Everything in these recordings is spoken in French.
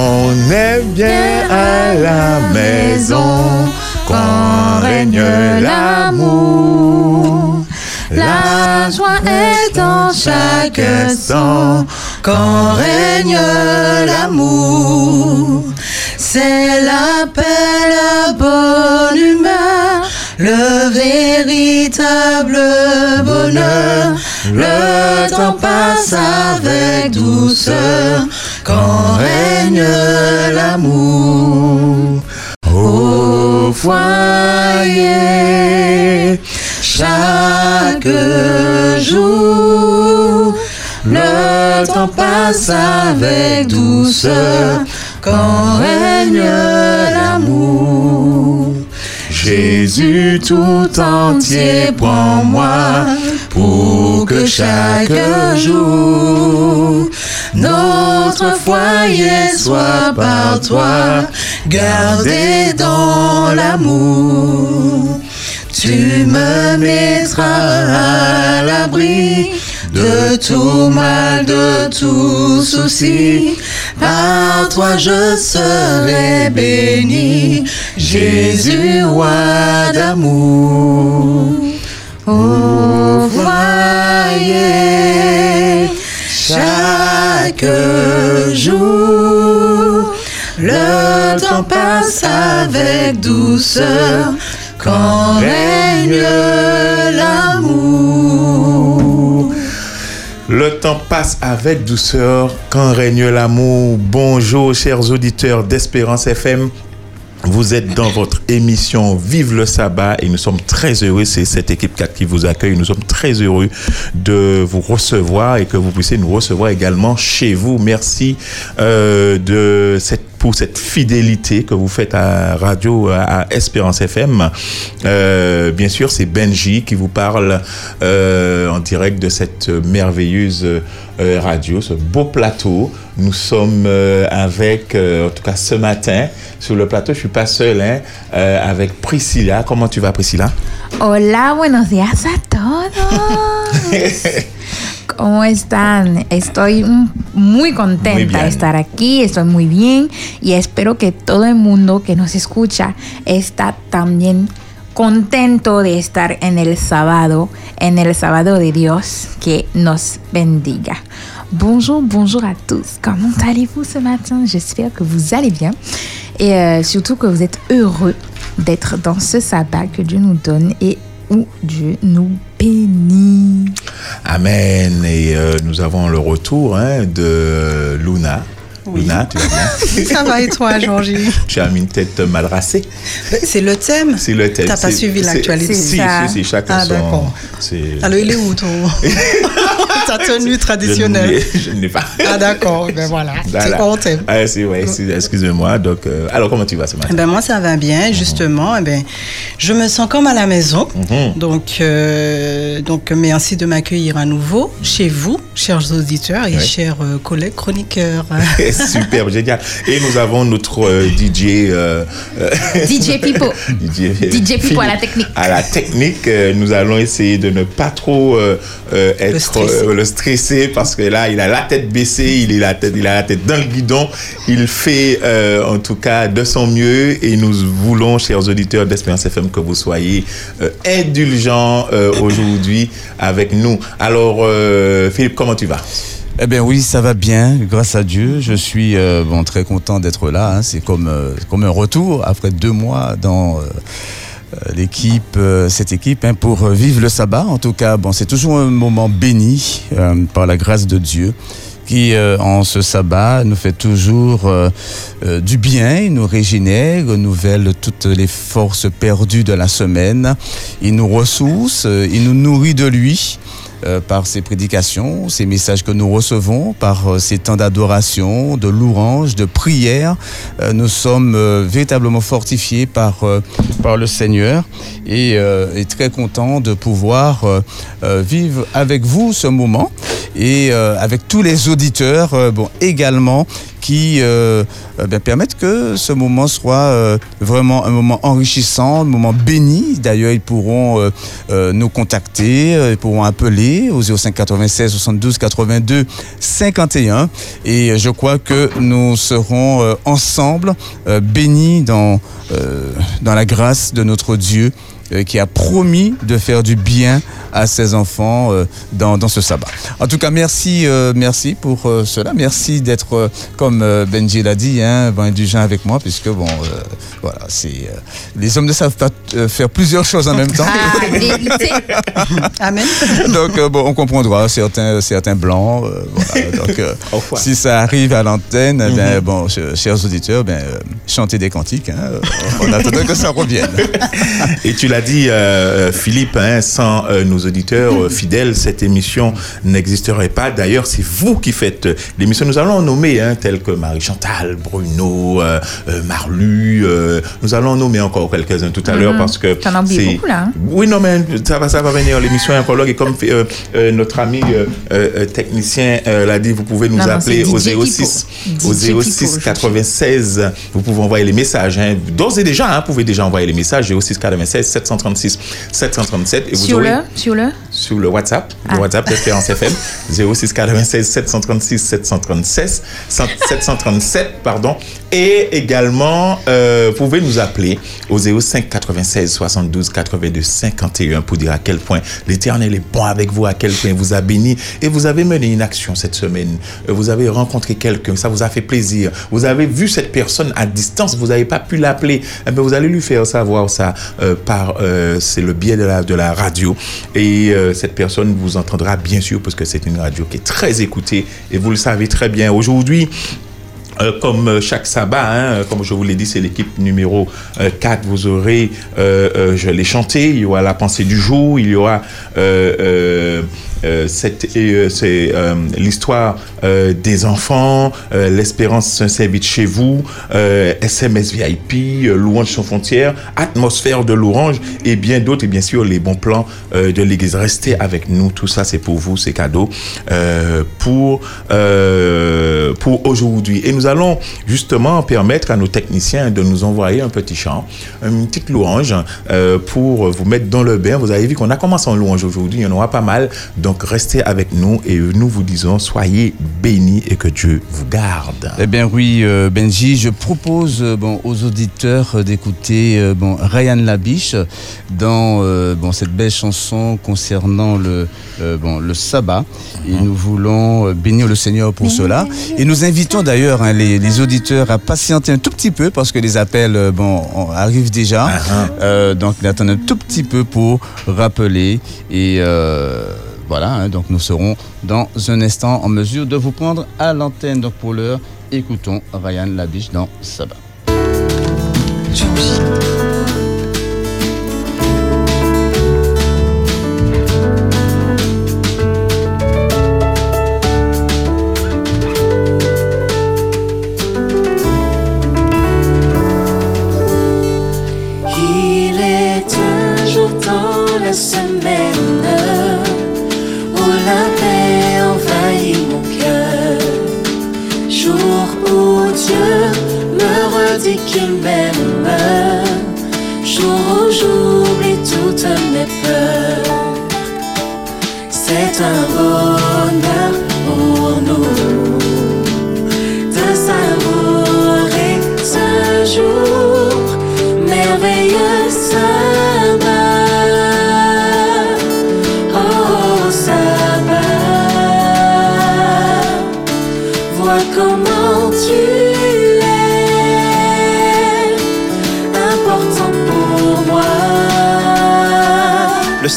On est bien à la maison quand règne l'amour. La joie est dans chaque sang quand règne l'amour. C'est la paix, la bonne humeur, le véritable bonheur. Le temps passe avec douceur quand règne l'amour. Au foyer, chaque jour, le temps passe avec douceur quand règne l'amour. Jésus tout entier prend moi pour que chaque jour notre foyer soit par toi gardé dans l'amour. Tu me mettras à l'abri de tout mal, de tout souci. Par toi je serai béni, Jésus, roi d'amour. Au foyer, chaque jour, le temps passe avec douceur quand règne l'amour. Le temps passe avec douceur quand règne l'amour. Bonjour chers auditeurs d'Espérance FM. Vous êtes dans votre émission Vive le sabbat et nous sommes très heureux, c'est cette équipe 4 qui vous accueille, nous sommes très heureux de vous recevoir et que vous puissiez nous recevoir également chez vous. Merci euh, de cette pour cette fidélité que vous faites à Radio, à Espérance FM. Euh, bien sûr, c'est Benji qui vous parle euh, en direct de cette merveilleuse euh, radio, ce beau plateau. Nous sommes avec, en tout cas ce matin, sur le plateau, je suis pas seul, hein, avec Priscilla. Comment tu vas, Priscilla? Hola, buenos días a todos. ¿Cómo están? Estoy mm, muy contenta Muy de estar aquí, estoy muy bien y espero que todo el mundo que nos escucha está también contento de estar en el sábado, en el sábado de Dios, que nos bendiga. Bonjour, bonjour à tous. Comment allez-vous ce matin J'espère que vous allez bien et euh, surtout que vous êtes heureux d'être dans ce sabbat que Dieu nous donne et où Dieu nous bénit. Amen. Et euh, nous avons le retour hein, de Luna. Luna, tu vas bien? Ça va et toi, Georgie? Tu as mis une tête mal racée. C'est le thème. C'est le thème. T'as pas suivi l'actualité. Si, ça. si, si, chacun Ah, son... Alors, il est où ton ta tenue traditionnelle Je ne l'ai pas. Ah, d'accord. Ben voilà. Voilà. C'est hors thème. Ah, c'est, ouais, c'est- excusez-moi. Donc, euh, alors, comment tu vas ce matin? Eh Ben moi ça va bien justement. Eh ben je me sens comme à la maison. Mhm. Donc euh, donc merci de m'accueillir à nouveau chez vous, chers auditeurs et chers euh, collègues chroniqueurs. Superbe, génial. Et nous avons notre euh, DJ. DJ Pipo. DJ, DJ Pipo à la technique. À la technique, euh, nous allons essayer de ne pas trop euh, euh, être le stresser parce que là, il a la tête baissée, il, est la tête, il a la tête dans le guidon. Il fait euh, en tout cas de son mieux et nous voulons, chers auditeurs d'Espérance FM, que vous soyez euh, indulgents euh, aujourd'hui avec nous. Alors, Philippe, comment tu vas? Eh bien oui, ça va bien, grâce à Dieu. Je suis bon, très content d'être là. hein. C'est comme, comme un retour après deux mois dans l'équipe, euh, cette équipe, hein, pour euh, vivre le sabbat. En tout cas, bon, c'est toujours un moment béni euh, par la grâce de Dieu qui, euh, en ce sabbat, nous fait toujours euh, euh, du bien, il nous régénère, renouvelle toutes les forces perdues de la semaine, il nous ressource, euh, il nous nourrit de lui euh, par ces prédications, ces messages que nous recevons, par euh, ces temps d'adoration, de louange, de prière. Euh, nous sommes véritablement fortifiés par, par le Seigneur et, et très contents de pouvoir vivre avec vous ce moment et avec tous les auditeurs bon, également qui ben, permettent que ce moment soit vraiment un moment enrichissant, un moment béni. D'ailleurs, ils pourront nous contacter, ils pourront appeler au 05 96 72 82 51. Et je crois que nous serons ensemble bénis dans, dans la grâce de notre Dieu euh, qui a promis de faire du bien à ses enfants euh, dans, dans, ce sabbat. En tout cas, merci, euh, merci pour cela. Merci d'être, comme Benji l'a dit, hein, ben, indulgent avec moi, puisque bon, voilà, c'est les hommes ne savent pas faire plusieurs choses en même temps. Ah, Amen. donc bon, on comprendra certains, certains blancs. voilà, donc si ça arrive à l'antenne, ben, bon, chers auditeurs, ben, chantez des cantiques hein, en attendant que ça revienne. Et tu l'as dit, euh, euh, Philippe, hein, sans euh, nos auditeurs fidèles, cette émission n'existerait pas. D'ailleurs, c'est vous qui faites l'émission. Nous allons nommer, hein, tels que Marie-Chantal, Bruno, Marlu. nous allons nommer encore quelques-uns tout à l'heure mhm. parce que. T'en as oublié beaucoup là. Hein. Oui, non, mais ça va, ça va venir. L'émission est encore longue. Et comme notre ami technicien l'a dit, vous pouvez nous appeler au 06, au 06 96. Vous pouvez envoyer les messages. Hein. D'ores et déjà, vous pouvez déjà envoyer les messages. 06 96 736 737. Et vous sur, le, sur le Sur le WhatsApp, le ah. WhatsApp d'Espérance FM, 06 96 736 736 737, pardon. Et également, euh, vous pouvez nous appeler au 05 96 72 82 51 pour dire à quel point l'Éternel est bon avec vous, à quel point il vous a béni et vous avez mené une action cette semaine. Euh, vous avez rencontré quelqu'un, ça vous a fait plaisir. Vous avez vu cette personne à distance, vous n'avez pas pu l'appeler, eh vous allez lui faire savoir ça euh, par c'est le biais de la, de la radio. Et cette personne vous entendra bien sûr parce que c'est une radio qui est très écoutée et vous le savez très bien. Aujourd'hui, euh, comme euh, chaque sabbat, hein, comme je vous l'ai dit, c'est l'équipe numéro 4. Vous aurez, euh, je l'ai chanté, il y aura la pensée du jour, il y aura c'est l'histoire des enfants, l'espérance s'invite chez vous, SMS VIP, louange sans frontières, atmosphère de l'orange et bien d'autres et bien sûr les bons plans de l'église. Restez avec nous, tout ça c'est pour vous, c'est cadeau pour pour aujourd'hui. Et nous allons justement permettre à nos techniciens de nous envoyer un petit chant, une petite louange euh, pour vous mettre dans le bain. Vous avez vu qu'on a commencé en louange aujourd'hui, il y en aura pas mal. Restez avec nous et nous vous disons soyez bénis et que Dieu vous garde. Eh bien oui, euh, Benji, je propose euh, bon, aux auditeurs d'écouter bon, Ryan Labiche dans bon, cette belle chanson concernant le, bon, le sabbat. Et nous voulons bénir le Seigneur pour cela. Et nous invitons d'ailleurs hein, les, auditeurs à patienter un tout petit peu parce que les appels euh, bon, arrivent déjà. Ah, ah. Euh, donc, attendent un tout petit peu pour rappeler. Et euh, voilà, hein, donc nous serons dans un instant en mesure de vous prendre à l'antenne. Donc, pour l'heure, écoutons Ryan Labiche dans Sabbat.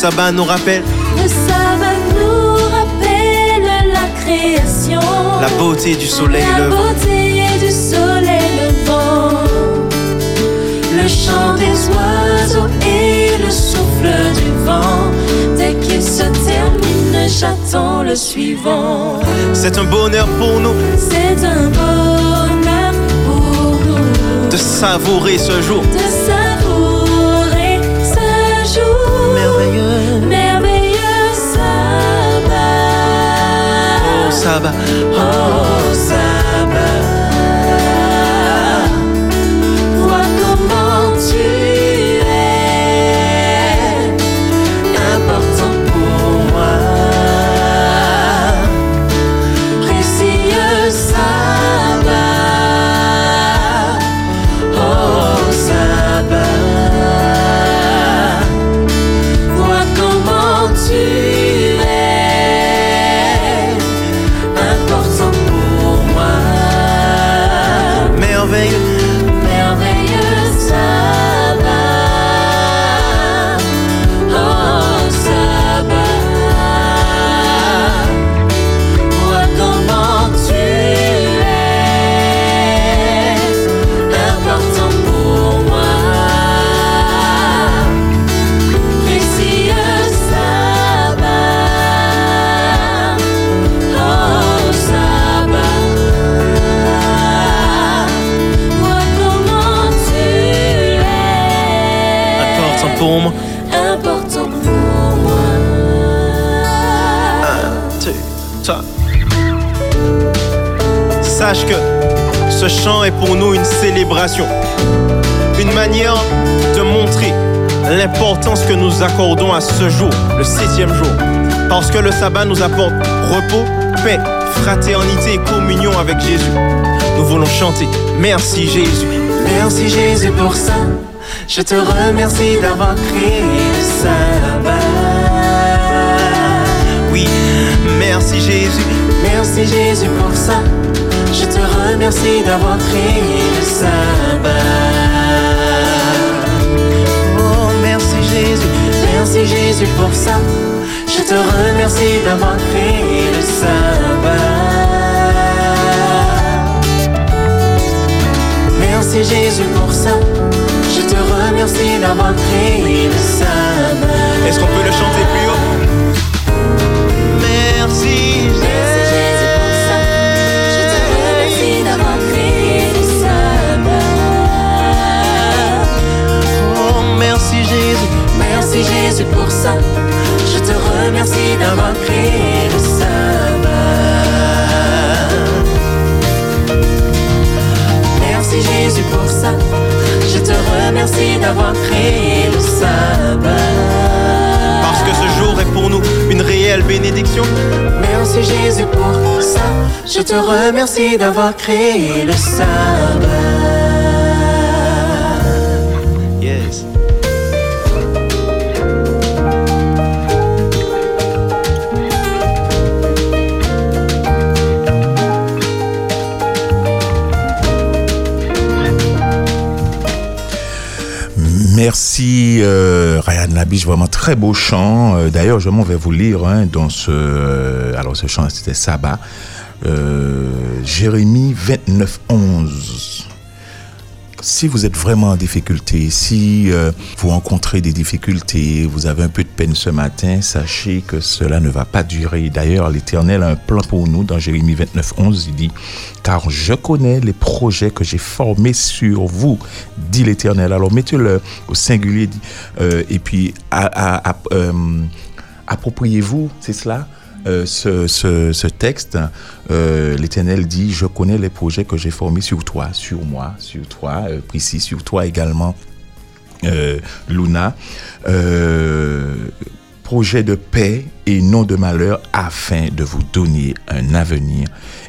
Sabbat nous rappelle. Le sabbat nous rappelle la création. La beauté du soleil la beauté du soleil levant. Le chant des oiseaux et le souffle du vent. Dès qu'il se termine, j'attends le suivant. C'est un bonheur pour nous. C'est un bonheur pour nous. De savourer ce jour. De savourer sabbat. Oh Important pour moi. important pour moi. Un, deux, trois. Sache que ce chant est pour nous une célébration, une manière de montrer l'importance que nous accordons à ce jour, le septième jour. Parce que le sabbat nous apporte repos, paix, fraternité et communion avec Jésus. Nous voulons chanter Merci Jésus. Merci Jésus pour ça. Je te remercie d'avoir créé le sabbat. Oui, merci Jésus. Merci Jésus pour ça. Je te remercie d'avoir créé le sabbat. Oh, merci Jésus. Merci Jésus pour ça. Je te remercie d'avoir créé le sabbat. Merci Jésus pour ça. Remercie d'avoir créé le sabbat. Est-ce qu'on peut le chanter plus haut? Merci Merci Jésus pour ça. Je te remercie d'avoir créé le sabbat. Oh, merci Jésus. Merci Jésus pour ça. Je te remercie d'avoir créé le sabbat. Merci Jésus pour ça. Je te remercie d'avoir créé le sabbat. Parce que ce jour est pour nous une réelle bénédiction. Merci Jésus pour ça. Je te remercie d'avoir créé le sabbat. Merci euh, Ryan Labiche, vraiment très beau chant. Euh, D'ailleurs, je m'en vais vous lire hein, dans ce. euh, alors, ce chant, c'était Sabbat. Euh, Jérémie 29, 11. Si vous êtes vraiment en difficulté, si vous rencontrez des difficultés, vous avez un peu de peine ce matin, sachez que cela ne va pas durer. D'ailleurs, l'Éternel a un plan pour nous dans Jérémie 29, 11. Il dit, car je connais les projets que j'ai formés sur vous, dit l'Éternel. Alors mettez-le au singulier euh, et puis euh, appropriez-vous, c'est cela euh, ce, texte, l'Éternel dit, je connais les projets que j'ai formés sur toi, sur moi, sur toi, euh, Priscille, sur toi également, Luna. Projet de paix et non de malheur afin de vous donner un avenir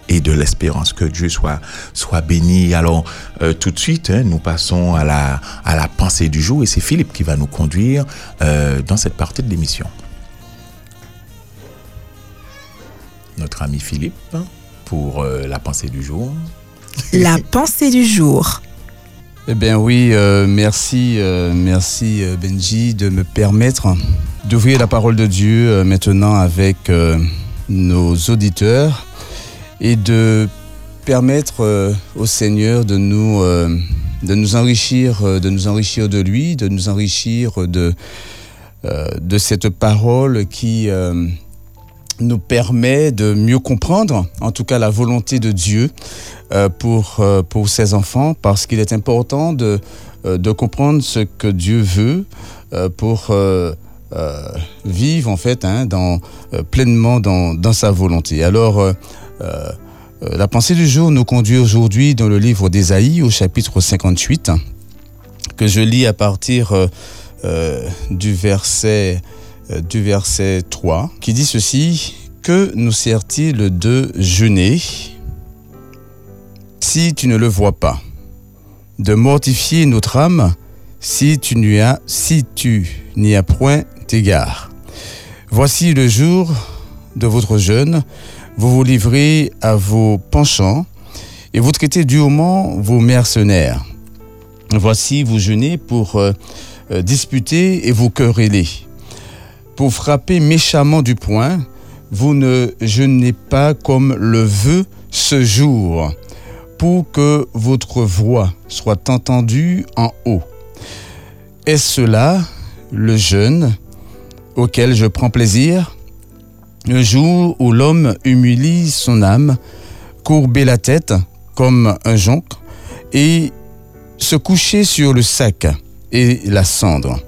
et de l'espérance. Que Dieu soit, soit béni. Alors, euh, tout de suite, hein, nous passons à la, à la pensée du jour et c'est Philippe qui va nous conduire euh, dans cette partie de l'émission. Notre ami Philippe pour euh, la pensée du jour. La pensée du jour. Eh bien oui, euh, merci, euh, merci euh, Benji de me permettre d'ouvrir la parole de Dieu euh, maintenant avec euh, nos auditeurs et de permettre euh, au Seigneur de nous, de nous enrichir, de nous enrichir de lui, de nous enrichir de, de cette parole qui nous permet de mieux comprendre, en tout cas la volonté de Dieu euh, pour, euh, pour ses enfants, parce qu'il est important de, euh, de comprendre ce que Dieu veut pour vivre en fait hein, pleinement dans, dans sa volonté. Alors, la pensée du jour nous conduit aujourd'hui dans le livre d'Ésaïe au chapitre 58, que je lis à partir du verset du verset 3, qui dit ceci, Que nous sert-il de jeûner si tu ne le vois pas De mortifier notre âme si tu n'y as, si tu n'y as point égard Voici le jour de votre jeûne, vous vous livrez à vos penchants et vous traitez durement vos mercenaires. Voici, vous jeûnez pour euh, euh, disputer et vous quereller. Pour frapper méchamment du poing, vous ne jeûnez pas comme le veut ce jour, pour que votre voix soit entendue en haut. Est-ce cela le jeûne auquel je prends plaisir? Le jour où l'homme humilie son âme, courber la tête comme un jonc et se coucher sur le sac et la cendre.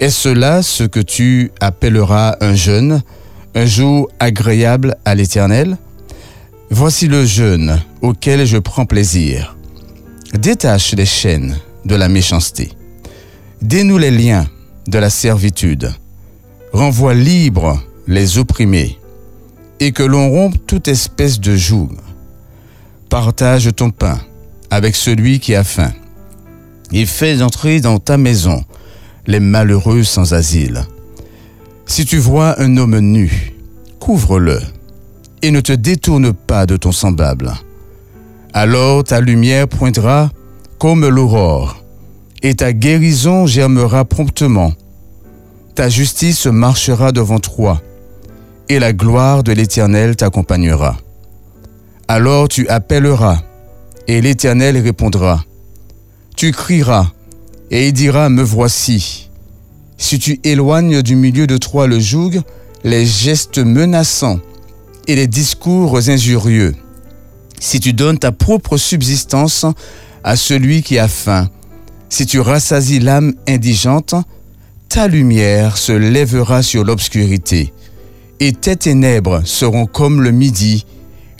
Est-ce cela ce que tu appelleras un jeûne, un jour agréable à l'Éternel? Voici le jeûne auquel je prends plaisir. Détache les chaînes de la méchanceté. Dénoue les liens de la servitude. Renvoie libre les opprimés. Et que l'on rompe toute espèce de joug. Partage ton pain avec celui qui a faim. Et fais entrer dans ta maison les malheureux sans asile. Si tu vois un homme nu, couvre-le et ne te détourne pas de ton semblable. Alors ta lumière pointera comme l'aurore, et ta guérison germera promptement. Ta justice marchera devant toi, et la gloire de l'Éternel t'accompagnera. Alors tu appelleras, et l'Éternel répondra. Tu crieras, et il dira, Me voici. Si tu éloignes du milieu de toi le joug, les gestes menaçants, et les discours injurieux. Si tu donnes ta propre subsistance à celui qui a faim, si tu rassasies l'âme indigente, ta lumière se lèvera sur l'obscurité, et tes ténèbres seront comme le midi.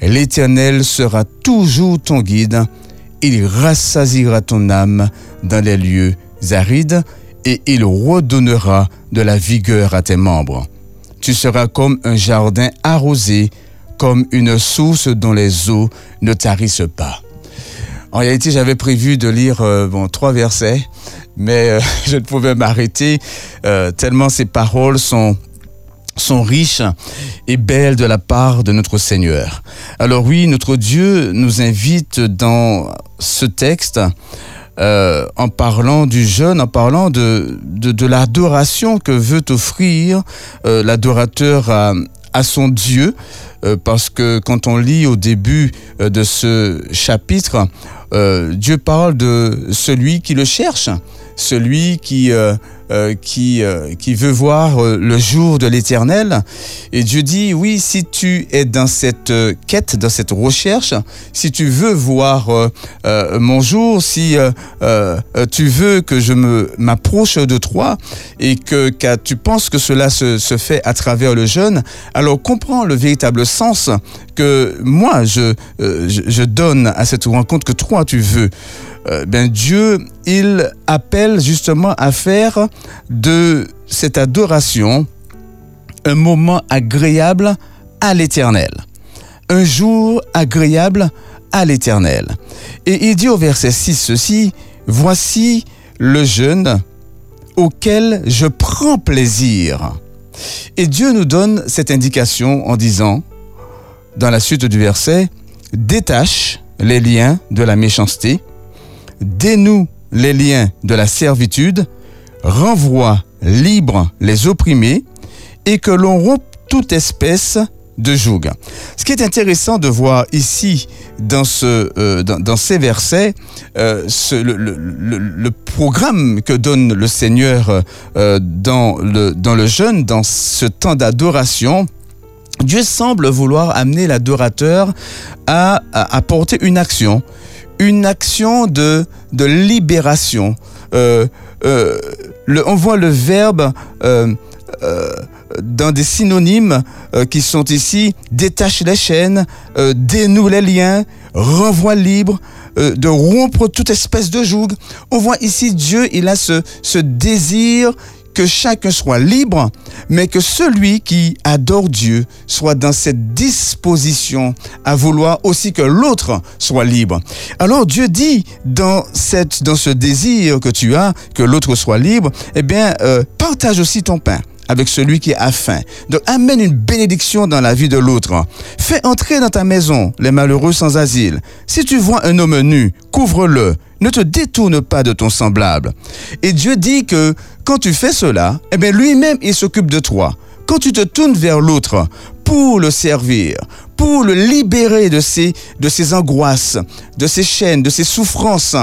L'Éternel sera toujours ton guide, il rassasiera ton âme dans les lieux arides, et il redonnera de la vigueur à tes membres. Tu seras comme un jardin arrosé, comme une source dont les eaux ne tarissent pas. En réalité, j'avais prévu de lire euh, bon, trois versets, mais euh, je ne pouvais m'arrêter euh, tellement ces paroles sont sont riches et belles de la part de notre Seigneur. Alors oui, notre Dieu nous invite dans ce texte euh, en parlant du jeûne, en parlant de, l'adoration que veut offrir euh, l'adorateur à, à son Dieu, euh, parce que quand on lit au début de ce chapitre, Dieu parle de celui qui le cherche, celui qui euh, qui euh, qui veut voir euh, le jour de l'Éternel. Et Dieu dit oui, si tu es dans cette euh, quête, dans cette recherche, si tu veux voir euh, mon jour, si tu veux que je me m'approche de toi et que, que tu penses que cela se, se fait à travers le jeûne, alors comprends le véritable sens que moi je, je, je donne à cette rencontre que toi tu veux. Ben Dieu, il appelle justement à faire de cette adoration un moment agréable à l'Éternel. Un jour agréable à l'Éternel. Et il dit au verset 6 ceci, Voici le jeûne auquel je prends plaisir. Et Dieu nous donne cette indication en disant, dans la suite du verset, Détache les liens de la méchanceté, dénoue les liens de la servitude, renvoie libre les opprimés, et que l'on rompe toute espèce de joug. Ce qui est intéressant de voir ici dans, ce, euh, dans, ces versets, euh, le, programme que donne le Seigneur euh, dans, le, dans le jeûne, dans ce temps d'adoration, Dieu semble vouloir amener l'adorateur à, à apporter une action, une action de, de libération. Euh, euh, on voit le verbe euh, dans des synonymes qui sont ici détache les chaînes, dénoue les liens, renvoie libre, de rompre toute espèce de joug. On voit ici Dieu, il a ce désir que chacun soit libre, mais que celui qui adore Dieu soit dans cette disposition à vouloir aussi que l'autre soit libre. Alors Dieu dit dans cette dans ce désir que tu as que l'autre soit libre, eh bien euh, partage aussi ton pain avec celui qui a faim. Donc amène une bénédiction dans la vie de l'autre. Fais entrer dans ta maison les malheureux sans asile. Si tu vois un homme nu, couvre-le. Ne te détourne pas de ton semblable. Et Dieu dit que quand tu fais cela, eh bien lui-même il s'occupe de toi. Quand tu te tournes vers l'autre pour le servir, pour le libérer de ses, de ses angoisses, de ses chaînes, de ses souffrances,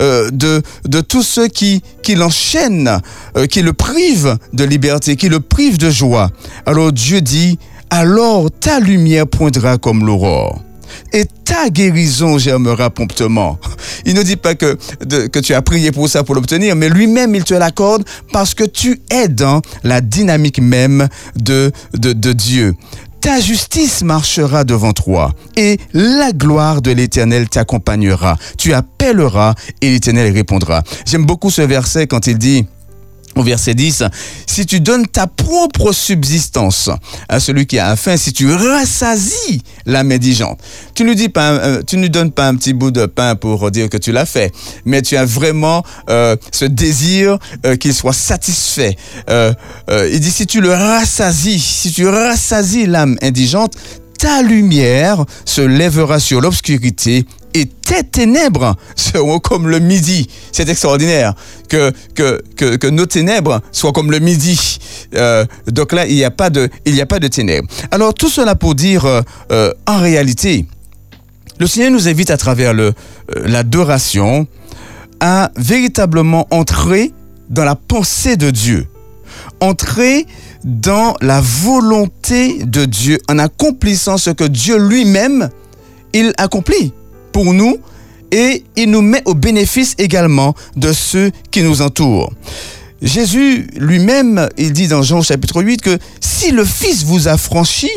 euh, de, de tous ceux qui, qui l'enchaînent, euh, qui le privent de liberté, qui le privent de joie. Alors Dieu dit, alors ta lumière poindra comme l'aurore et ta guérison germera promptement. Il ne dit pas que, que tu as prié pour ça pour l'obtenir, mais lui-même, il te l'accorde parce que tu es dans la dynamique même de, de Dieu. Ta justice marchera devant toi et la gloire de l'Éternel t'accompagnera. Tu appelleras et l'Éternel répondra. J'aime beaucoup ce verset quand il dit, au verset 10, si tu donnes ta propre subsistance à celui qui a faim, si tu rassasies la médigente, tu ne dis pas, euh, tu ne donnes pas un petit bout de pain pour dire que tu l'as fait, mais tu as vraiment euh, ce désir euh, qu'il soit satisfait. Euh, euh, il dit si tu le rassasies, si tu rassasies l'âme indigente, ta lumière se lèvera sur l'obscurité et tes ténèbres seront comme le midi. C'est extraordinaire que, que, que, nos ténèbres soient comme le midi. Euh, donc là, il n'y a, pas de- a pas de ténèbres. Alors tout cela pour dire, euh, euh, en réalité, le Seigneur nous invite à travers l'adoration à véritablement entrer dans la pensée de Dieu entrer dans la volonté de Dieu en accomplissant ce que Dieu lui-même, il accomplit pour nous et il nous met au bénéfice également de ceux qui nous entourent. Jésus lui-même, il dit dans Jean chapitre 8 que si le Fils vous a franchi,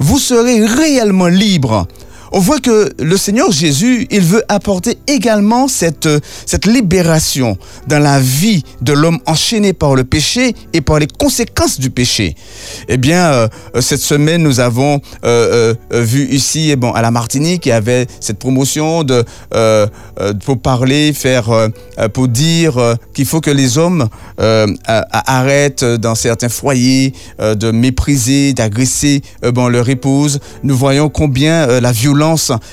vous serez réellement libre. On voit que le Seigneur Jésus, il veut apporter également cette, euh, cette libération dans la vie de l'homme enchaîné par le péché et par les conséquences du péché. Eh bien, euh, euh, cette semaine, nous avons vu ici, eh bon, à la Martinique, il y avait cette promotion de, pour parler, faire, pour dire qu'il faut que les hommes arrêtent dans certains foyers de mépriser, d'agresser bon, leur épouse. Nous voyons combien la violence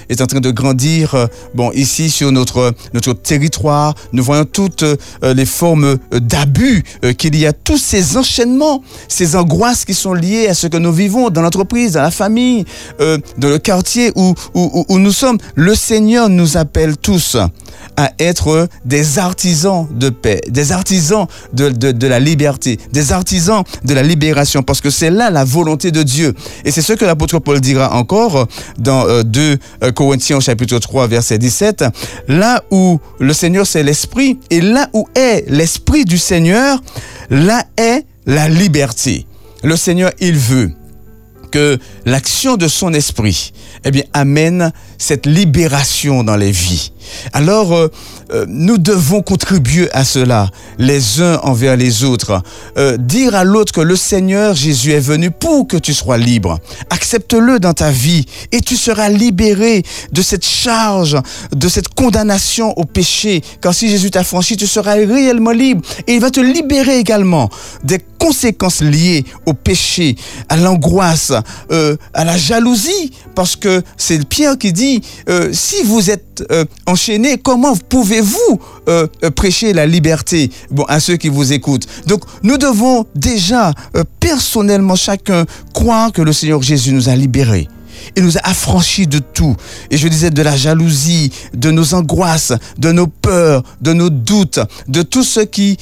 est en train de grandir euh, bon, ici sur notre, notre territoire. Nous voyons toutes euh, les formes euh, d'abus qu'il y a, tous ces enchaînements, ces angoisses qui sont liées à ce que nous vivons dans l'entreprise, dans la famille, dans le quartier où- où nous sommes. Le Seigneur nous appelle tous à être des artisans de paix, des artisans de, de, de la liberté, des artisans de la libération, parce que c'est là la volonté de Dieu. Et c'est ce que l'apôtre Paul dira encore dans euh, 2 euh, Corinthiens chapitre 3 verset 17, là où le Seigneur c'est l'Esprit, et là où est l'Esprit du Seigneur, là est la liberté. Le Seigneur, il veut que l'action de son esprit eh bien, amène cette libération dans les vies. Alors, euh, euh, nous devons contribuer à cela, les uns envers les autres. Euh, dire à l'autre que le Seigneur Jésus est venu pour que tu sois libre. Accepte-le dans ta vie et tu seras libéré de cette charge, de cette condamnation au péché. Car si Jésus t'a franchi, tu seras réellement libre. Et il va te libérer également des conséquences liées au péché, à l'angoisse, à la jalousie, parce que c'est Pierre qui dit, si vous êtes euh, enchaîné, comment pouvez-vous euh, euh, prêcher la liberté bon, à ceux qui vous écoutent? Donc nous devons déjà euh, personnellement chacun croire que le Seigneur Jésus nous a libérés. Il nous a affranchis de tout. Et je disais de la jalousie, de nos angoisses, de nos peurs, de nos doutes, de tout ce qui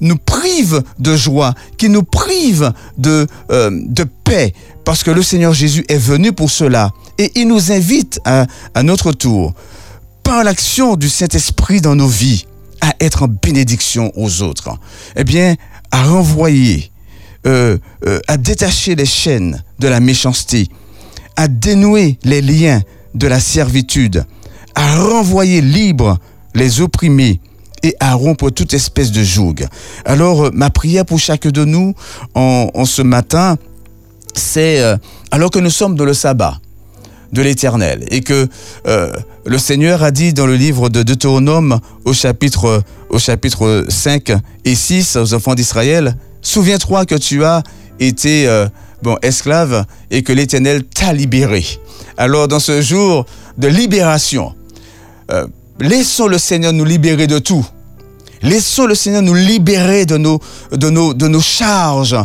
nous prive de joie, qui nous prive de, de paix. Parce que le Seigneur Jésus est venu pour cela. Et il nous invite à, à notre tour, par l'action du Saint-Esprit dans nos vies, à être en bénédiction aux autres. Eh bien, à renvoyer, euh, euh, à détacher les chaînes de la méchanceté, à dénouer les liens de la servitude, à renvoyer libres les opprimés et à rompre toute espèce de joug. Alors, euh, ma prière pour chacun de nous en, en ce matin, c'est alors que nous sommes dans le sabbat de l'Éternel et que euh, le Seigneur a dit dans le livre de Deutéronome au chapitre, au chapitre 5 et 6 aux enfants d'Israël, Souviens-toi que tu as été euh, bon esclave et que l'Éternel t'a libéré. Alors dans ce jour de libération, euh, laissons le Seigneur nous libérer de tout. Laissons le Seigneur nous libérer de nos, de nos, de nos charges,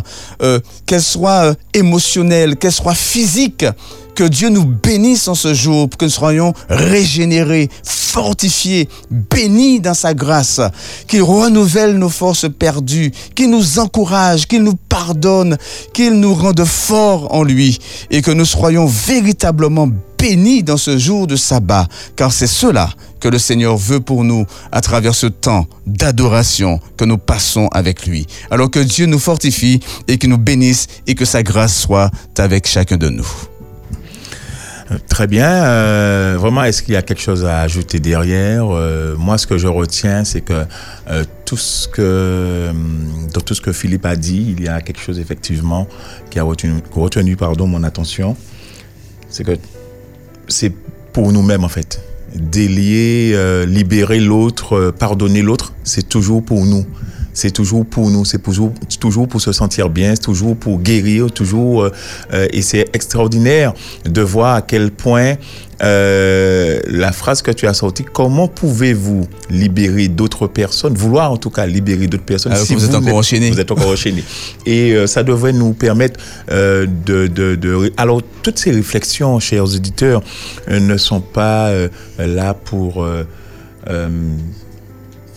qu'elles soient émotionnelles, qu'elles soient physiques. Que Dieu nous bénisse en ce jour, que nous soyons régénérés, fortifiés, bénis dans sa grâce, qu'il renouvelle nos forces perdues, qu'il nous encourage, qu'il nous pardonne, qu'il nous rende forts en lui et que nous soyons véritablement bénis dans ce jour de sabbat, car c'est cela que le Seigneur veut pour nous à travers ce temps d'adoration que nous passons avec lui. Alors que Dieu nous fortifie et qu'il nous bénisse et que sa grâce soit avec chacun de nous. Très bien. Euh, vraiment, est-ce qu'il y a quelque chose à ajouter derrière? Euh, Moi, ce que je retiens, c'est que euh, tout ce que hum, dans tout ce que Philippe a dit, il y a quelque chose effectivement qui a retenu, mon attention. C'est que c'est pour nous-mêmes en fait. Délier, euh, libérer l'autre, euh, pardonner l'autre, c'est toujours pour nous. C'est toujours pour nous, c'est toujours, toujours pour se sentir bien, c'est toujours pour guérir, toujours. euh, euh, et c'est extraordinaire de voir à quel point euh, la phrase que tu as sortie, comment pouvez-vous libérer d'autres personnes, vouloir en tout cas libérer d'autres personnes Alors que vous êtes encore enchaîné. Vous êtes encore enchaîné. Et euh, ça devrait nous permettre euh, de, de, de- Alors, toutes ces réflexions, chers auditeurs, ne sont pas là pour...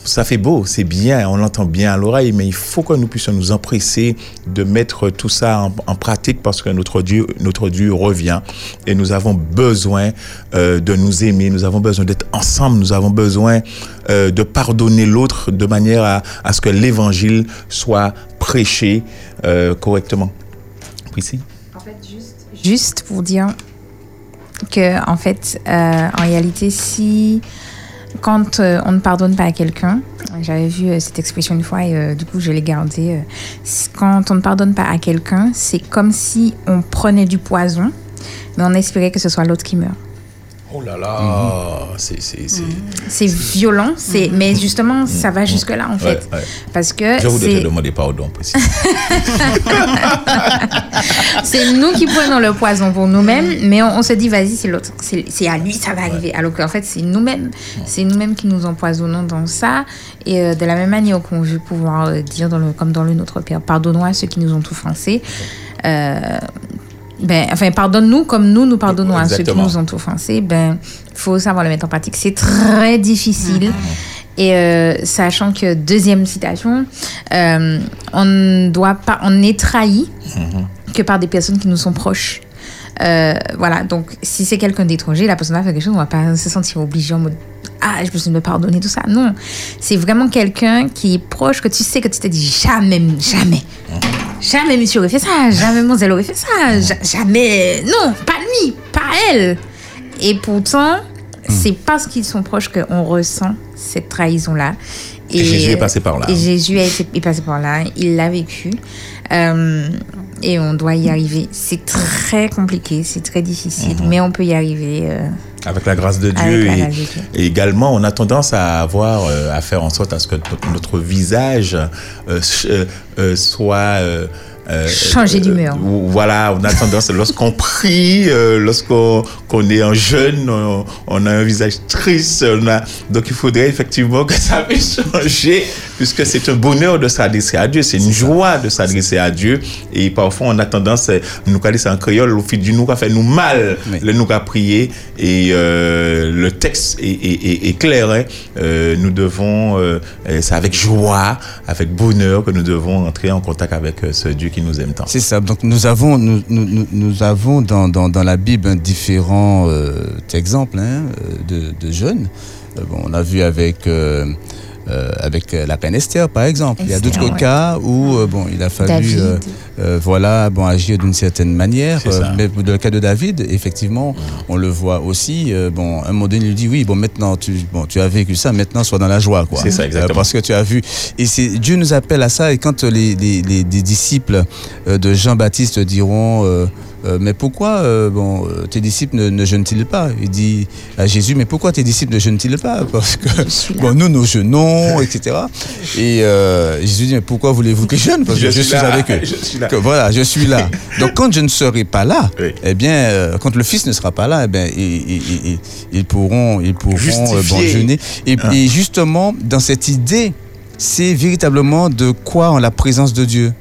ça fait beau, c'est bien, on l'entend bien à l'oreille, mais il faut que nous puissions nous empresser de mettre tout ça en, en pratique parce que notre Dieu, notre Dieu revient et nous avons besoin euh, de nous aimer, nous avons besoin d'être ensemble, nous avons besoin euh, de pardonner l'autre de manière à, ce que l'évangile soit prêché euh, correctement. Priscille Juste pour dire que, en fait, euh, en réalité, si quand euh, on ne pardonne pas à quelqu'un, j'avais vu euh, cette expression une fois et euh, du coup je l'ai gardée. quand on ne pardonne pas à quelqu'un, c'est comme si on prenait du poison, mais on espérait que ce soit l'autre qui meurt. Oh là là, c'est... c'est- c'est- C'est violent, c'est, mais justement, ça va jusque-là en fait. Ouais, ouais. Parce que Je voudrais te demander pardon. C'est nous qui prenons le poison pour nous-mêmes, mais on, on se dit, vas-y, c'est l'autre. C'est c'est à lui, ça va arriver. Alors qu'en fait, c'est nous-mêmes. C'est nous-mêmes qui nous empoisonnons dans ça. Et euh, de la même manière qu'on veut pouvoir euh, dire, dans le, comme dans le Notre Père, pardonnons à ceux qui nous ont offensés. Euh, ben, enfin, pardonne-nous comme nous, nous pardonnons à ceux qui nous ont offensés. Ben, faut savoir le mettre en pratique. C'est très difficile. Et euh, sachant que, deuxième citation, euh, on ne doit pas, on est trahi que par des personnes qui nous sont proches. Euh, voilà, donc si c'est quelqu'un d'étranger, la personne va faire quelque chose, on va pas se sentir obligé en mode Ah, je peux me pardonner, tout ça. Non, c'est vraiment quelqu'un qui est proche, que tu sais que tu t'es dit jamais, jamais, jamais monsieur aurait fait ça, jamais mademoiselle aurait fait ça, ja- jamais, non, pas lui, pas elle. Et pourtant, c'est parce qu'ils sont proches qu'on ressent cette trahison-là. Et Jésus est passé par là. Et Jésus est passé par là, il l'a vécu. Euh, et on doit y arriver. C'est très compliqué, c'est très difficile, mais on peut y arriver. euh, Avec la grâce de Dieu. et, grâce de Dieu. et également, on a tendance à avoir, euh, à faire en sorte à ce que notre- visage euh, soit... euh, euh, Changer d'humeur. ou- voilà, on a tendance, lorsqu'on prie, euh, lorsqu'on qu'on est en jeûne, on, on a un visage triste. on a- donc il faudrait effectivement que ça puisse changer, puisque c'est un bonheur de s'adresser à Dieu, c'est une joie de s'adresser à Dieu. Et parfois, on a tendance, euh, nous qu'à c'est en créole, au fil du nous, qu'à fait nous mal, Oui. le nous qu'à prier. Et euh, le texte est, est- est- est clair. hein. Euh, nous devons, euh, euh, c'est avec joie, avec bonheur que nous devons entrer en contact avec euh, ce Dieu nous aime tant. C'est ça. Donc nous avons, nous, avons dans, la Bible différents euh, exemples hein, euh, de, de jeunes. Euh, bon, on a vu avec euh, avec euh, la Esther, par exemple. Il y a d'autres ouais. cas où euh, bon, il a fallu euh, euh, voilà, bon, agir d'une certaine manière. Euh, mais dans le cas de David, effectivement, on le voit aussi. euh, bon, un moment donné, il lui dit oui, bon, maintenant tu, bon, tu as vécu ça, maintenant sois dans la joie, quoi. C'est ça, exactement. Euh, parce que tu as vu. Et c'est Dieu nous appelle à ça. Et quand les, les, les- les disciples euh, de Jean-Baptiste diront, euh, mais pourquoi euh, bon, euh, tes disciples ne, ne jeûnent-ils pas? Il dit à Jésus, mais pourquoi tes disciples ne jeûnent-ils pas? Parce que bon, nous, nous jeûnons, etc. Et euh, Jésus dit, mais pourquoi voulez-vous que je jeûne? Parce que je, suis là, avec eux. je suis là. Que voilà, je suis là. Donc quand je ne serai pas là, Oui. eh bien, euh, quand le Fils ne sera pas là, eh bien, ils, ils- ils- ils pourront, ils pourront euh, bon, jeûner. Et, Hein. et justement, dans cette idée, c'est véritablement de croire en la présence de Dieu.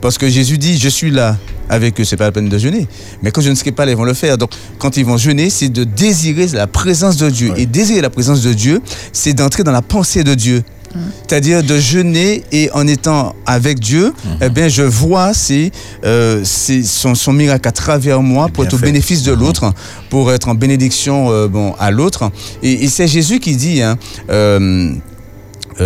Parce que Jésus dit, je suis là avec eux, c'est pas la peine de jeûner. Mais quand je ne serai pas là, ils vont le faire. Donc, quand ils vont jeûner, c'est de désirer la présence de Dieu. Ouais. Et désirer la présence de Dieu, c'est d'entrer dans la pensée de Dieu. C'est-à-dire de jeûner et en étant avec Dieu, eh bien, je vois c'est, euh, son, son miracle à travers moi pour être au fait. bénéfice de l'autre, pour être en bénédiction euh, bon, à l'autre. Et, et c'est Jésus qui dit, hein, euh,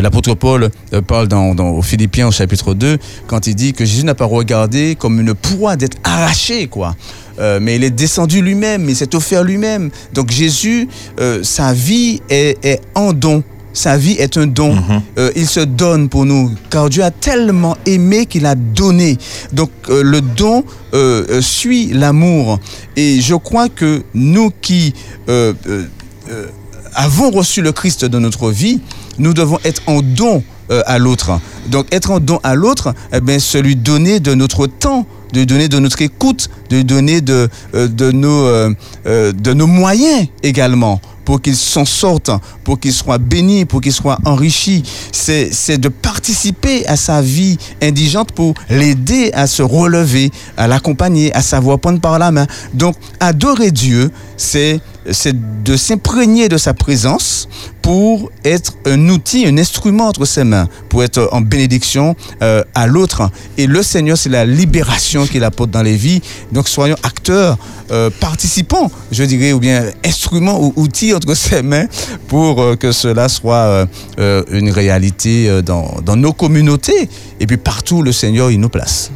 L'apôtre Paul euh, parle dans, dans, aux Philippiens au chapitre 2 quand il dit que Jésus n'a pas regardé comme une proie d'être arraché, quoi. Euh, mais il est descendu lui-même, il s'est offert lui-même. Donc Jésus, euh, sa vie est, est en don. Sa vie est un don. Euh, il se donne pour nous, car Dieu a tellement aimé qu'il a donné. Donc euh, le don euh, euh, suit l'amour. Et je crois que nous qui euh, euh, euh, avons reçu le Christ dans notre vie, nous devons être en don euh, à l'autre. Donc être en don à l'autre, eh bien, lui donner de notre temps, de lui donner de notre écoute, de lui donner de, euh, de, nos, euh, de nos moyens également pour qu'il s'en sorte, pour qu'il soit béni, pour qu'il soit enrichi. C'est c'est de participer à sa vie indigente pour l'aider à se relever, à l'accompagner, à savoir prendre par la main. Donc, adorer Dieu, c'est de s'imprégner de sa présence pour être un outil, un instrument entre ses mains, pour être en bénédiction euh, à l'autre. Et le Seigneur, c'est la libération qu'il apporte dans les vies. Donc soyons acteurs, euh, participants, je dirais, ou bien instruments ou outils entre ses mains pour euh, que cela soit une réalité dans, nos communautés. Et puis partout, le Seigneur, il nous place.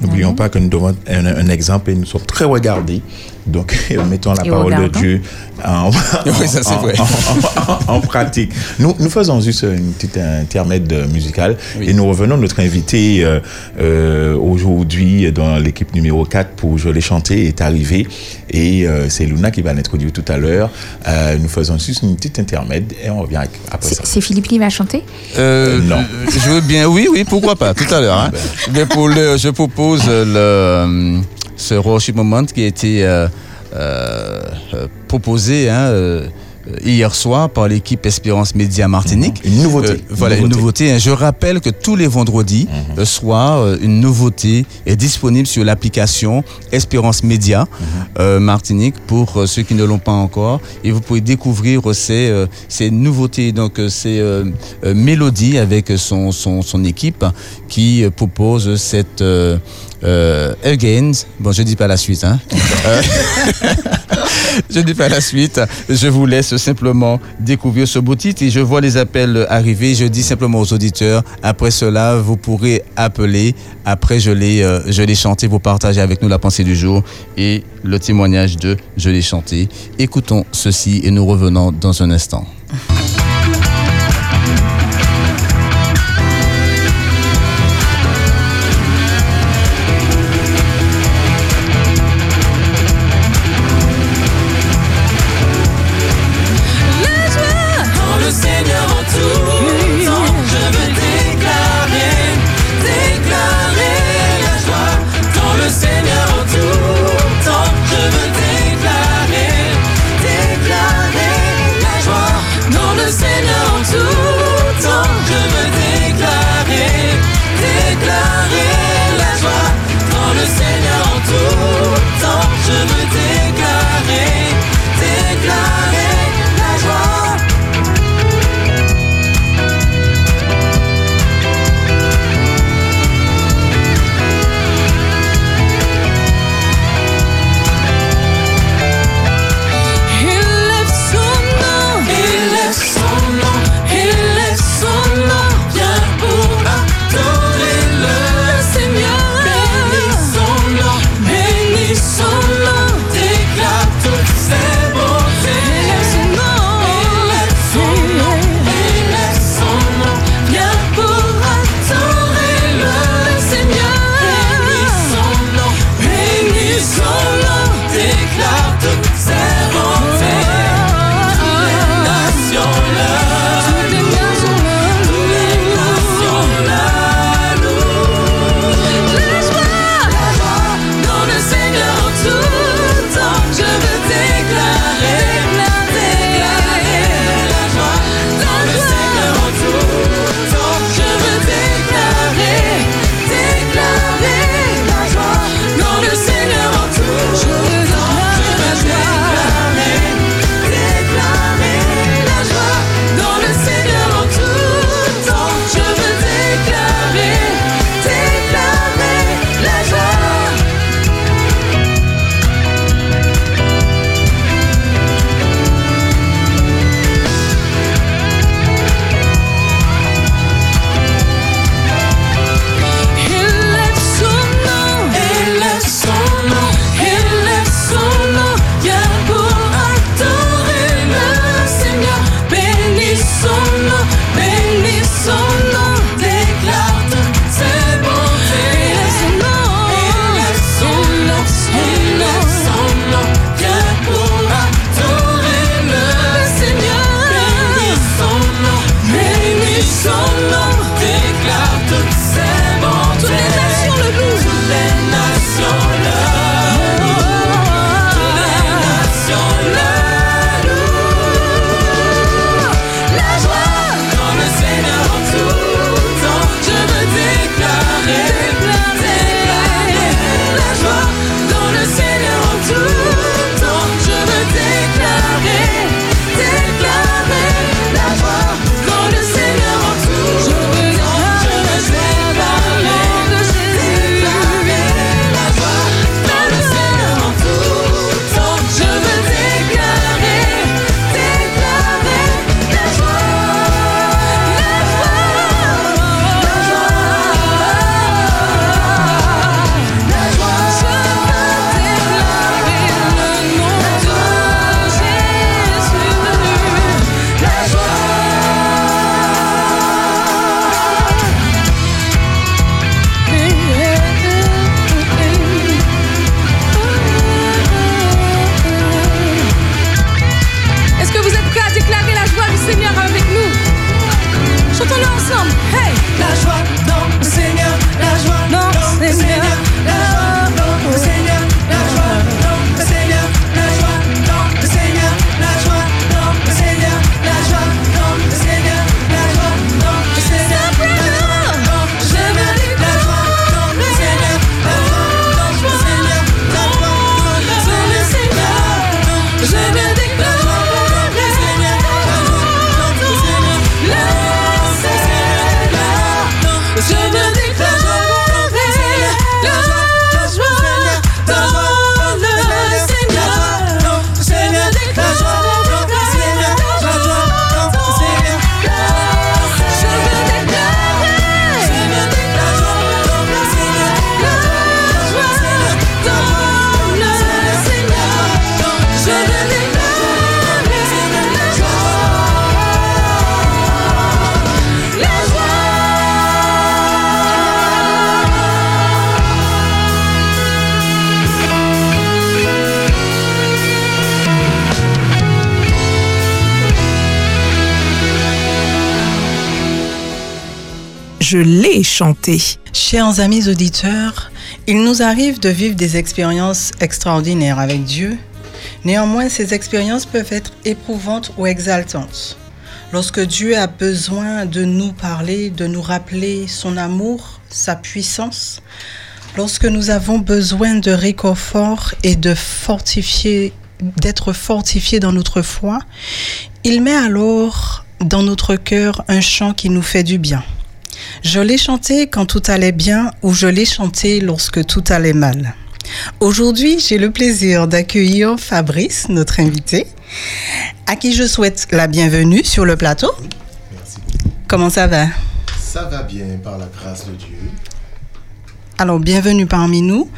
N'oublions pas que nous devons un, un exemple et nous sommes très regardés. Donc, mettons la Et parole de. Dieu en, Oui, ça, c'est en- vrai. en- en- en pratique. Nous, nous faisons juste une petite intermède musical Oui. et nous revenons. Notre invité euh, euh, aujourd'hui dans l'équipe numéro 4 pour Je l'ai chanté est arrivé et euh, c'est Luna qui va l'introduire tout à l'heure. Euh, nous faisons juste une petite intermède et on revient après C'est ça. c'est Philippe qui va chanter? Euh, non. Je veux bien, oui, oui, pourquoi pas, tout à l'heure. hein. Mais pour le, je propose euh, le, ce worship moment qui a été euh, euh, euh, proposé hein, euh, hier soir par l'équipe Espérance Média Martinique. Une nouveauté. Euh, voilà, une nouveauté. hein. Je rappelle que tous les vendredis Mhm. soir, euh, une nouveauté est disponible sur l'application Espérance Média Mhm. euh, Martinique pour ceux qui ne l'ont pas encore. Et vous pouvez découvrir ces, euh, ces nouveautés. Donc, c'est Mélodie avec son, son, son équipe qui propose cette euh, Again. Bon, je dis pas la suite. Hein. Euh, je dis pas la suite. Je vous laisse simplement découvrir ce beau titre et je vois les appels arriver. Je dis simplement aux auditeurs, après cela, vous pourrez appeler. Après, je l'ai, euh, je l'ai chanté. Vous partagez avec nous la pensée du jour et le témoignage de Je l'ai chanté. Écoutons ceci et nous revenons dans un instant. Chers amis auditeurs, il nous arrive de vivre des expériences extraordinaires avec Dieu. Néanmoins, ces expériences peuvent être éprouvantes ou exaltantes. Lorsque Dieu a besoin de nous parler, de nous rappeler son amour, sa puissance, lorsque nous avons besoin de réconfort et de fortifier, d'être fortifiés dans notre foi, il met alors dans notre cœur un chant qui nous fait du bien. Je l'ai chanté quand tout allait bien ou je l'ai chanté lorsque tout allait mal. Aujourd'hui, j'ai le plaisir d'accueillir Fabrice, notre invité, à qui je souhaite la bienvenue sur le plateau. Comment ça va? Ça va bien par la grâce de Dieu. Alors, bienvenue parmi nous.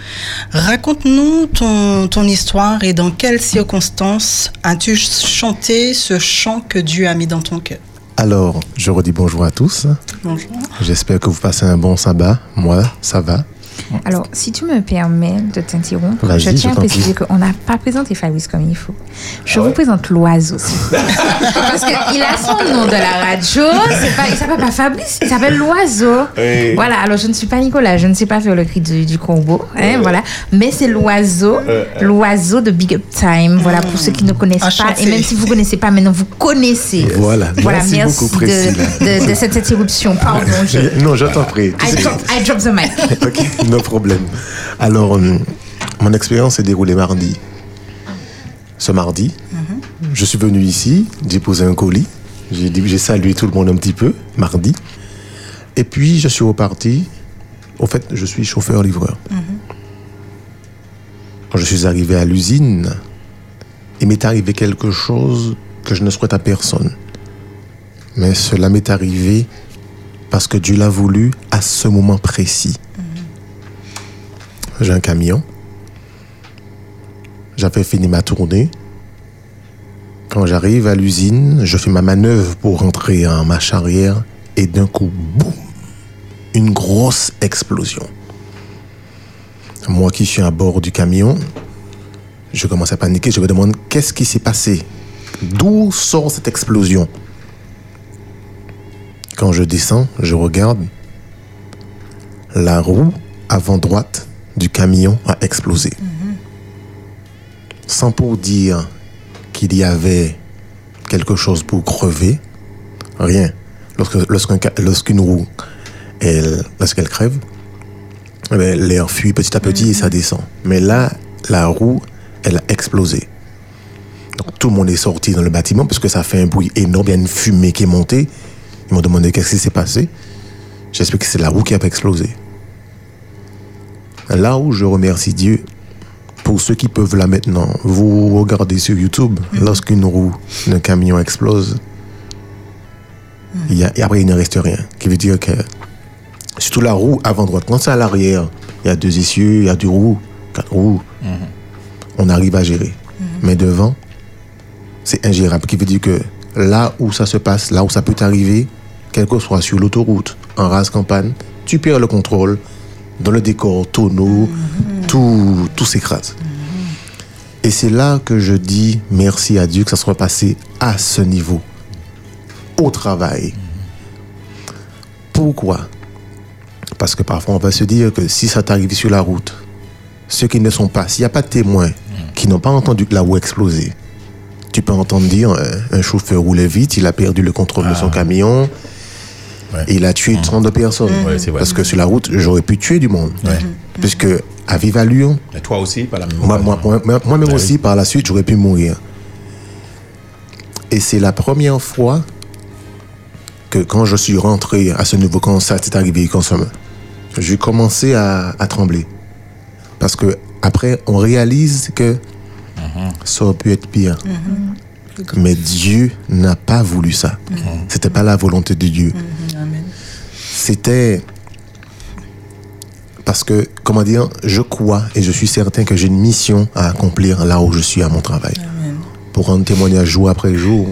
Raconte-nous ton, ton histoire et dans quelles circonstances as-tu chanté ce chant que Dieu a mis dans ton cœur? Alors, je redis bonjour à tous. Bonjour. J'espère que vous passez un bon sabbat. Moi, ça va. Alors, si tu me permets de t'interrompre, je tiens je à préciser qu'on n'a pas présenté Fabrice comme il faut. Je vous présente l'oiseau. Parce qu'il a son nom de la radio. Pas, il s'appelle pas Fabrice, il s'appelle l'oiseau. Oui. Voilà, alors je ne suis pas Nicolas, je ne sais pas faire le cri du, du corbeau. hein, voilà. Mais c'est l'oiseau, l'oiseau de Big Up Time. Voilà, pour ceux qui ne connaissent pas. Et même si vous ne connaissez pas, maintenant vous connaissez. Voilà. Voilà, Merci merci, beaucoup, de, de- de cette interruption. Pardon, je, Je- Non, je t'en prie. I, drop, I drop the mic. ok, no problème. Alors, euh, mon expérience s'est déroulée mardi. Ce mardi, je suis venu ici, j'ai posé un colis, j'ai salué tout le monde un petit peu, mardi. Et puis, je suis reparti. Au fait, je suis chauffeur-livreur. Quand je suis arrivé à l'usine, il m'est arrivé quelque chose que je ne souhaite à personne. Mais cela m'est arrivé parce que Dieu l'a voulu à ce moment précis. J'ai un camion. J'avais fini ma tournée. Quand j'arrive à l'usine, je fais ma manœuvre pour rentrer en marche arrière et d'un coup, boum, une grosse explosion. Moi qui suis à bord du camion, je commence à paniquer. Je me demande qu'est-ce qui s'est passé? D'où sort cette explosion? Quand je descends, je regarde. La roue avant droite du camion a explosé. Sans pour dire qu'il y avait quelque chose pour crever, rien. Lorsque- lorsqu'un ca- Lorsqu'une roue, elle- lorsqu'elle crève, eh ben, l'air fuit petit à petit et ça descend. Mais là, la roue, elle a explosé. Donc tout le monde est sorti dans le bâtiment parce que ça fait un bruit énorme, il y a une fumée qui est montée. Ils m'ont demandé qu'est-ce qui s'est passé. J'explique que c'est la roue qui a explosé. Là où je remercie Dieu, pour ceux qui peuvent là maintenant, vous regardez sur YouTube, lorsqu'une roue d'un camion explose, il y a, et après il ne reste rien. Qui veut dire que, surtout la roue avant droite, quand c'est à l'arrière, il y a deux essieux, il y a deux roues, quatre roues, on arrive à gérer. Mais devant, c'est ingérable. Qui veut dire que là où ça se passe, là où ça peut t'arriver, quel que soit sur l'autoroute, en rase campagne, tu perds le contrôle. Dans le décor, tonneau, tout, tout s'écrase. Et c'est là que je dis merci à Dieu que ça soit passé à ce niveau, au travail. Pourquoi? Parce que parfois on va se dire que si ça t'arrive sur la route, ceux qui ne sont pas, s'il n'y a pas de témoins qui n'ont pas entendu que la roue exploser, tu peux entendre dire euh, un chauffeur roulait vite, il a perdu le contrôle de son camion, Ouais. et il a tué 32 personnes. Ouais, c'est vrai. Parce que sur la route, j'aurais pu tuer du monde. Ouais. Puisque à vive allure, Mais toi aussi, pas la même moi, moi, moi- moi- moi-même Ouais, aussi, par la suite, j'aurais pu mourir. Et c'est la première fois que quand je suis rentré à ce quand ça s'est arrivé, j'ai commencé à, à trembler. Parce que après, on réalise que ça aurait pu être pire. Mais Dieu n'a pas voulu ça. C'était pas la volonté de Dieu. C'était parce que, comment dire, je crois et je suis certain que j'ai une mission à accomplir là où je suis à mon travail. Pour rendre témoignage jour après jour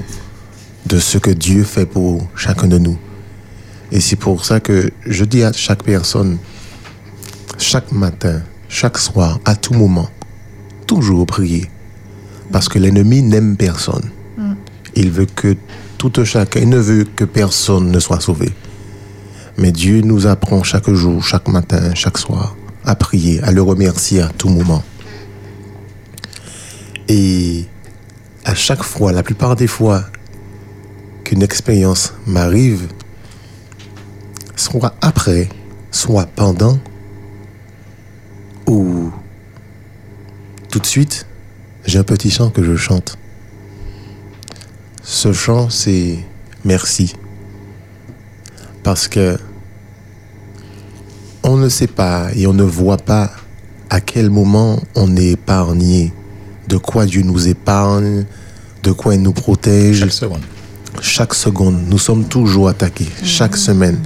de ce que Dieu fait pour chacun de nous. Et c'est pour ça que je dis à chaque personne, chaque matin, chaque soir, à tout moment, toujours prier. Parce que l'ennemi n'aime personne. Il veut que tout chacun, il ne veut que personne ne soit sauvé. Mais Dieu nous apprend chaque jour, chaque matin, chaque soir, à prier, à le remercier à tout moment. Et à chaque fois, la plupart des fois qu'une expérience m'arrive, soit après, soit pendant, ou tout de suite, j'ai un petit chant que je chante. Ce chant, c'est merci. Parce que on ne sait pas et on ne voit pas à quel moment on est épargné, de quoi Dieu nous épargne, de quoi il nous protège. Chaque seconde. Chaque seconde, nous sommes toujours attaqués, chaque semaine.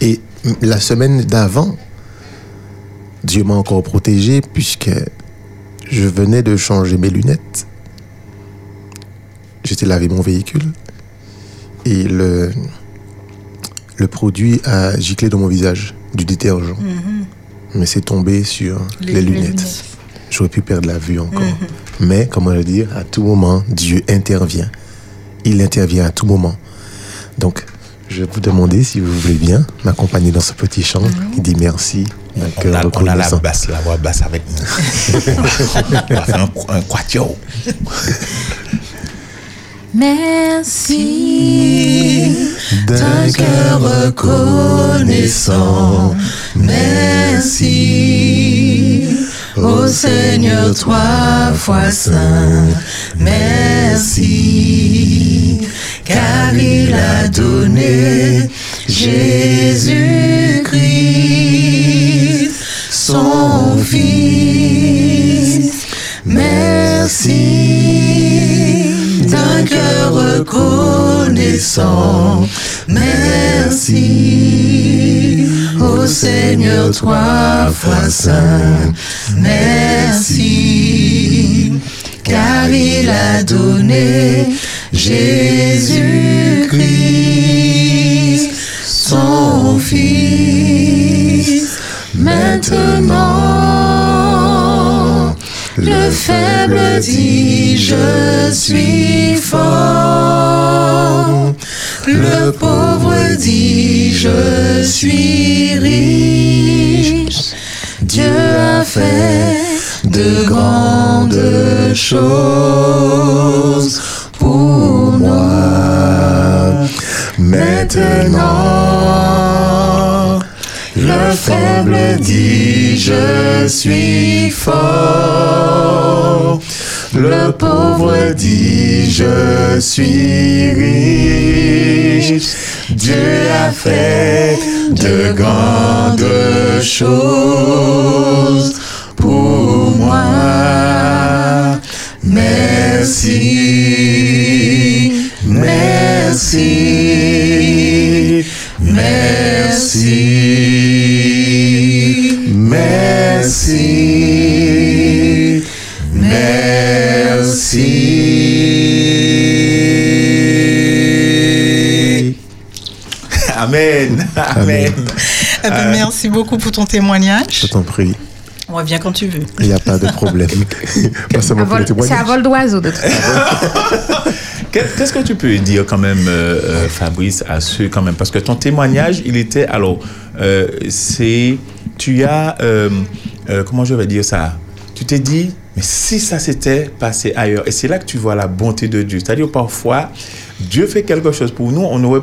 Et la semaine d'avant, Dieu m'a encore protégé puisque je venais de changer mes lunettes. J'étais lavé mon véhicule et le, le produit a giclé dans mon visage, du détergent. Mais c'est tombé sur les, Les lunettes. lunettes. J'aurais pu perdre la vue encore. Mais, comment le dire, à tout moment, Dieu intervient. Il intervient à tout moment. Donc, je vais vous demander, si vous voulez bien, m'accompagner dans ce petit chant qui dit merci. On cœur a, on a la reconnaissant. basse, la voix basse avec nous. on va faire un, un quatuor. Merci D'un cœur reconnaissant, merci. Ô Seigneur, trois fois saint, merci. Car il a donné Jésus-Christ, son Fils. Merci reconnaissant. Merci au Seigneur trois fois saint. Merci car il a donné Jésus-Christ, son Fils. Maintenant, le faible dit je suis fort. Le pauvre dit je suis riche. Dieu a fait de grandes choses pour moi. Maintenant, le faible dit je suis fort. Le pauvre dit je suis riche. Dieu a fait de grandes choses pour moi. Merci, merci, merci, Amen. Amen. Eh ben, merci beaucoup pour ton témoignage. Je t'en prie, On revient quand tu veux. il n'y a pas de problème. C'est à témoignage. vol d'oiseau de toute Qu'est-ce que tu peux dire quand même, euh, euh, Fabrice, à ceux quand même? Parce que ton témoignage, il était, alors, euh, c'est, tu as, euh, euh, comment je vais dire ça? Tu t'es dit, mais si ça s'était passé ailleurs, et c'est là que tu vois la bonté de Dieu. C'est-à-dire parfois, Dieu fait quelque chose pour nous, on aurait,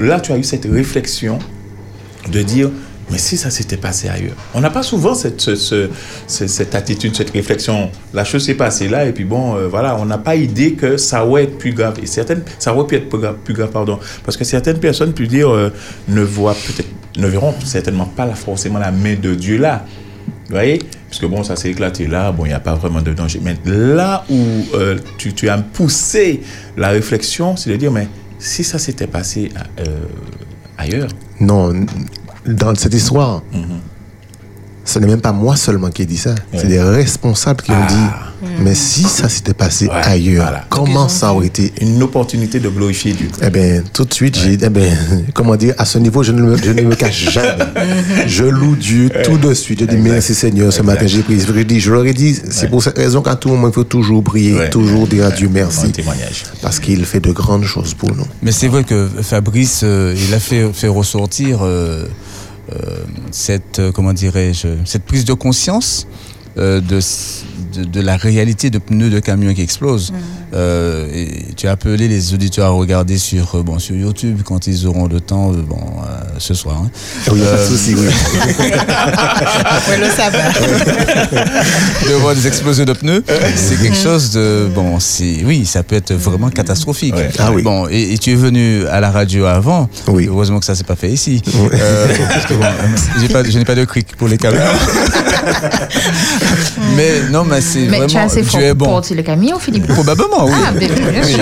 là tu as eu cette réflexion de dire, mais si ça s'était passé ailleurs. On n'a pas souvent cette, ce- ce- ce- cette attitude, cette réflexion. La chose s'est passée là, et puis bon, euh, voilà, on n'a pas idée que ça aurait être plus grave. Et certaines, ça aurait pu être plus grave, pardon. Parce que certaines personnes, plus dire, euh, ne voient peut-être, ne verront certainement pas forcément la main de Dieu là. Vous voyez? Parce que bon, ça s'est éclaté là, bon, il n'y a pas vraiment de danger. Mais là où euh, tu as poussé la réflexion, c'est de dire, mais si ça s'était passé euh, ailleurs, Non, dans cette histoire, ce n'est même pas moi seulement qui ai dit ça. C'est des responsables qui ont dit, mais si ça s'était passé Ouais, ailleurs, voilà. comment ça aurait été Une opportunité de glorifier Dieu. eh bien, tout de suite, j'ai, eh ben, comment dire, à ce niveau, je ne me, je ne me cache jamais. je loue Dieu tout de suite. Je dis merci Seigneur. Ce matin, j'ai prié. Je dis, je leur ai dit, c'est pour cette raison qu'à tout moment, il faut toujours prier, Ouais. toujours dire à Dieu Un merci. témoignage. Parce qu'il fait de grandes choses pour nous. Mais c'est vrai que Fabrice, euh, il a fait, fait ressortir euh, cette, euh, comment dirais-je, cette prise de conscience euh, de, de, de la réalité de pneus de camions qui explosent. Euh, et tu as appelé les auditeurs à regarder sur, euh, bon, sur YouTube quand ils auront le temps, euh, bon, euh, ce soir. hein. Oui, pas de souci, oui. Après le sabbat. de voir des explosions de pneus, c'est quelque chose de bon. Oui, ça peut être vraiment catastrophique. Ouais. Ah oui. Bon, et, et tu es venu à la radio avant. Oui. Heureusement que ça s'est pas fait ici. Euh, parce que bon, j'ai pas, je n'ai pas de cric pour les camions. mais non, mais c'est Mais vraiment. tu as assez fort pour bon. porter le camion, Philippe. Probablement, oui. Ah, bien, bien sûr.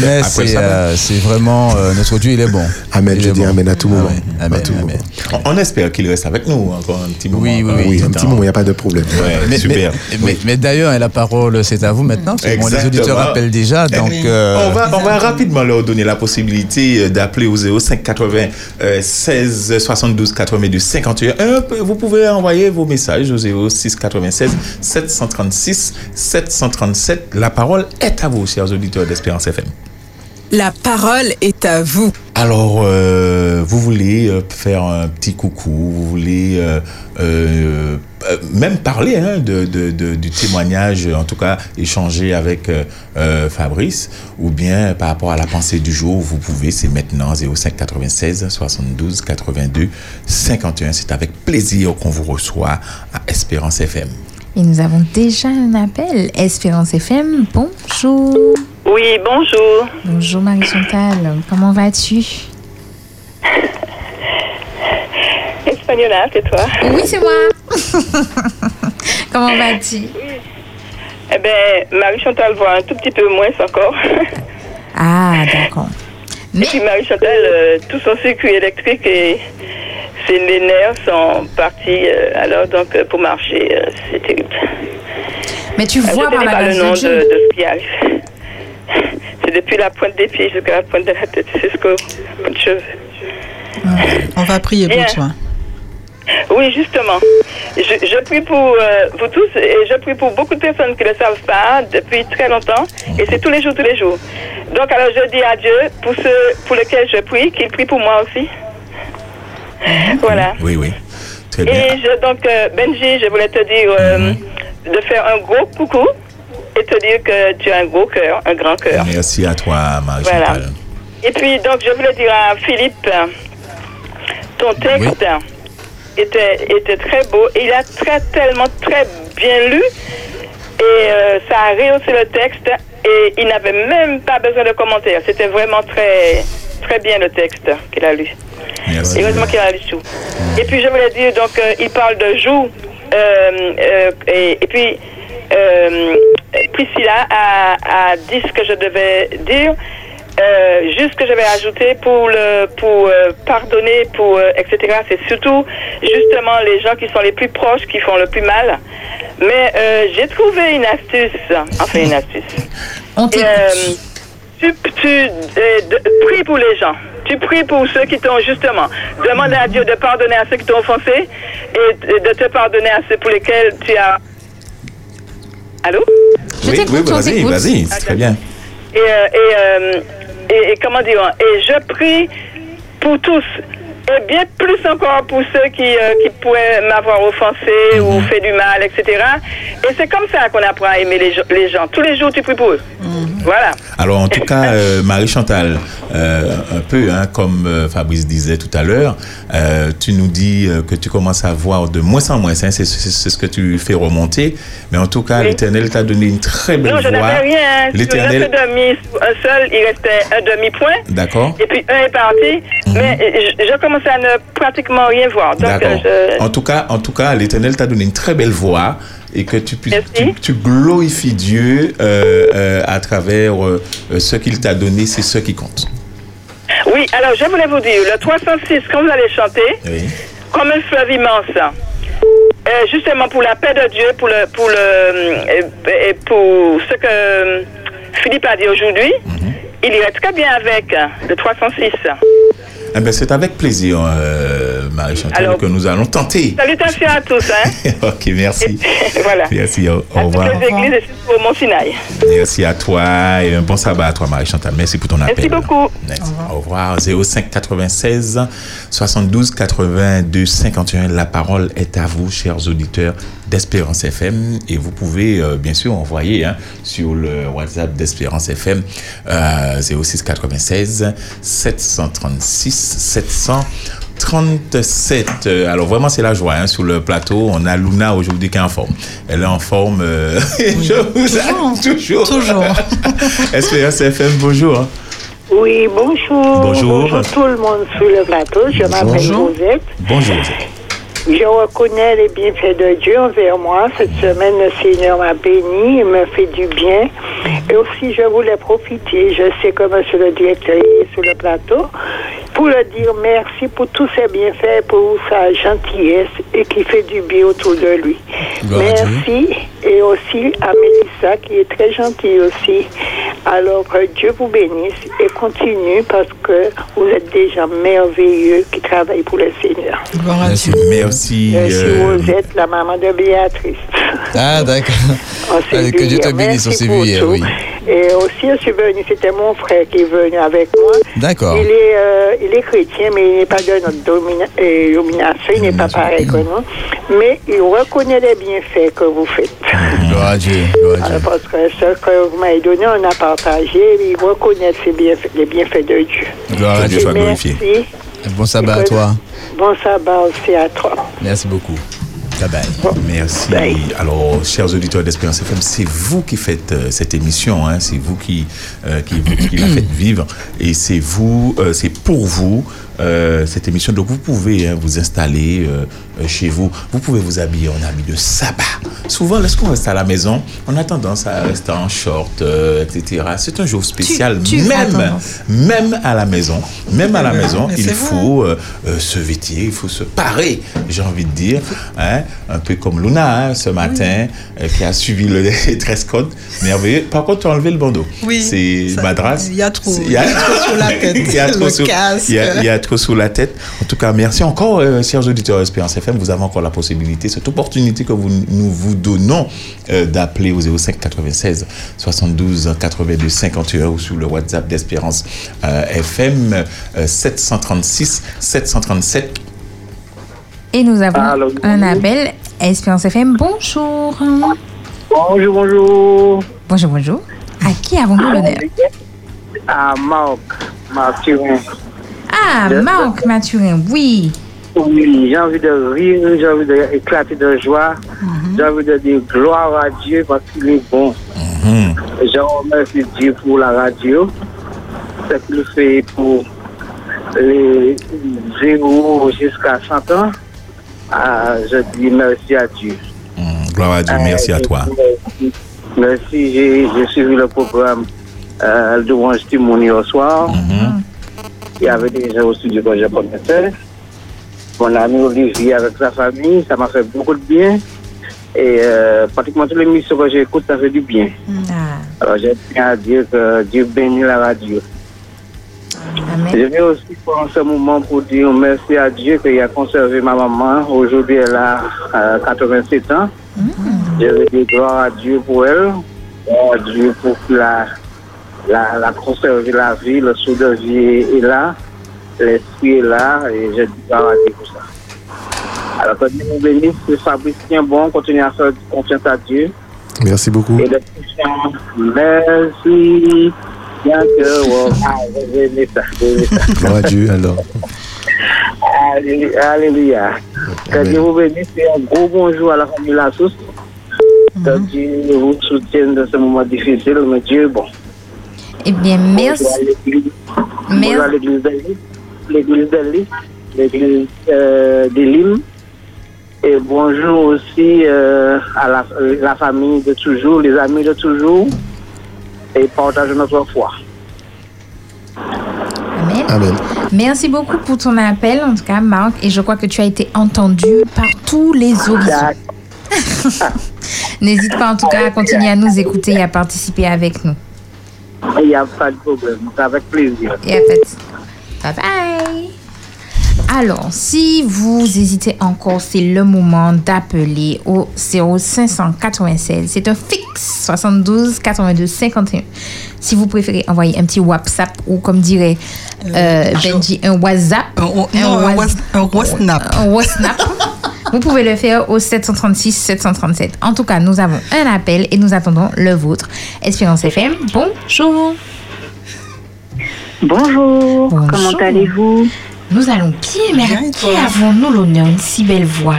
Mais, c'est euh, c'est vraiment euh, notre Dieu, il est bon. Amen, Il je dis bon. amen à tout moment. Amen, amen, À tout amen. moment. On, on espère qu'il reste avec nous encore un petit moment. Oui, oui, oui. Oui, un petit moment, il n'y a pas de problème. Ouais, Mais, super. mais, mais- mais d'ailleurs, la parole, c'est à vous maintenant. parce que, bon, les auditeurs appellent déjà, donc. euh, On va, on va rapidement leur donner la possibilité euh, d'appeler au 05 80 euh, 16 72 82 51. Euh, Vous pouvez envoyer vos messages au 06 96 736 737. La parole est à vous, chers auditeurs d'Espérance FM. La parole est à vous. Alors, euh, vous voulez euh, faire un petit coucou, vous voulez euh, même parler hein, de, de- de- du témoignage, en tout cas échanger avec Fabrice, ou bien par rapport à la pensée du jour, vous pouvez, c'est maintenant 05 96 72 82 51. C'est avec plaisir qu'on vous reçoit à Espérance FM. Et nous avons déjà un appel. Espérance FM, bonjour. Oui, bonjour. Bonjour Marie-Chantal, comment vas-tu? Espagnola, c'est toi? Oui, c'est moi. comment vas-tu? Eh bien, Marie-Chantal voit un tout petit peu moins encore. Ah, d'accord. Et puis Marie-Chantal, euh, tout son circuit électrique ses les nerfs sont partis. euh, alors, donc, euh, pour marcher, euh, c'est terrible. Mais tu Euh, vois je par pas le nom de de, Dieu. de ce qui arrive. C'est depuis la pointe des pieds jusqu'à la pointe de la tête. C'est ce que de cheveux. On va prier pour Bien. toi. Oui, justement. Je, je prie pour euh, vous tous et je prie pour beaucoup de personnes qui ne le savent pas depuis très longtemps. Et c'est tous les jours, tous les jours. Donc, alors, je dis à Dieu, pour ceux pour lesquels je prie, qu'il prie pour moi aussi. Voilà. Oui, oui. Très bien. Et je, donc, euh, Benji, je voulais te dire euh, de faire un gros coucou et te dire que tu as un gros cœur, un grand cœur. Merci à toi, Marie-Chantal. Voilà. Et puis, donc, je voulais dire à Philippe, ton texte était, était très beau. Il a très, tellement, très bien lu. Et euh, ça a rehaussé le texte. Et il n'avait même pas besoin de commentaires. C'était vraiment très, très bien le texte qu'il a lu. Merci. Heureusement qu'il a lu tout. Et puis je voulais dire, donc, euh, il parle de joug. euh, euh, et, et puis, euh, Priscilla a, a dit ce que je devais dire. Euh, juste ce que je vais ajouter pour le pour euh, pardonner pour euh, etc c'est surtout justement les gens qui sont les plus proches qui font le plus mal mais euh, j'ai trouvé une astuce enfin une astuce On tu, tu euh, de- pries pour les gens. Tu pries pour ceux qui t'ont justement. Demande à Dieu de pardonner à ceux qui t'ont offensé et de te pardonner à ceux pour lesquels tu as. Allô? Je Oui, vas-y, vas-y, c'est très bien. Et, euh, et, euh, et, et comment dire Et je prie pour tous. Et bien plus encore pour ceux qui, euh, qui pourraient m'avoir offensé ou fait du mal, etc. Et c'est comme ça qu'on apprend à aimer les, gens- les gens. Tous les jours, tu pries pour eux. Voilà. Alors en tout cas, euh, Marie-Chantal, euh, un peu hein, comme euh, Fabrice disait tout à l'heure, euh, tu nous dis euh, que tu commences à voir de moins en moins, hein, c'est ce que tu fais remonter, mais en tout cas, Oui. l'Éternel t'a donné une très belle Non, je voix. n'avais rien. hein. L'Éternel, demi, un seul, il restait un demi-point. d'accord Et puis un est parti. Mais je, je commençais à ne pratiquement rien voir. Donc. D'accord. euh, je- En tout cas, en tout cas, l'Éternel t'a donné une très belle voix et que tu puisses, tu, glorifies Dieu euh, euh, à travers euh, ce qu'il t'a donné, c'est ce qui compte. Oui, alors je voulais vous dire, le 306, quand vous allez chanter, Oui. comme un fleuve immense, justement pour la paix de Dieu, pour le, pour le, et pour ce que Philippe a dit aujourd'hui, il irait très bien avec le 306. Eh ben, c'est avec plaisir, euh, Marie-Chantal, que nous allons tenter. Salutations à tous, hein. ok, merci. voilà. Merci, au, au À toutes revoir. les églises au Mont Sinaï. Merci à toi et un bon sabbat à toi, Marie-Chantal. Merci pour ton appel. Merci beaucoup. Merci. Au revoir. 05 96 72 82 51. La parole est à vous, chers auditeurs d'Espérance FM. Et vous pouvez, euh, bien sûr, envoyer hein, sur le WhatsApp d'Espérance FM euh, 06 96 736 737. Euh, alors, vraiment, c'est la joie. hein, sur le plateau, on a Luna aujourd'hui qui est en forme. Elle est en forme. euh, je vous aime toujours. Toujours. Espérance FM, bonjour. Oui, bonjour. Bonjour. tout le monde sur le plateau. Je m'appelle Bonjour. Rosette. Je reconnais les bienfaits de Dieu envers moi. Cette semaine, le Seigneur m'a béni et me fait du bien. Et aussi, je voulais profiter, je sais que monsieur le directeur est sur le plateau, pour le dire merci pour tous ses bienfaits, pour sa gentillesse et qui fait du bien autour de lui. Merci. Et aussi à Mélissa, qui est très gentille aussi. Alors, que Dieu vous bénisse et continue parce que vous êtes des gens merveilleux qui travaillent pour le Seigneur. Merci. Merci, euh, vous êtes la maman de Béatrice. Ah, d'accord. Vu que Dieu te bénisse, on s'est vu hier, oui. Et aussi, je suis venu, c'était mon frère qui est venu avec moi. D'accord. Il est, euh, il est chrétien, mais il n'est pas de notre domina- euh, domination, il n'est pas pareil que nous. Mais il reconnaît les bienfaits que vous faites. Gloire à Dieu. Gloire à Alors, Dieu. parce que ce que vous m'avez donné, on a partagé, il reconnaît bienfaits, les bienfaits de Dieu. Gloire à Dieu. soit glorifié. Merci. Bon sabbat à toi. Bon sabbat aussi à toi. Merci beaucoup. Bye bye. Merci. Bye. Alors, chers auditeurs d'Espérance FM, c'est vous qui faites euh, cette émission, hein, c'est vous qui, euh, qui, qui la faites vivre, et c'est vous, euh, c'est pour vous euh, cette émission. Donc, vous pouvez hein, vous installer euh, euh, chez vous. Vous pouvez vous habiller en habit de sabbat. Souvent, lorsqu'on reste à la maison, on a tendance à rester en short, euh, etc. C'est un jour spécial, tu même, même à la maison. Même à la maison, Mais il faut se vêtir, il faut se parer, j'ai envie de dire. Hein, un peu comme Luna hein, ce matin, euh, qui a suivi le dress code. Merveilleux. Par contre, tu as enlevé le bandeau. Oui, C'est madras. il y a trop- il y a trop sur la tête, il y a trop le sur- casque. Il y a, y a sous la tête. En tout cas, merci encore, euh, chers auditeurs Espérance FM. Vous avez encore la possibilité, cette opportunité que vous, nous vous donnons euh, d'appeler au 05 96 72 82 51 ou sur le WhatsApp d'Espérance euh, FM euh, 736 737 Et nous avons Allô. un appel. Espérance FM, bonjour. Bonjour, bonjour. Bonjour, bonjour. À qui avons-nous l'honneur? À Marc, Marc Ah, Marc Mathurin, oui. Oui, j'ai envie de rire, j'ai envie d'éclater de joie, j'ai envie de dire gloire à Dieu parce qu'il est bon. Je remercie Dieu pour la radio, ce qu'il fait pour les 0 jusqu'à 100 ans. Ah, je dis merci à Dieu. Hum, Gloire à Dieu, merci à toi. Merci, Merci, j'ai suivi le programme euh, de Orange Timon hier soir. Il y avait des gens au studio que je connaissais. Mon ami Olivier avec sa famille, ça m'a fait beaucoup de bien. Et euh, pratiquement toutes les émissions que j'écoute, ça fait du bien. Ah, Alors je tiens à dire que Dieu bénit la radio. amen. Je vais aussi prendre ce moment pour dire merci à Dieu qu'il a conservé ma maman. Aujourd'hui, elle a euh, 87 ans. Je veux dire gloire à Dieu pour elle. Gloire à Dieu pour la, la, la conserver la vie. Le sou de vie est là. L'esprit est là. Et je dis gloire à Dieu pour ça. Alors que Dieu nous bénisse. C'est Fabrice tient bon. Continue à faire confiance à Dieu. Merci beaucoup. Et le merci. Bien que, wow. ah, j'ai ça, j'ai. Gloire à Dieu alors. Alléluia. Que Dieu vous bénisse et un gros bonjour à la famille Lassous. Que Dieu vous soutienne dans ce moment difficile, mais Dieu est bon. Eh bien, merci. Bonjour à l'église. Merci. Bonjour à l'église d'Eli, l'église euh, d'Elim. Et bonjour aussi euh, à la, la famille de toujours, les amis de toujours. Et partage notre foi. Amen. Amen. Merci beaucoup pour ton appel, en tout cas, Marc. Et je crois que tu as été entendu par tous les auditeurs. N'hésite pas, en tout cas, à continuer à nous écouter et à participer avec nous. Il n'y a pas de problème. C'est avec plaisir. Et à fait. Bye bye. Alors, si vous hésitez encore, c'est le moment d'appeler au 0596. C'est un fixe 72 82 51. Si vous préférez envoyer un petit WhatsApp ou comme dirait euh, Benji, un WhatsApp. Un WhatsApp. un WhatsApp. Vous pouvez le faire au 736 737. En tout cas, nous avons un appel et nous attendons le vôtre. Espérance FM, bonjour. Bonjour, Bonjour. comment allez-vous? Nous allons bien, mais Bien, à et qui avons-nous l'honneur Une si belle voix?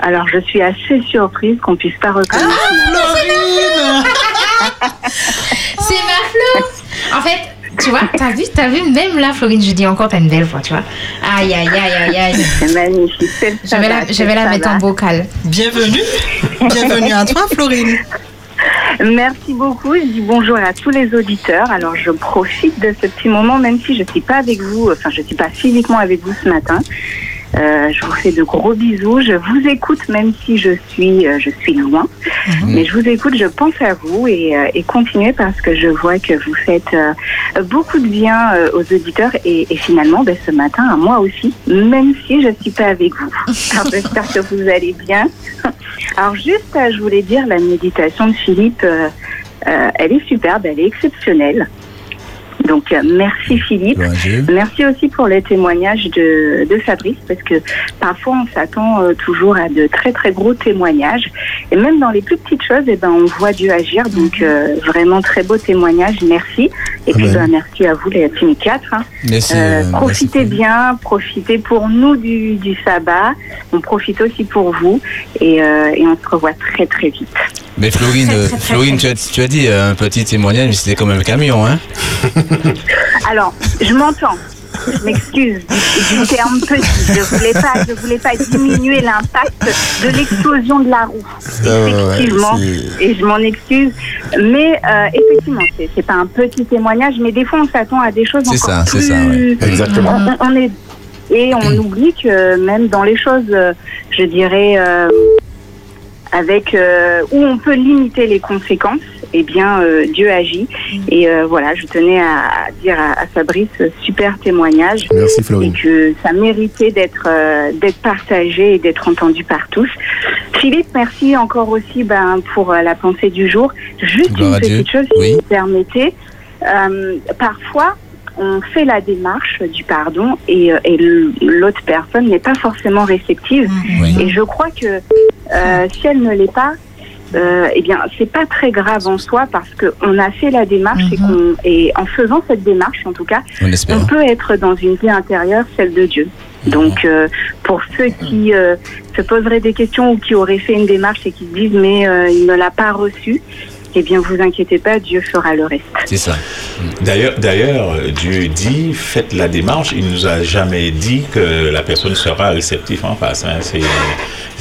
Alors, je suis assez surprise qu'on puisse pas reconnaître. Florine C'est ma Flo En fait, tu vois, t'as vu, t'as vu, même là, Florine, je dis encore, t'as une belle voix, tu vois. Aïe, aïe, aïe, aïe, aïe. C'est magnifique. Je vais la, je vais la mettre en vocal. Bienvenue. Bienvenue à toi, Florine. Merci beaucoup. Je dis bonjour à tous les auditeurs. Alors, je profite de ce petit moment, même si je suis pas avec vous, enfin, je suis pas physiquement avec vous ce matin. Euh, je vous fais de gros bisous. Je vous écoute, même si je suis, euh, je suis loin. Mais je vous écoute, je pense à vous et, euh, et continuez parce que je vois que vous faites euh, beaucoup de bien euh, aux auditeurs et, et finalement, ben, ce matin, à moi aussi, même si je ne suis pas avec vous. Alors, j'espère que vous allez bien. Alors, juste, euh, je voulais dire, la méditation de Philippe, elle est superbe, elle est exceptionnelle. Donc, euh, merci Philippe. Merci aussi pour les témoignages de, de Fabrice, parce que parfois on s'attend euh, toujours à de très très gros témoignages. Et même dans les plus petites choses, eh ben, on voit Dieu agir. Donc euh, vraiment très beau témoignage, merci. Et puis ben, merci à vous les Team 4. hein. Merci. Euh, merci, profitez bien, profitez pour nous du, du sabbat. On profite aussi pour vous et, et on se revoit très très vite. Mais Florine, Très, euh, très, très, Florine très. tu, as, tu as dit euh, un petit témoignage, mais c'était comme un camion, hein Alors, je m'entends. Je m'excuse du, du terme petit. Je voulais pas, je voulais pas diminuer l'impact de l'explosion de la roue. Effectivement, et je m'en excuse. Mais euh, effectivement, c'est c'est pas un petit témoignage, mais des fois on s'attend à des choses C'est encore ça, c'est plus. ça, ouais. Exactement. On, on est et on oublie que même dans les choses, euh, je dirais, euh, avec euh, où on peut limiter les conséquences, eh bien euh, Dieu agit. Et euh, voilà, je tenais à dire à, à Fabrice euh, super témoignage Merci et Florine. que ça méritait d'être euh, d'être partagé et d'être entendu par tous. Philippe, merci encore aussi ben, pour euh, la pensée du jour. Juste Gloire une petite chose, si Oui. vous me permettez. Euh, parfois, on fait la démarche du pardon et, euh, et l'autre personne n'est pas forcément réceptive. Oui. Et je crois que euh, si elle ne l'est pas, euh, eh bien, c'est pas très grave en soi parce qu'on a fait la démarche et, qu'on, et en faisant cette démarche, en tout cas, On peut être dans une vie intérieure, celle de Dieu. Donc, euh, pour ceux qui euh, se poseraient des questions ou qui auraient fait une démarche et qui se disent mais euh, il ne l'a pas reçu, eh bien, vous inquiétez pas, Dieu fera le reste. C'est ça. D'ailleurs, d'ailleurs, Dieu dit faites la démarche. Il nous a jamais dit que la personne sera réceptive en face. hein. C'est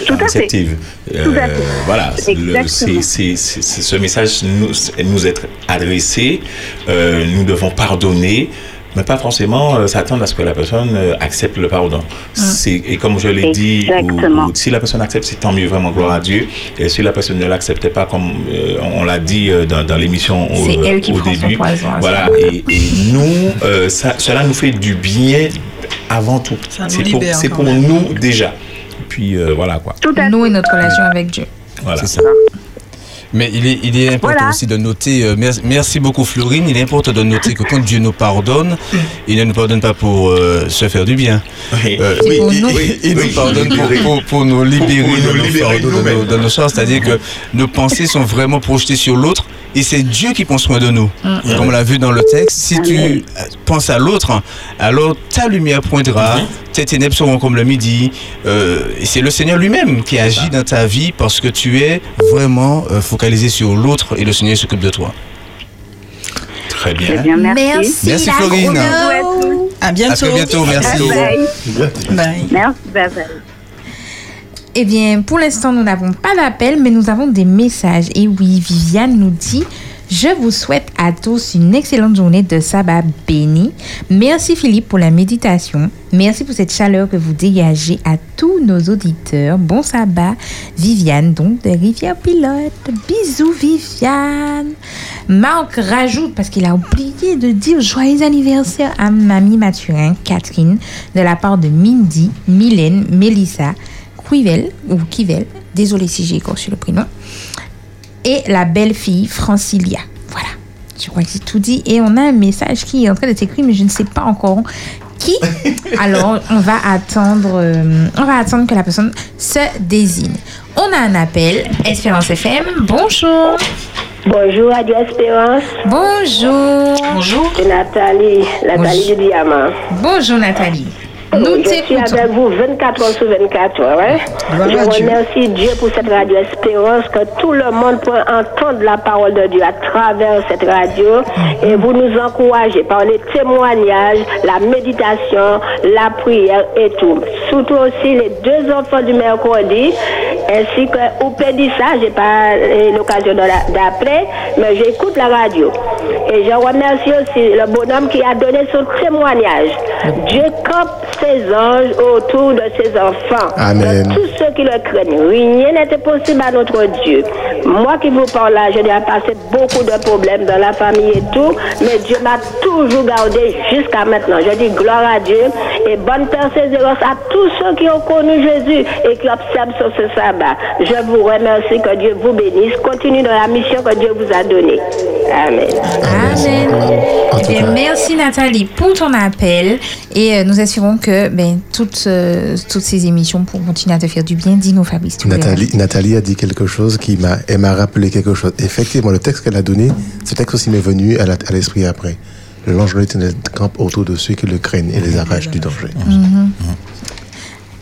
Tout à fait. réceptive. Euh, Tout à fait. Voilà. Le- Exactement. c'est- c'est- c'est- c'est- ce message nous, nous est adressé. Euh, nous devons pardonner. Mais pas forcément euh, s'attendre à ce que la personne euh, accepte le pardon. C'est Et comme je l'ai dit, ou- Exactement. ou si la personne accepte, c'est tant mieux, vraiment, gloire à Dieu. Et si la personne ne l'acceptait pas, comme euh, on l'a dit euh, dans, dans l'émission au, C'est elle qui au prend son début, poison, à ce voilà, et, et nous, euh, ça, cela nous fait du bien avant tout. C'est pour, nous déjà. Puis euh, voilà quoi. Tout à Nous et notre relation avec Dieu. Voilà. C'est ça. Mais il est, il est important Voilà. aussi de noter, euh, merci, merci beaucoup Florine, il est important de noter que quand Dieu nous pardonne, il ne nous pardonne pas pour euh, se faire du bien. Oui, Euh, C'est pour nous. il nous oui, pardonne pour, libérer. pour- pour nous libérer Pour nous de nos libérer de nous-mêmes. nos, de nos sorts. C'est-à-dire que nos pensées sont vraiment projetées sur l'autre et c'est Dieu qui prend soin de nous. Comme on l'a vu dans le texte, si tu Amen. penses à l'autre, alors ta lumière pointera, tes ténèbres seront comme le midi. Euh, et c'est le Seigneur lui-même qui agit dans ta vie parce que tu es vraiment euh, focalisé sur l'autre et le Seigneur s'occupe de toi. Très Eh bien. bien, merci. Merci, Florine. À tous. À bientôt. très bientôt, merci. Bye bye. Bye. Merci, bye bye. Eh bien, pour l'instant, nous n'avons pas d'appel, mais nous avons des messages. Et oui, Viviane nous dit Je vous souhaite à tous une excellente journée de sabbat béni. Merci Philippe pour la méditation. Merci pour cette chaleur que vous dégagez à tous nos auditeurs. Bon sabbat, Viviane, donc de Rivière Pilote. Bisous Viviane. Marc rajoute, parce qu'il a oublié de dire joyeux anniversaire à Mamie Mathurin, Catherine, de la part de Mindy, Mylène, Mélissa, Quivel, ou Kivel, désolé si j'ai écorché le prénom, et la belle-fille Francilia. Voilà, je crois que c'est tout dit. Et on a un message qui est en train d'être écrit, mais je ne sais pas encore qui. Alors, on va attendre, euh, on va attendre que la personne se désigne. On a un appel, Espérance FM. Bonjour. Bonjour, Radio Espérance. Bonjour. Bonjour. C'est Nathalie, Nathalie du Diamant. Bonjour Nathalie. Nous je suis avec vous 24 heures sur 24 heures. Hein? Je remercie Dieu pour cette radio Espérance, que tout le monde peut entendre la parole de Dieu à travers cette radio. Et vous nous encouragez par les témoignages, la méditation, la prière et tout. Surtout aussi les deux enfants du mercredi, ainsi que Oupédissa, j'ai pas eu l'occasion d'appeler, mais j'écoute la radio. Et je remercie aussi le bonhomme qui a donné son témoignage. Dieu campe ses anges autour de ses enfants. Amen. De tous ceux qui le craignent. Rien n'était possible à notre Dieu. Moi qui vous parle là, je n'ai passé beaucoup de problèmes dans la famille et tout, mais Dieu m'a toujours gardé jusqu'à maintenant. Je dis gloire à Dieu et bonne persévérance à tous ceux qui ont connu Jésus et qui observent sur ce sabbat. Je vous remercie, que Dieu vous bénisse. Continue dans la mission que Dieu vous a donnée. Amen. Amen. Eh bien, merci Nathalie pour ton appel et euh, nous assurons que ben, toutes, euh, toutes ces émissions pourront continuer à te faire du bien. Dis-nous Fabrice. tu Nathalie, Nathalie a dit quelque chose qui m'a, elle m'a rappelé quelque chose. Effectivement, le texte qu'elle a donné, ce texte aussi m'est venu à, l'esprit après. L'ange de l'éternel campe autour de ceux qui le craignent et les arrache du danger. Mhm.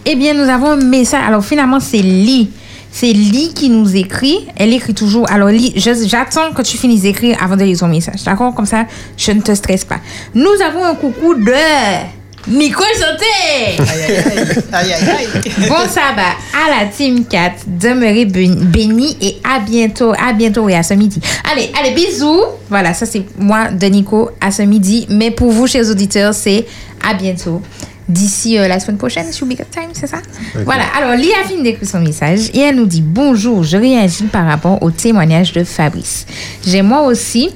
Eh bien, nous avons un message. Alors, finalement, c'est Lee. C'est Lee qui nous écrit. Elle écrit toujours. Alors, Lee, j'attends que tu finisses d'écrire avant de lire ton message. D'accord? Comme ça, je ne te stresse pas. Nous avons un coucou de Nicole Santé. Aïe, aïe, aïe. Bon sabbat à la Team 4. Demeurez bénis et à bientôt. À bientôt et à ce midi. Allez, allez, bisous. Voilà, ça c'est moi de Nico à ce midi. Mais pour vous, chers auditeurs, c'est à bientôt. D'ici euh, la semaine prochaine sur Big Up Time, c'est ça? Voilà, alors Lia a fini d'écrire son message et elle nous dit Bonjour, je réagis par rapport au témoignage de Fabrice. J'ai moi aussi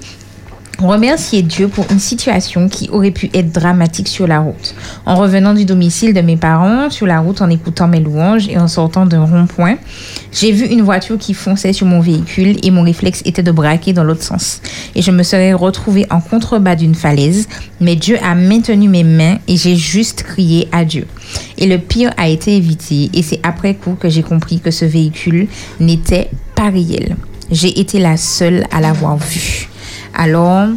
remercier Dieu pour une situation qui aurait pu être dramatique sur la route. En revenant du domicile de mes parents, sur la route en écoutant mes louanges et en sortant d'un rond-point, j'ai vu une voiture qui fonçait sur mon véhicule et mon réflexe était de braquer dans l'autre sens. Et je me serais retrouvée en contrebas d'une falaise, mais Dieu a maintenu mes mains et j'ai juste crié à Dieu. Et le pire a été évité et c'est après coup que j'ai compris que ce véhicule n'était pas réel. J'ai été la seule à l'avoir vu. Alors,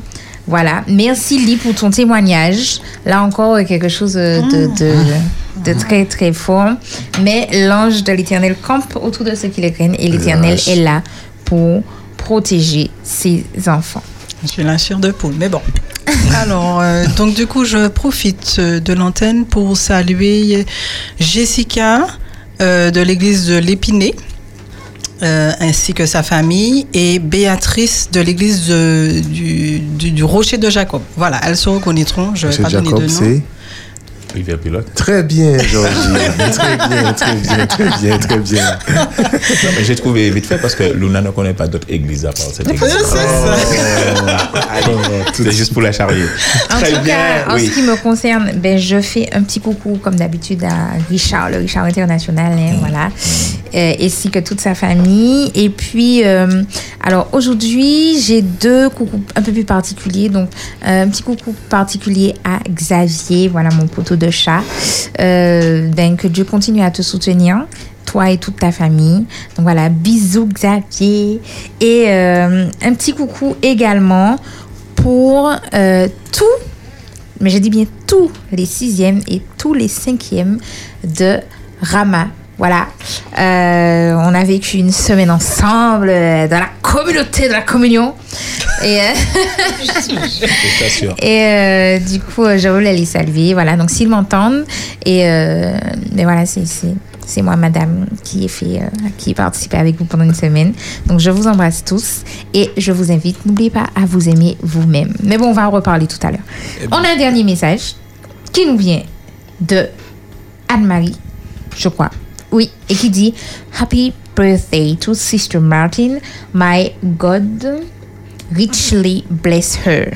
voilà. Merci Lee pour ton témoignage. Là encore, quelque chose de, de, de très, très fort. Mais l'ange de l'éternel campe autour de ceux qui le craignent et l'éternel est là pour protéger ses enfants. Je suis la chair de poule, mais bon. Alors, euh, donc du coup, je profite euh, de l'antenne pour saluer Jessica euh, de l'église de l'Épinay. Euh, ainsi que sa famille et Béatrice de l'église de- du, du, du Rocher de Jacob. Voilà, elles se reconnaîtront. Je vais pas donner Jacob, de nom. Rivière Pilote. Très bien, Georgie. très bien, très bien, très bien, très bien. Non, mais j'ai trouvé vite fait parce que Luna ne connaît pas d'autres églises à part cette église. C'est juste pour la charrier. En Très tout bien, cas, en ce qui me concerne, ben, je fais un petit coucou, comme d'habitude, à Richard, le Richard International, hein, voilà, Euh, ainsi que toute sa famille. Et puis, euh, alors aujourd'hui, j'ai deux coucous un peu plus particuliers. Donc, euh, un petit coucou particulier à Xavier, voilà, mon poteau de chat. Euh, ben, que Dieu continue à te soutenir toi et toute ta famille. Donc voilà, bisous Xavier. Et euh, un petit coucou également pour euh, tous, mais je dis bien tous les sixièmes et tous les cinquièmes de Rama. Voilà, Euh, on a vécu une semaine ensemble euh, dans la communauté de la communion. Et, euh, et euh, du coup, je voulais les saluer. Voilà, donc s'ils m'entendent, et mais voilà, c'est moi, madame, qui ai fait, qui ai participé avec vous pendant une semaine. Donc, je vous embrasse tous et je vous invite, n'oubliez pas à vous aimer vous-même. Mais bon, on va en reparler tout à l'heure. On a un dernier message qui nous vient de Anne-Marie, je crois. Oui, et qui dit Happy birthday to Sister Martin. My God richly bless her.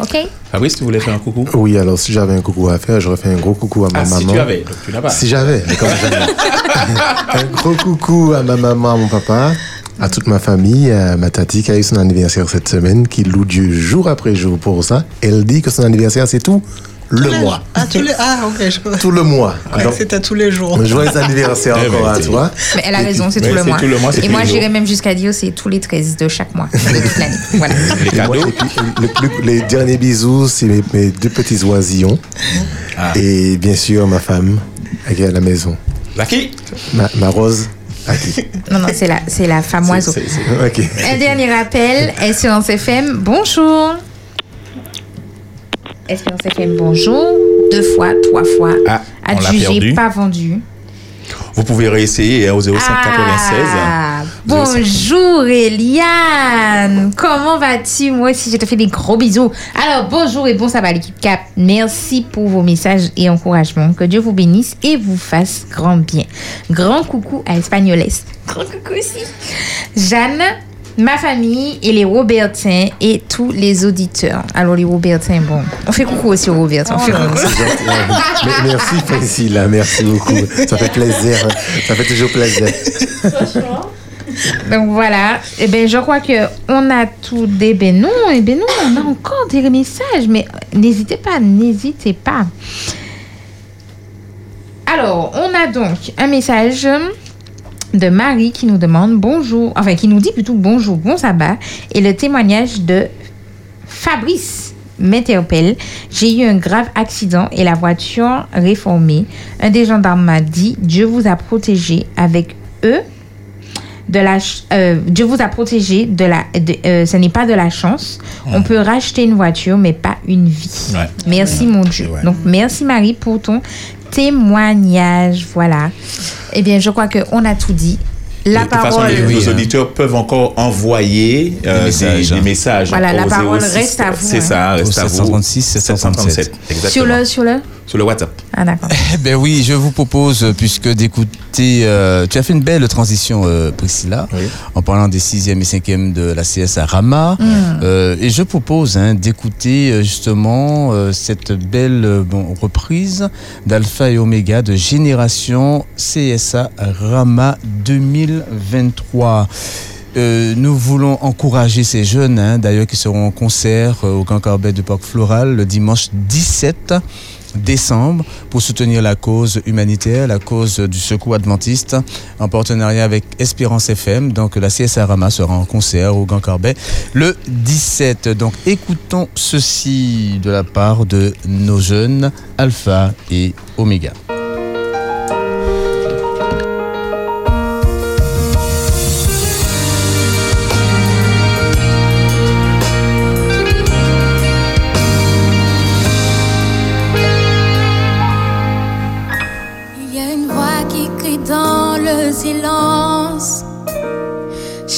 OK? Fabrice, tu voulais faire un coucou? Oui, alors si j'avais un coucou à faire, j'aurais fait un gros coucou à ma Ah, si maman. tu avais, donc tu n'as pas. Si j'avais, mais comme jamais. un gros coucou à ma maman, à mon papa, à toute ma famille, à ma tati qui a eu son anniversaire cette semaine, qui loue Dieu jour après jour pour ça. Elle dit que son anniversaire, c'est tout le mois. Ah, tous les... ah ok, je crois Tout le mois. Donc, c'était tous les jours. joyeux anniversaire Eh ben, encore à c'est- toi. Mais elle a raison, c'est tout le c'est mois. tout le mois, c'est et moi, j'irais même jusqu'à dire c'est tous les 13 de chaque mois, de toute l'année. Voilà. Les cadeaux les derniers bisous, c'est mes, mes deux petits oisillons. Ah. Et bien sûr, ma femme, qui est à la maison. Lucky Ma, ma rose, à qui? Non, non, c'est la, c'est la femme oiseau. C'est- c'est-. Un dernier rappel, Espérance FM, bonjour. Espérance FM, bonjour. Deux fois, trois fois. Ah, Adjugé, pas vendu. Vous pouvez réessayer hein, au 05 Ah, 96. bonjour Eliane, comment vas-tu? Moi aussi, je te fais des gros bisous. Alors, bonjour et bon sabbat l'équipe Cap. Merci pour vos messages et encouragements. Que Dieu vous bénisse et vous fasse grand bien. Grand coucou à Espagnoles. Grand coucou aussi. Jeanne, ma famille et les Robertins et tous les auditeurs. Alors, les Robertins, bon, on fait coucou aussi aux Robertins. On fait coucou. C'est gentil. Mais- Merci Priscilla, merci beaucoup. Ça fait plaisir. Ça fait toujours plaisir. Donc voilà, eh ben, je crois que on a tout des... Ben non, eh ben non, on a encore des messages, mais n'hésitez pas, n'hésitez pas. Alors, on a donc un message de Marie qui nous demande bonjour, enfin qui nous dit plutôt bonjour, bon sabbat, et le témoignage de Fabrice m'interpelle. J'ai eu un grave accident et la voiture réformée. Un des gendarmes m'a dit Dieu vous a protégé avec eux. De la, euh, Dieu vous a protégé de la. de- euh, ce n'est pas de la chance. On peut racheter une voiture, mais pas une vie. Ouais. Merci mon Dieu. Donc merci Marie pour ton témoignage. Voilà. Eh bien, je crois qu'on a tout dit. La de toute façon, parole. les, Oui, nos hein. auditeurs peuvent encore envoyer euh, des messages, des hein. messages. Voilà, la parole 06, reste à vous, C'est hein. ça, reste à vous. 736, 737. Exactement. Sur le, sur le. Sur le WhatsApp. Ah d'accord. Eh ben oui, je vous propose, puisque d'écouter, euh, tu as fait une belle transition, euh, Priscilla, Oui. en parlant des sixième et cinquième de la CS à Rama. Mm. Euh, et je propose hein, d'écouter justement euh, cette belle bon, reprise d'Alpha et Oméga de Génération CSA Rama 2023. Euh, nous voulons encourager ces jeunes, hein, d'ailleurs, qui seront en concert euh, au Grand Corbet du Parc Floral le dimanche 17 décembre pour soutenir la cause humanitaire, la cause du secours adventiste, en partenariat avec Espérance FM. Donc la CSA Rama sera en concert au Grand Corbet le 17. Donc écoutons ceci de la part de nos jeunes Alpha et Oméga.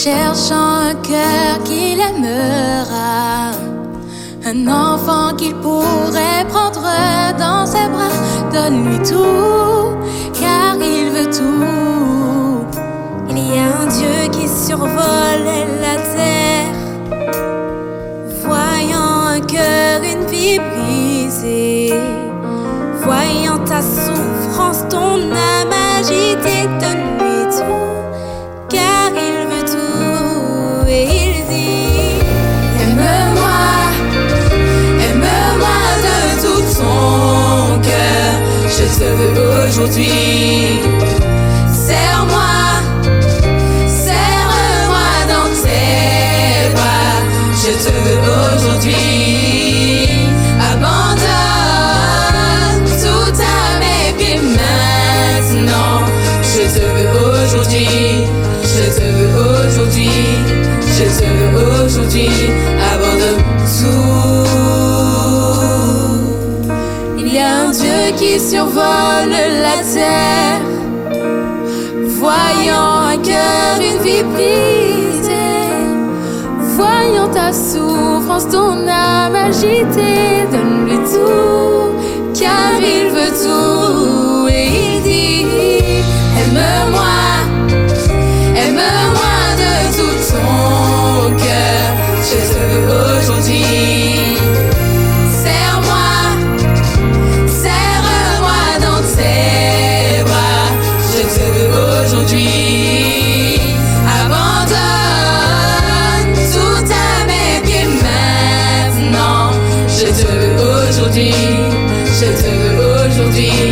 Cherchant un cœur qu'il aimera, un enfant qu'il pourrait prendre dans ses bras. Donne-lui tout, car il veut tout. Il y a un Dieu qui survole la terre, voyant un cœur, une vie brisée. Voyant ta souffrance, ton âme aujourd'hui. Serre-moi, serre-moi dans tes bras, je te veux aujourd'hui. Abandonne tout à mes pieds maintenant, je te veux aujourd'hui, je te veux aujourd'hui, je te veux aujourd'hui, abandonne tout. Il y a un Dieu qui survole voyant un cœur, une vie brisée, voyant ta souffrance, ton âme agitée, donne-lui tout, car il veut tout, et il dit, aime-moi, aime-moi de tout ton cœur, Jésus. see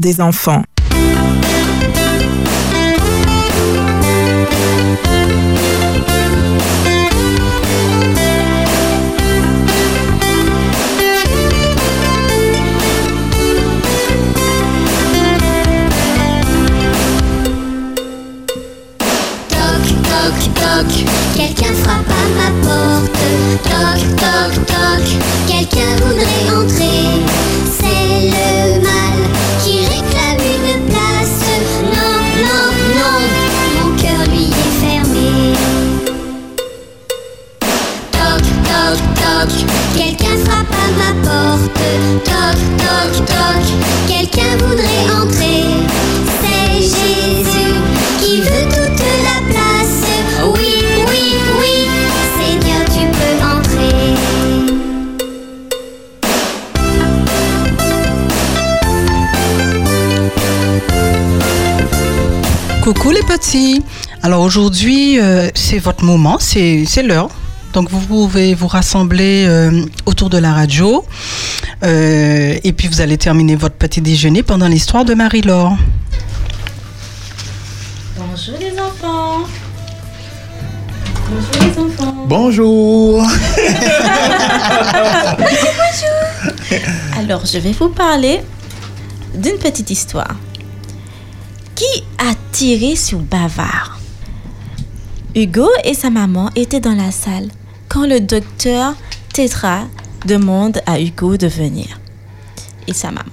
des enfants. Alors aujourd'hui, euh, c'est votre moment, c'est l'heure. Donc vous pouvez vous rassembler euh, autour de la radio Euh, et puis vous allez terminer votre petit déjeuner pendant l'histoire de Marie-Laure. Bonjour les enfants. Bonjour les enfants. Bonjour. Bonjour. Alors, je vais vous parler d'une petite histoire. Qui a tiré sur Bavard Hugo et sa maman étaient dans la salle quand le docteur Tetra demande à Hugo de venir. Et sa maman.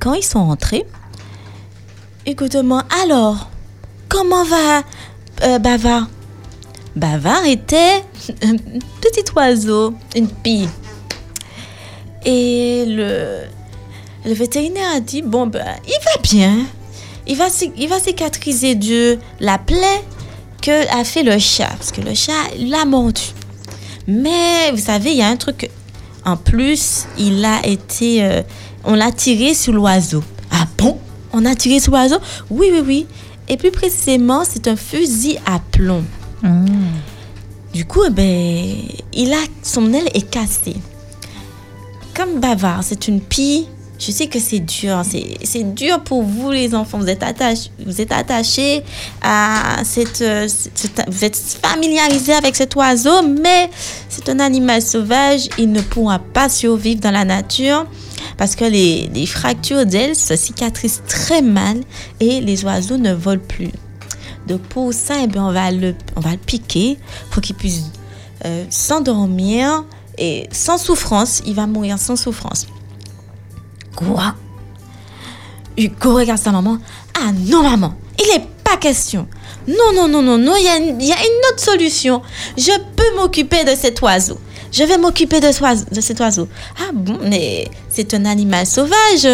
Quand ils sont entrés, Hugo demande Alors, comment va euh, Bavard? Bavard était un petit oiseau, une pie. Et le, le vétérinaire a dit Bon, ben, il va bien. Il va, il va cicatriser de la plaie que a fait le chat. Parce que le chat l'a mordu. Mais vous savez, il y a un truc. En plus, il a été. euh, on l'a tiré sur l'oiseau. Ah bon? On a tiré sur l'oiseau? Oui, oui, oui. Et plus précisément, c'est un fusil à plomb. Du coup, eh ben, il a, son aile est cassée. Comme bavard, c'est une pie. Je sais que c'est dur. C'est c'est dur pour vous, les enfants. Vous êtes, attaché, vous êtes attachés à cette, euh, cette- Vous êtes familiarisés avec cet oiseau, mais c'est un animal sauvage. Il ne pourra pas survivre dans la nature parce que les, fractures d'ailes se cicatrisent très mal et les oiseaux ne volent plus. Donc pour ça, eh on, va le, on va le piquer pour qu'il puisse euh, s'endormir et sans souffrance. Il va mourir sans souffrance. Quoi Hugo regarde sa maman. Ah non, maman, il n'est pas question. Non, non, non, non, non, il y, a y a une autre solution. Je peux m'occuper de cet oiseau. Je vais m'occuper de, cet oiseau. Ah bon, mais c'est un animal sauvage.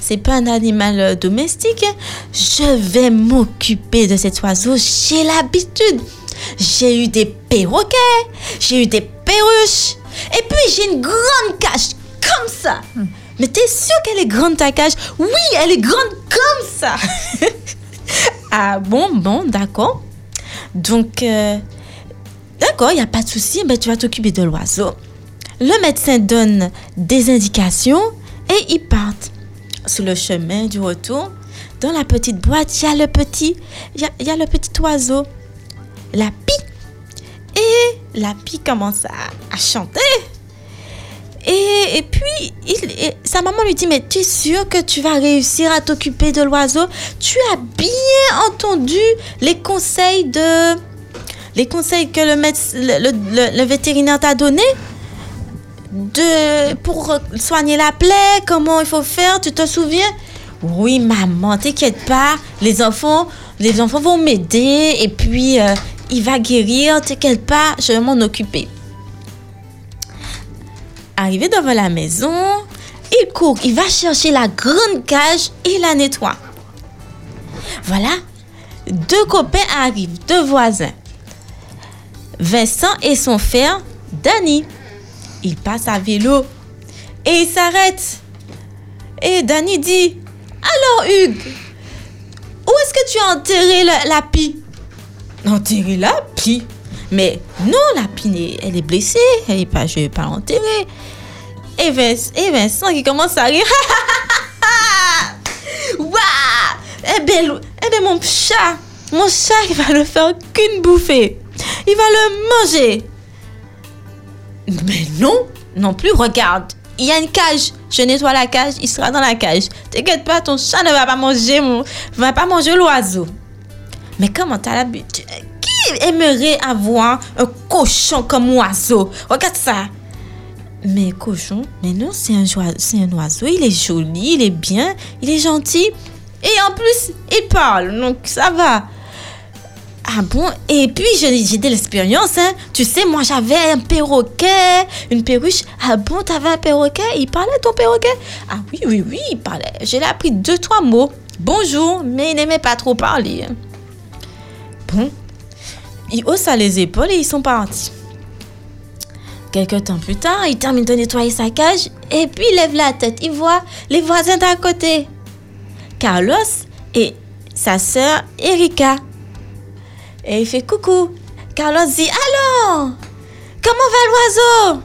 C'est pas un animal domestique. Je vais m'occuper de cet oiseau. J'ai l'habitude. J'ai eu des perroquets. J'ai eu des perruches. Et puis j'ai une grande cage comme ça. Mais t'es sûr qu'elle est grande ta cage? Oui, elle est grande comme ça. ah bon, bon, d'accord. Donc, euh, d'accord, il n'y a pas de souci. Ben, tu vas t'occuper de l'oiseau. Le médecin donne des indications et ils partent. Sur le chemin du retour, dans la petite boîte, il y a le petit, oiseau, la pie. Et la pie commence à chanter. Et, puis, il, et sa maman lui dit, mais tu es sûr que tu vas réussir à t'occuper de l'oiseau? Tu as bien entendu les conseils de... Les conseils que le, médec- le, vétérinaire t'a donné de, pour soigner la plaie, comment il faut faire, tu te souviens? Oui, maman, t'inquiète pas, les enfants, les enfants vont m'aider et puis euh, il va guérir, t'inquiète pas, je vais m'en occuper. Arrivé devant la maison, il court, il va chercher la grande cage et la nettoie. Voilà, deux copains arrivent, deux voisins. Vincent et son frère, Danny. Il passe à vélo et il s'arrête. Et Danny dit Alors, Hugues, où est-ce que tu as enterré la, la pie? Enterré la pie? Mais non, la pie, n'est- elle est blessée. Elle est pas, je vais pas l'enterrer. Et, Vince- et Vincent qui commence à rire. Waouh eh ben, eh ben, mon chat, mon chat, il va le faire qu'une bouffée. Il va le manger. Mais non, non plus, regarde. Il y a une cage. Je nettoie la cage, il sera dans la cage. T'inquiète pas, ton chat ne va pas manger mon, va pas manger l'oiseau. Mais comment t'as l'habitude? Aimerait avoir un cochon comme oiseau Regarde ça. Mais cochon, mais non, c'est un, oiseau. Il est joli, il est bien, il est gentil. Et en plus, il parle, donc ça va. Ah bon? Et puis, j'ai de l'expérience, hein. Tu sais, moi, j'avais un perroquet, une perruche. Ah bon, t'avais un perroquet? Il parlait, ton perroquet? Ah oui, oui, oui, il parlait. Je l'ai appris deux, trois mots. Bonjour, mais il n'aimait pas trop parler. hein. Bon. Il haussa les épaules et ils sont partis. Quelques temps plus tard, il termine de nettoyer sa cage et puis il lève la tête. Il voit les voisins d'à côté. Carlos et sa sœur Erika. Et il fait coucou. Carlos dit Alors, comment va l'oiseau?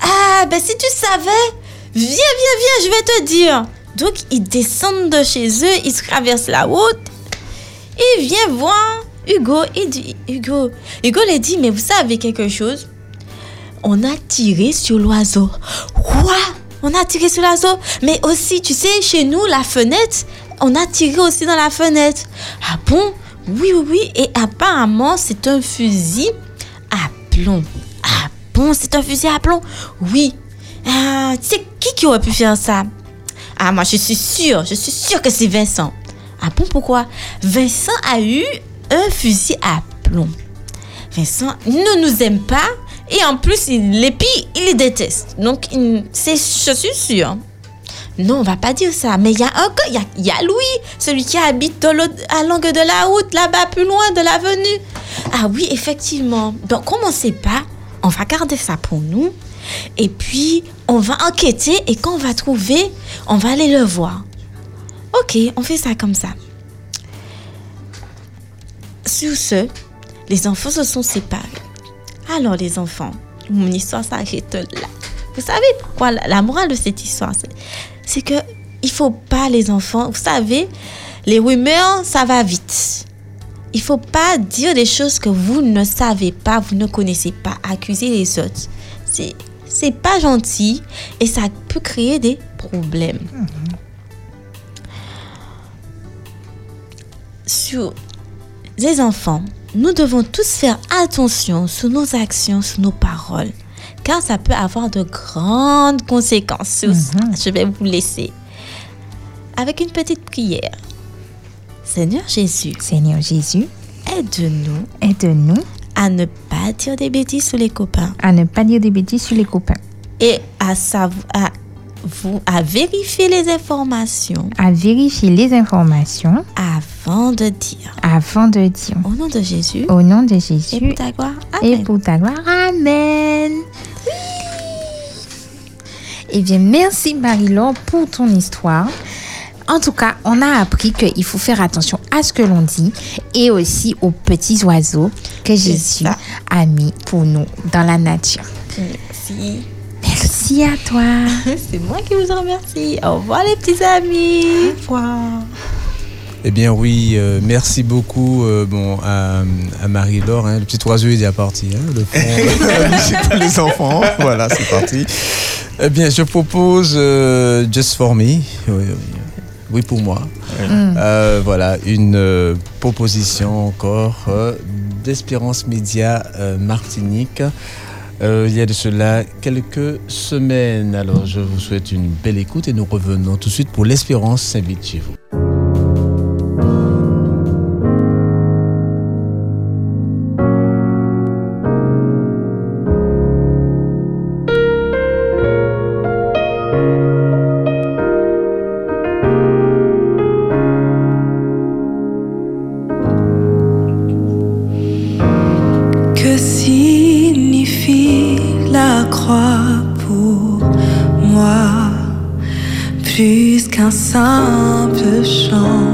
Ah, ben si tu savais, viens, viens, viens, je vais te dire. Donc, ils descendent de chez eux, ils traversent la route. Il vient voir Hugo. Il dit Hugo, Hugo lui dit Mais vous savez quelque chose? On a tiré sur l'oiseau. Quoi? On a tiré sur l'oiseau? Mais aussi, tu sais, chez nous, la fenêtre, on a tiré aussi dans la fenêtre. Ah bon? Oui, oui, oui. Et apparemment, c'est un fusil à plomb. Ah bon, c'est un fusil à plomb? Oui. Ah, tu sais, qui qui aurait pu faire ça? Ah, moi, je suis sûre, je suis sûre que c'est Vincent. Ah bon, pourquoi? Vincent a eu un fusil à plomb. Vincent ne nous aime pas et en plus, il les pille, il les déteste. Donc, c'est, je suis sûre. Non, on va pas dire ça. Mais il y a gars, il y a, Louis, celui qui habite à l'angle de la route, là-bas, plus loin de l'avenue. Ah oui, effectivement. Donc, comme on ne sait pas, on va garder ça pour nous. Et puis, on va enquêter et quand on va trouver, on va aller le voir. Ok, on fait ça comme ça. Sur ce, les enfants se sont séparés. Alors les enfants, mon histoire s'arrête là. Vous savez pourquoi? La, morale de cette histoire, c'est, c'est que il faut pas les enfants. Vous savez, les rumeurs, ça va vite. Il faut pas dire des choses que vous ne savez pas, vous ne connaissez pas, accuser les autres. C'est c'est pas gentil et ça peut créer des problèmes. Sur les enfants, nous devons tous faire attention sur nos actions, sur nos paroles, car ça peut avoir de grandes conséquences. Ça, Je vais vous laisser avec une petite prière. Seigneur Jésus, Seigneur Jésus, aide-nous, aide-nous à ne pas dire des bêtises sur les copains à ne pas dire des bêtises sur les copains, et à savoir à vous à vérifier les informations à vérifier les informations avant de dire. avant de dire. Au nom de Jésus. Au nom de Et Jésus pour ta gloire. et Amen. pour ta gloire. Amen. Eh bien, merci Marie-Laure pour ton histoire. En tout cas, on a appris qu'il faut faire attention à ce que l'on dit et aussi aux petits oiseaux que Jésus a mis pour nous dans la nature. Merci. Merci à toi. C'est moi qui vous remercie. Au revoir les petits amis. Au revoir. Eh bien oui, euh, merci beaucoup euh, bon, à, à Marie-Laure. hein. Le petit oiseau il est déjà parti. Hein, le fond, les enfants. Voilà, c'est parti. Eh bien, je propose euh, Just for Me. Oui, oui, oui, pour moi. Mm. Euh, voilà, une euh, proposition encore euh, d'Espérance Média euh, Martinique. Euh, il y a de cela quelques semaines. Alors, je vous souhaite une belle écoute et nous revenons tout de suite pour l'Espérance s'invite chez vous. Pour moi plus qu'un simple chant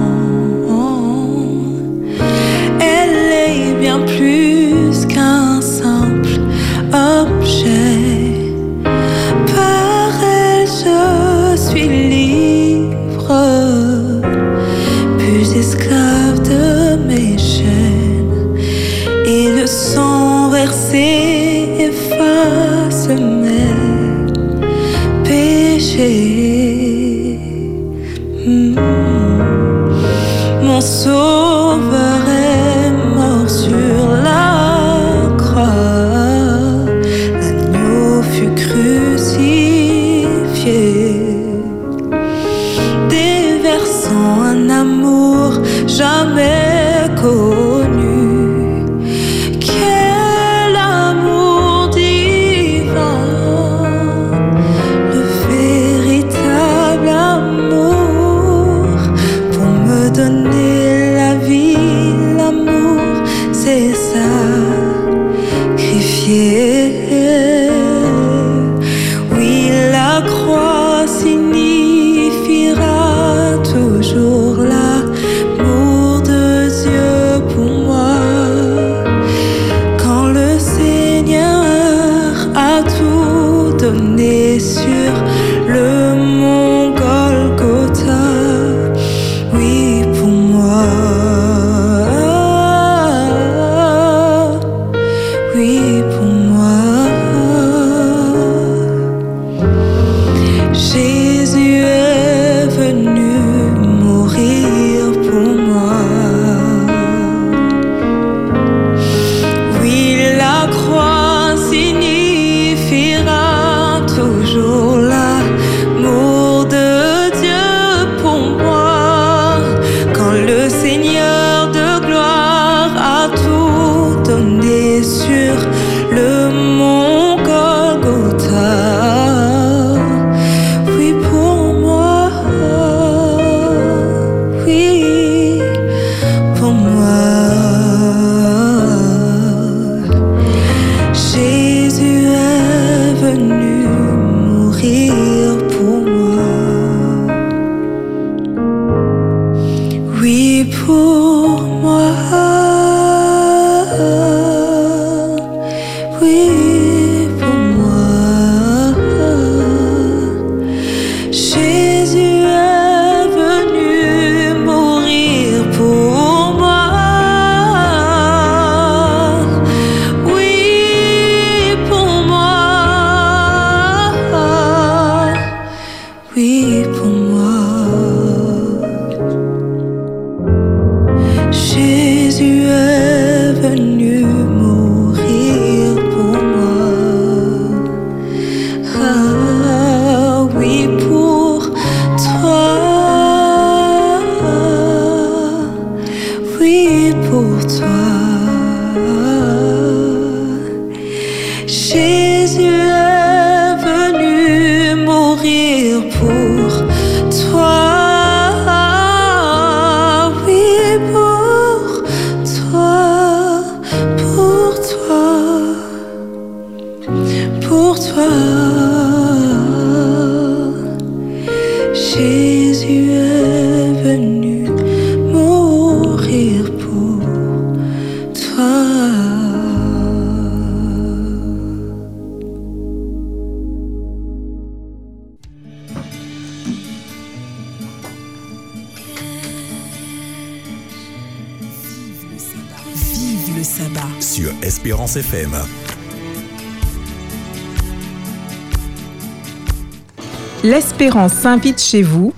L'espérance s'invite chez vous.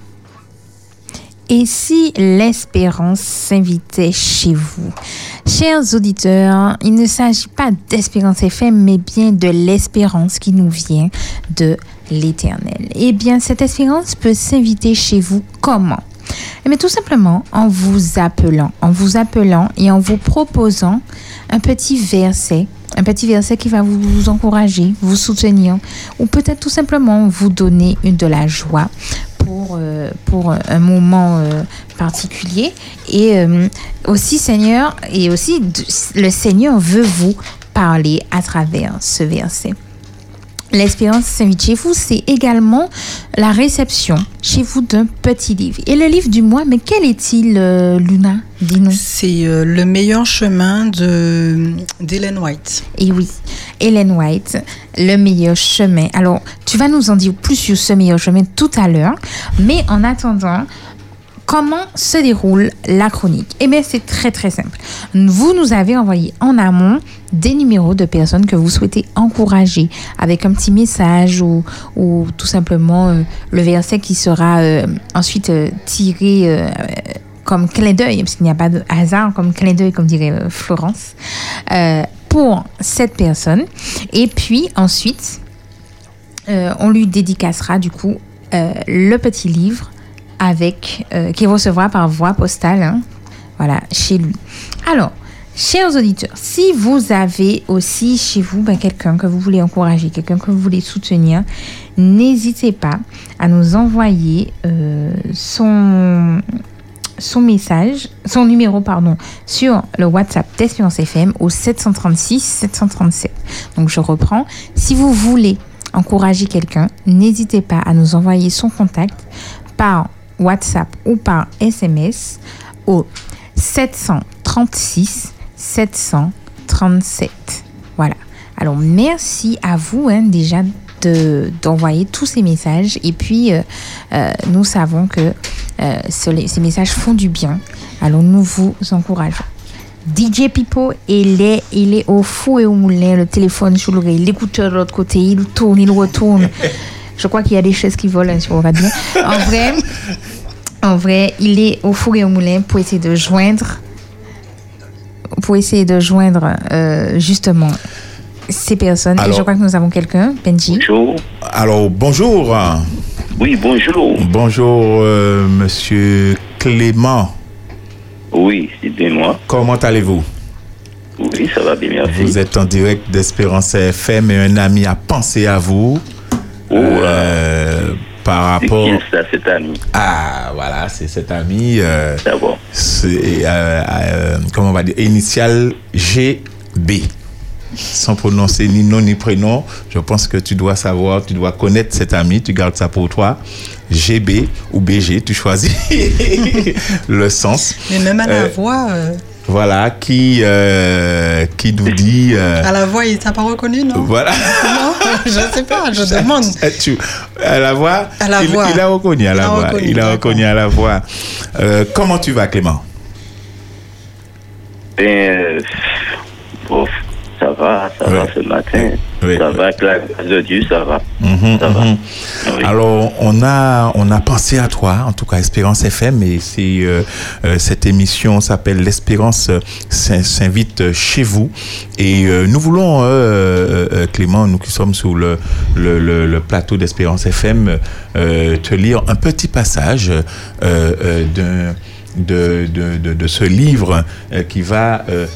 Et si l'espérance s'invitait chez vous? Chers auditeurs, il ne s'agit pas d'espérance FM, mais bien de l'espérance qui nous vient de l'éternel. Eh bien, cette espérance peut s'inviter chez vous comment? Eh bien, tout simplement en vous appelant, en vous appelant et en vous proposant un petit verset un petit verset qui va vous encourager, vous soutenir, ou peut-être tout simplement vous donner une de la joie pour, euh, pour un moment euh, particulier. Et euh, aussi, Seigneur, et aussi le Seigneur veut vous parler à travers ce verset. L'espérance s'invite chez vous, c'est également la réception chez vous d'un petit livre. Et le livre du mois, mais quel est-il, euh, Luna? Dis-nous. C'est euh, Le meilleur chemin d'Ellen White. Et oui, Hélène White, le meilleur chemin. Alors, tu vas nous en dire plus sur ce meilleur chemin tout à l'heure, mais en attendant, comment se déroule la chronique? Eh bien, c'est très très simple. Vous nous avez envoyé en amont des numéros de personnes que vous souhaitez encourager avec un petit message ou, ou tout simplement euh, le verset qui sera euh, ensuite euh, tiré comme clin d'œil, parce qu'il n'y a pas de hasard, comme clin d'œil, comme dirait Florence, pour cette personne. Et puis ensuite, euh, on lui dédicacera du coup euh, le petit livre avec euh, qu'il recevra par voie postale, hein, voilà, chez lui. Alors, chers auditeurs, si vous avez aussi chez vous ben, quelqu'un que vous voulez encourager, quelqu'un que vous voulez soutenir, n'hésitez pas à nous envoyer son son message, son numéro, pardon, sur le WhatsApp d'Espérance FM au 736 737. Donc je reprends. Si vous voulez encourager quelqu'un, n'hésitez pas à nous envoyer son contact par WhatsApp ou par SMS au 736 737. Voilà. Alors merci à vous hein, déjà de- d'envoyer tous ces messages et puis euh, euh, nous savons que euh, ce- ces messages font du bien. Alors nous vous encourageons. DJ Pipo, il est, il est au fou et au moulin, le téléphone sur l'oreille, l'écouteur de l'autre côté, il tourne, il retourne. Je crois qu'il y a des choses qui volent hein, sur le radio. En vrai, en vrai, il est au four et au moulin pour essayer de joindre, pour essayer de joindre justement ces personnes. et je crois que nous avons quelqu'un, Benji. Alors, bonjour. Oui, bonjour. Bonjour, euh, monsieur Clément. Oui, c'est bien moi. Comment allez-vous? Oui, ça va bien, merci. Vous êtes en direct d'Espérance FM et un ami a pensé à vous. euh, par C'est rapport. qui ça, cet ami? Ah, voilà, c'est cet ami. euh, D'abord. c'est, euh, euh, comment on va dire Initial GB. Sans prononcer ni nom ni prénom, je pense que tu dois savoir, tu dois connaître cet ami, tu gardes ça pour toi. GB ou BG, tu choisis le sens. Mais même à la Euh, voix, euh, Voilà, qui, euh, qui nous dit. euh, à la voix, il t'a pas reconnu, non? Voilà. Non, je sais pas, je demande. Tu, à la voix, À la il, voix. il a reconnu à la voix. reconnu, il a reconnu à la voix. Euh, comment tu vas, Clément? Ben, euh, ça va, ça va ce matin. ça va, avec la grâce de Dieu, ça va. Mhm, Ça va. mhm. Alors, on a, on a pensé à toi, en tout cas Espérance FM, et c'est euh, euh, cette émission s'appelle L'Espérance euh, s'in- s'invite chez vous. Et euh, nous voulons, euh, Clément, nous qui sommes sur le, le, le- le plateau d'Espérance FM, te lire un petit passage d'un- de, de, de, de ce livre euh, qui va euh,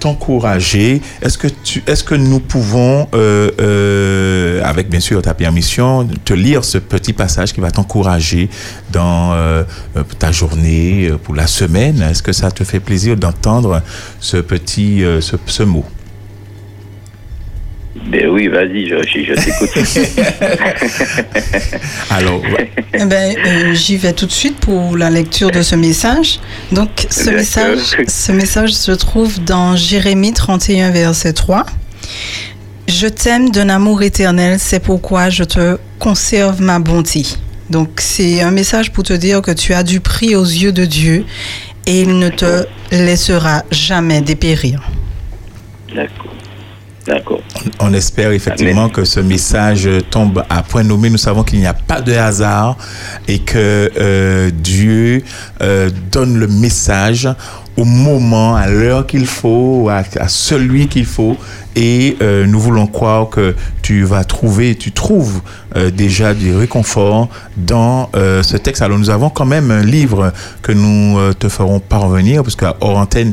t'encourager? Est-ce que est-ce que nous pouvons, euh, euh, avec bien sûr ta permission, te lire ce petit passage qui va t'encourager dans euh, ta journée, pour la semaine? Est-ce que ça te fait plaisir d'entendre ce petit, ce mot? Ben oui, vas-y, je, je, je t'écoute. Alors, Eh ben, euh, j'y vais tout de suite pour la lecture de ce message. Donc, ce message, ce message se trouve dans Jérémie 31, verset 3. Je t'aime d'un amour éternel, c'est pourquoi je te conserve ma bonté. Donc, c'est un message pour te dire que tu as du prix aux yeux de Dieu et il ne te laissera jamais dépérir. D'accord. D'accord. On espère effectivement que ce message tombe à point nommé. Nous savons qu'il n'y a pas de hasard et que euh, Dieu euh, donne le message au moment, à l'heure qu'il faut, à, celui qu'il faut. Et euh, nous voulons croire que tu vas trouver, tu trouves euh, déjà du réconfort dans euh, ce texte. Alors nous avons quand même un livre que nous te ferons parvenir, parce qu'à hors antenne,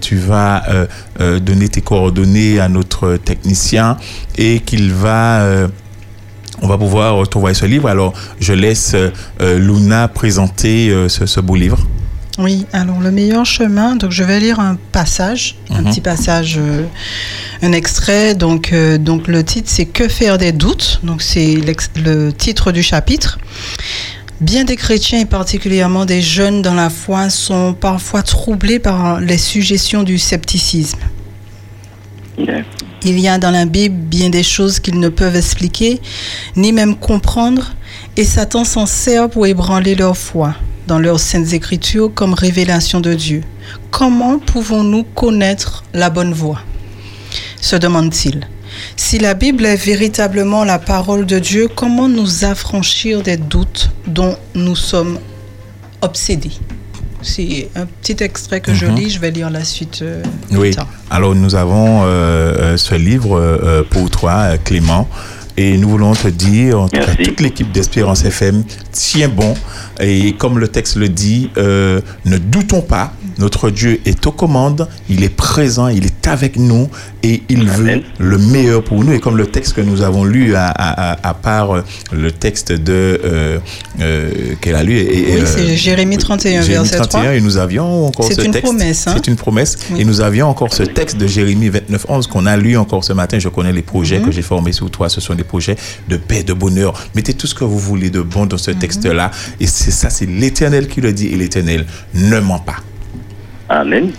tu vas donner tes coordonnées à notre technicien et qu'il va... on va pouvoir trouver ce livre. Alors, je laisse Luna présenter ce beau livre. Oui, alors le meilleur chemin, donc je vais lire un passage, un Mhm. petit passage, euh, un extrait. Donc, euh, donc le titre c'est Que faire des doutes? Donc c'est le titre du chapitre. Bien des chrétiens et particulièrement des jeunes dans la foi sont parfois troublés par les suggestions du scepticisme. Il y a dans la Bible bien des choses qu'ils ne peuvent expliquer, ni même comprendre, et Satan s'en sert pour ébranler leur foi dans leurs saintes écritures comme révélation de Dieu. Comment pouvons-nous connaître la bonne voie? se demande-t-il. Si la Bible est véritablement la parole de Dieu, comment nous affranchir des doutes dont nous sommes obsédés? C'est un petit extrait que je Mhm. lis, je vais lire la suite. euh, Oui. Alors, nous avons euh, euh, ce livre euh, pour toi, Clément. Et nous voulons te dire, en tout cas, toute l'équipe d'Espérance FM, tiens bon. Et comme le texte le dit, euh, ne doutons pas, Notre Dieu est aux commandes, il est présent, il est avec nous et il veut le meilleur pour nous. Et comme le texte que nous avons lu, à, à- à- à part le texte de euh, euh, qu'elle a lu, et, Oui, euh, c'est Jérémie 31, Jérémie verset 31, 3. et nous avions encore C'est ce une texte. promesse, hein. C'est une promesse. Oui. Et nous avions encore ce texte de Jérémie 29, 11 qu'on a lu encore ce matin. Je connais les projets Mhm. que j'ai formés sur toi. Ce sont des projets de paix, de bonheur. Mettez tout ce que vous voulez de bon dans ce Mhm. texte-là. Et c'est ça, c'est l'Éternel qui le dit. Et l'Éternel ne ment pas. Amen.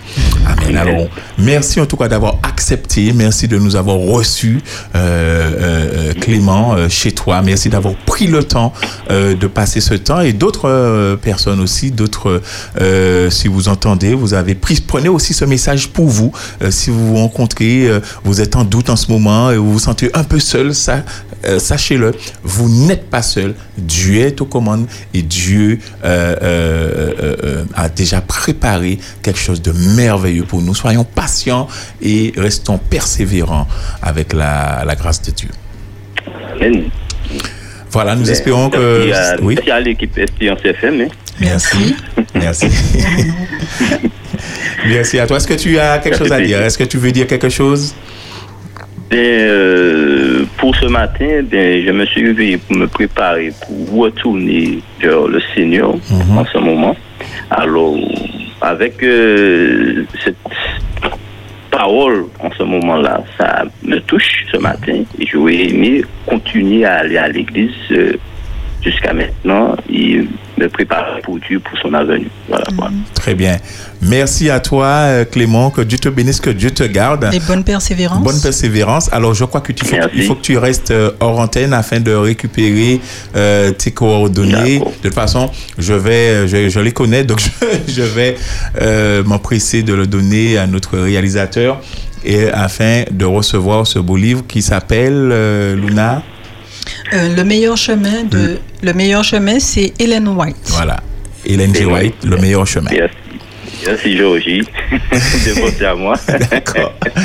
Amen. Alors, merci en tout cas d'avoir accepté. Merci de nous avoir reçus, euh, euh, euh, Clément, euh, chez toi. Merci d'avoir pris le temps de passer ce temps. Et d'autres personnes aussi, d'autres, si vous entendez, vous avez pris, prenez aussi ce message pour vous. Si vous vous rencontrez, vous êtes en doute en ce moment et vous vous sentez un peu seul, ça, sachez-le, vous n'êtes pas seul. Dieu est aux commandes et Dieu a déjà préparé quelque chose de merveilleux pour nous. Soyons patients et restons persévérants avec la, la grâce de Dieu. Amen. Voilà, nous Mais espérons que... Merci à, Oui, merci à l'équipe Espérance FM. hein. merci. Merci. merci à toi. Est-ce que tu as quelque chose à dire? Est-ce que tu veux dire quelque chose? Ben, euh, pour ce matin, ben, je me suis réveillé pour me préparer pour retourner vers le Seigneur en ce moment. Alors, avec euh, cette parole en ce moment-là, ça me touche ce matin. J'aurais aimé continuer à aller à l'église euh, jusqu'à maintenant et me préparer pour Dieu, pour son avenir. Voilà. voilà. Très bien. Merci à toi, euh, Clément. Que Dieu te bénisse, que Dieu te garde. Et bonne persévérance. Bonne persévérance. Alors, je crois que tu faut, il faut que tu restes euh, hors antenne afin de récupérer euh, tes coordonnées. De toute façon, je vais, je, je les connais, donc je, je vais euh, m'empresser de le donner à notre réalisateur et afin de recevoir ce beau livre qui s'appelle euh, Luna. Euh, le meilleur chemin de le meilleur chemin, c'est Hélène White. Voilà. Hélène G. White, le meilleur chemin. Merci. Merci, Georgie, de penser à moi. D'accord.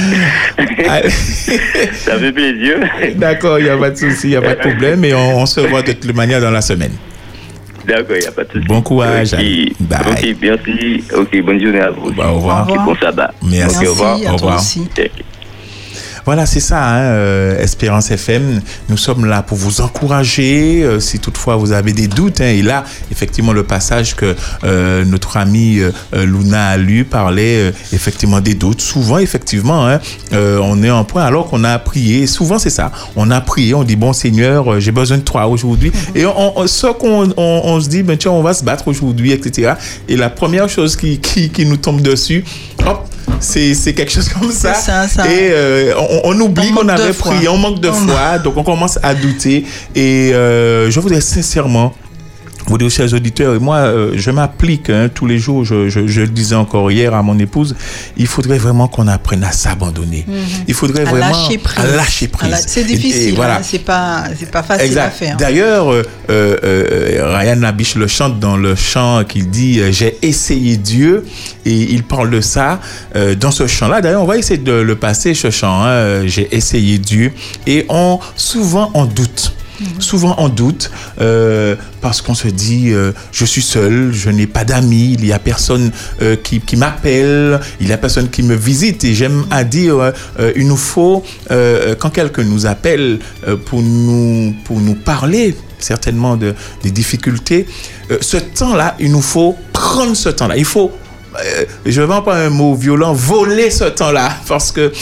Ça fait plaisir. D'accord, il n'y a pas de souci, il n'y a pas de problème. Et on, on se voit de toute manière dans la semaine. D'accord, il n'y a pas de souci. Bon courage. Ok, Bye. ok, merci. Ok, bonne journée à vous. Bah, au revoir. Et bon sabbat. Merci. Au revoir. Au revoir. Voilà, c'est ça, hein, euh, Espérance FM. Nous sommes là pour vous encourager. euh, si toutefois vous avez des doutes, hein, et là, effectivement, le passage que euh, notre amie Luna a lu parlait effectivement des doutes. Souvent, effectivement, hein, on est en point alors qu'on a prié. Souvent, c'est ça. On a prié, on dit bon Seigneur, j'ai besoin de toi aujourd'hui. Et on, ce qu'on on, on se dit, ben tiens, on va se battre aujourd'hui, etc. Et la première chose qui, qui nous tombe dessus, hop, c'est quelque chose comme ça. Ça, ça. Et euh, on, on oublie On qu'on avait prié, on manque de foi, donc on commence à douter. Et euh, je voudrais sincèrement vous dire, chers auditeurs, et moi, euh, je m'applique hein, tous les jours, je, je, je le disais encore hier à mon épouse, il faudrait vraiment qu'on apprenne à s'abandonner. Il faudrait À vraiment lâcher prise. à lâcher la- prise. C'est et difficile. voilà. hein, c'est pas facile à faire. D'ailleurs, euh, euh, Ryan Nabish le chante dans le chant qu'il dit J'ai essayé Dieu et il parle de ça dans ce chant-là. D'ailleurs, on va essayer de le passer, ce chant. hein, J'ai essayé Dieu. Et on, souvent, on doute. Souvent on doute euh, parce qu'on se dit euh, je suis seul, je n'ai pas d'amis, il y a personne euh, qui, qui m'appelle, il y a personne qui me visite. Et j'aime à dire il nous faut quand quelqu'un nous appelle pour nous pour nous parler certainement de des difficultés, ce temps-là il nous faut prendre ce temps-là, il faut je ne vends pas un mot violent, voler ce temps-là parce que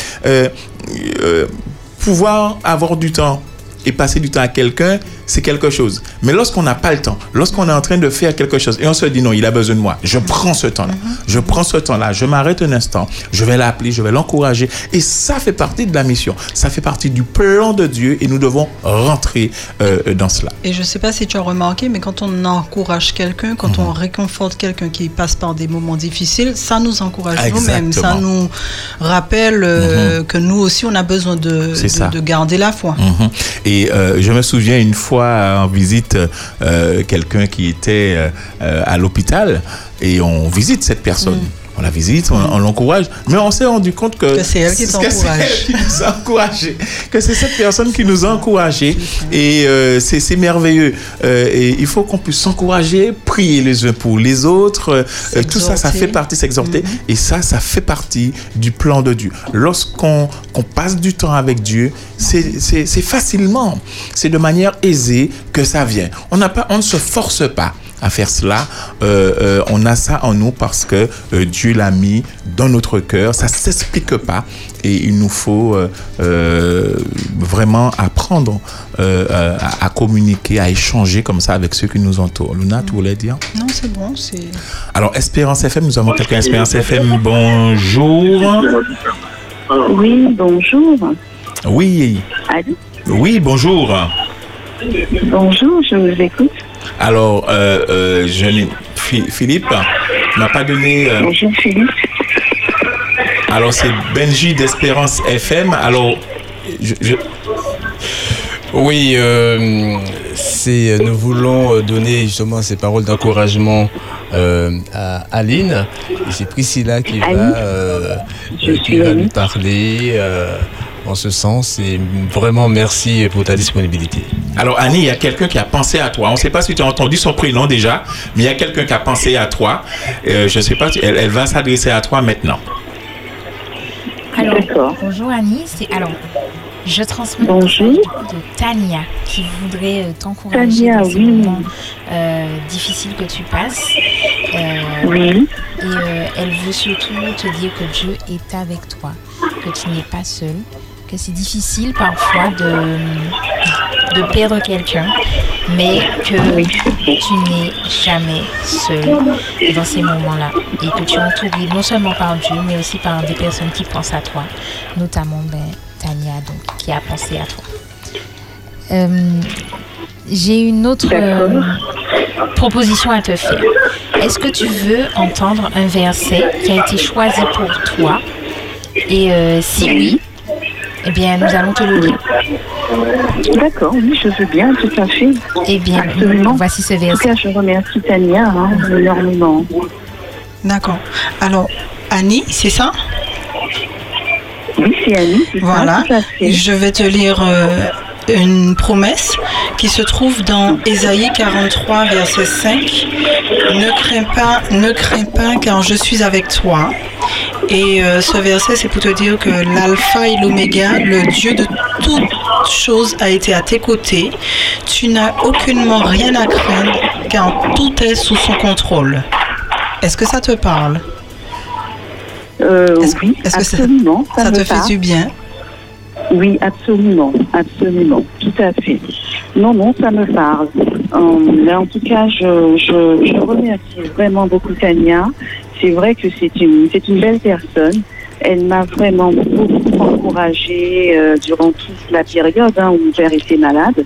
pouvoir avoir du temps et passer du temps à quelqu'un, c'est quelque chose. Mais lorsqu'on n'a pas le temps, lorsqu'on est en train de faire quelque chose et on se dit non, il a besoin de moi, je prends ce temps-là, je prends ce temps-là, je m'arrête un instant, je vais l'appeler, je vais l'encourager. Et ça fait partie de la mission, ça fait partie du plan de Dieu et nous devons rentrer euh, dans cela. Et je sais pas si tu as remarqué, mais quand on encourage quelqu'un, quand Mhm. on réconforte quelqu'un qui passe par des moments difficiles, ça nous encourage nous-mêmes. Ça nous rappelle euh, que nous aussi, on a besoin de, de, de garder la foi. Mhm. Et euh, je me souviens une fois en visite euh, quelqu'un qui était euh, euh, à l'hôpital et on visite cette personne. On la visite, on, on l'encourage, mais on s'est rendu compte que, Que c'est elle qui que t'encourage. c'est elle qui nous a encouragés, que c'est cette personne qui nous a encouragés, et euh, c'est merveilleux. Euh, et il faut qu'on puisse s'encourager, prier les uns pour les autres, euh, tout ça, ça fait partie, s'exhorter, et ça, ça fait partie du plan de Dieu. Lorsqu'on qu'on passe du temps avec Dieu, c'est facilement, c'est de manière aisée que ça vient. On n'a pas, on ne se force pas à faire cela. Euh, euh, on a ça en nous parce que euh, Dieu l'a mis dans notre cœur. Ça s'explique pas et il nous faut euh, euh, vraiment apprendre à, à communiquer, à échanger comme ça avec ceux qui nous entourent. Luna, tu voulais dire? Non, c'est bon, c'est. Alors, Espérance FM, nous avons quelqu'un Espérance FM. Bonjour. Oui, bonjour. Oui. Allô? Oui, bonjour. Bonjour, je vous écoute. Alors, euh, euh, je Philippe n'a pas donné. euh, Bonjour Philippe. Alors, c'est Benji d'Espérance FM. Alors, je- je, Oui, euh, c'est, nous voulons euh, donner justement ces paroles d'encouragement euh, à Aline. Et c'est Priscilla qui va, Aline euh, euh, qui va lui parler euh, en ce sens. Et vraiment merci pour ta disponibilité. Alors Annie, il y a quelqu'un qui a pensé à toi. On ne sait pas si tu as entendu son prénom déjà, mais il y a quelqu'un qui a pensé à toi. Euh, je ne sais pas, elle, elle va s'adresser à toi maintenant. Alors, bonjour Annie. C'est alors, je transmets Bonjour. de Tania qui voudrait euh, t'encourager Tania, dans ces oui. moments euh, difficiles que tu passes. Euh, Oui. Et euh, elle veut surtout te dire que Dieu est avec toi, que tu n'es pas seul, c'est difficile parfois de, de perdre quelqu'un, mais que tu n'es jamais seul dans ces moments-là et que tu es entouré non seulement par Dieu, mais aussi par des personnes qui pensent à toi, notamment ben, Tania, donc, qui a pensé à toi. Euh, J'ai une autre euh, proposition à te faire. Est-ce que tu veux entendre un verset qui a été choisi pour toi? Et euh, si oui, eh bien, nous allons te le lire. D'accord, oui, je veux bien, tout à fait. Eh bien, Absolument. voici ce En tout verset. cas, je remercie Tania hein, énormément. D'accord. Alors, Annie, c'est ça? Oui, c'est Annie, ça, Voilà. tout à fait. Je vais te lire euh, une promesse qui se trouve dans Ésaïe 43, verset 5. Ne crains pas, ne crains pas, car je suis avec toi. Et euh, ce verset, c'est pour te dire que l'alpha et l'oméga, le Dieu de toutes choses, a été à tes côtés. Tu n'as aucunement rien à craindre, car tout est sous son contrôle. Est-ce que ça te parle? Euh, Est-ce que- oui, est-ce que ça- absolument. ça me te fait du bien? Oui, absolument, absolument, tout à fait. Non, non, ça me parle. Euh, en tout cas, je, je, je remercie vraiment beaucoup Tania. C'est vrai que c'est une, c'est une belle personne. Elle m'a vraiment beaucoup encouragée euh, durant toute la période hein, où mon père était malade.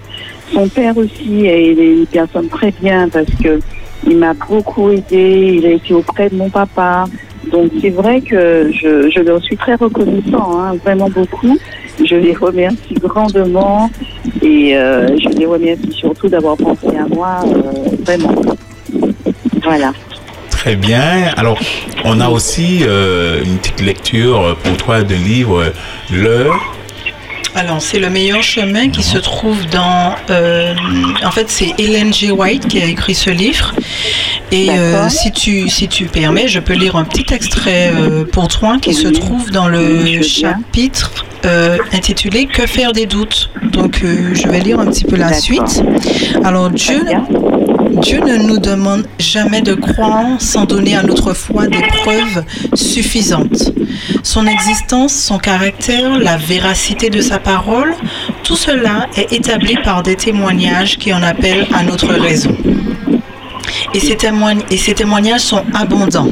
Son père aussi est une personne très bien parce que il m'a beaucoup aidé. Il a été auprès de mon papa. Donc c'est vrai que je, je leur suis très reconnaissant, hein, vraiment beaucoup. Je les remercie grandement et euh, je les remercie surtout d'avoir pensé à moi, euh, vraiment. Voilà. Très bien. Alors, on a aussi euh, une petite lecture pour toi de livre euh, Le. Alors, c'est le meilleur chemin qui se trouve dans. euh, en fait, c'est Hélène G. White qui a écrit ce livre. Et euh, si, tu, si tu permets, je peux lire un petit extrait euh, pour toi qui se trouve dans le chapitre intitulé Que faire des doutes. Donc, je vais lire un petit peu la suite. Alors, Dieu, Dieu ne nous demande jamais de croire sans donner à notre foi des preuves suffisantes. Son existence, son caractère, la véracité de sa parole, tout cela est établi par des témoignages qui en appellent à notre raison. Et ces, et ces témoignages sont abondants.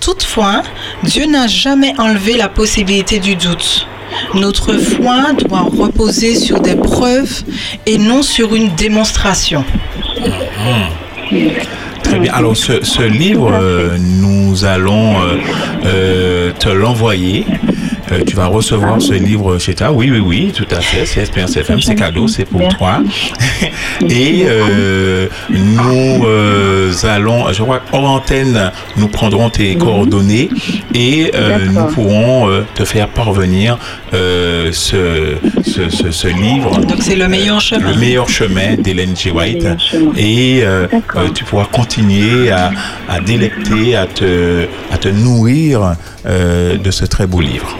Toutefois, Dieu n'a jamais enlevé la possibilité du doute. Notre foi doit reposer sur des preuves et non sur une démonstration. Très bien. Alors, ce, livre, euh, nous allons euh, euh, te l'envoyer. Euh, tu vas recevoir ce livre chez toi. Oui, oui, oui, tout à fait. C'est Espérance FM, c'est cadeau, c'est pour Merci. toi. Et euh, nous euh, allons, je crois, hors antenne, nous prendrons tes coordonnées et euh, nous pourrons euh, te faire parvenir euh, ce, ce, ce- ce livre. Donc c'est le meilleur chemin. Le meilleur chemin d'Hélène G. White. Et euh, euh, tu pourras continuer à, à délecter, à te, à te nourrir euh, de ce très beau livre.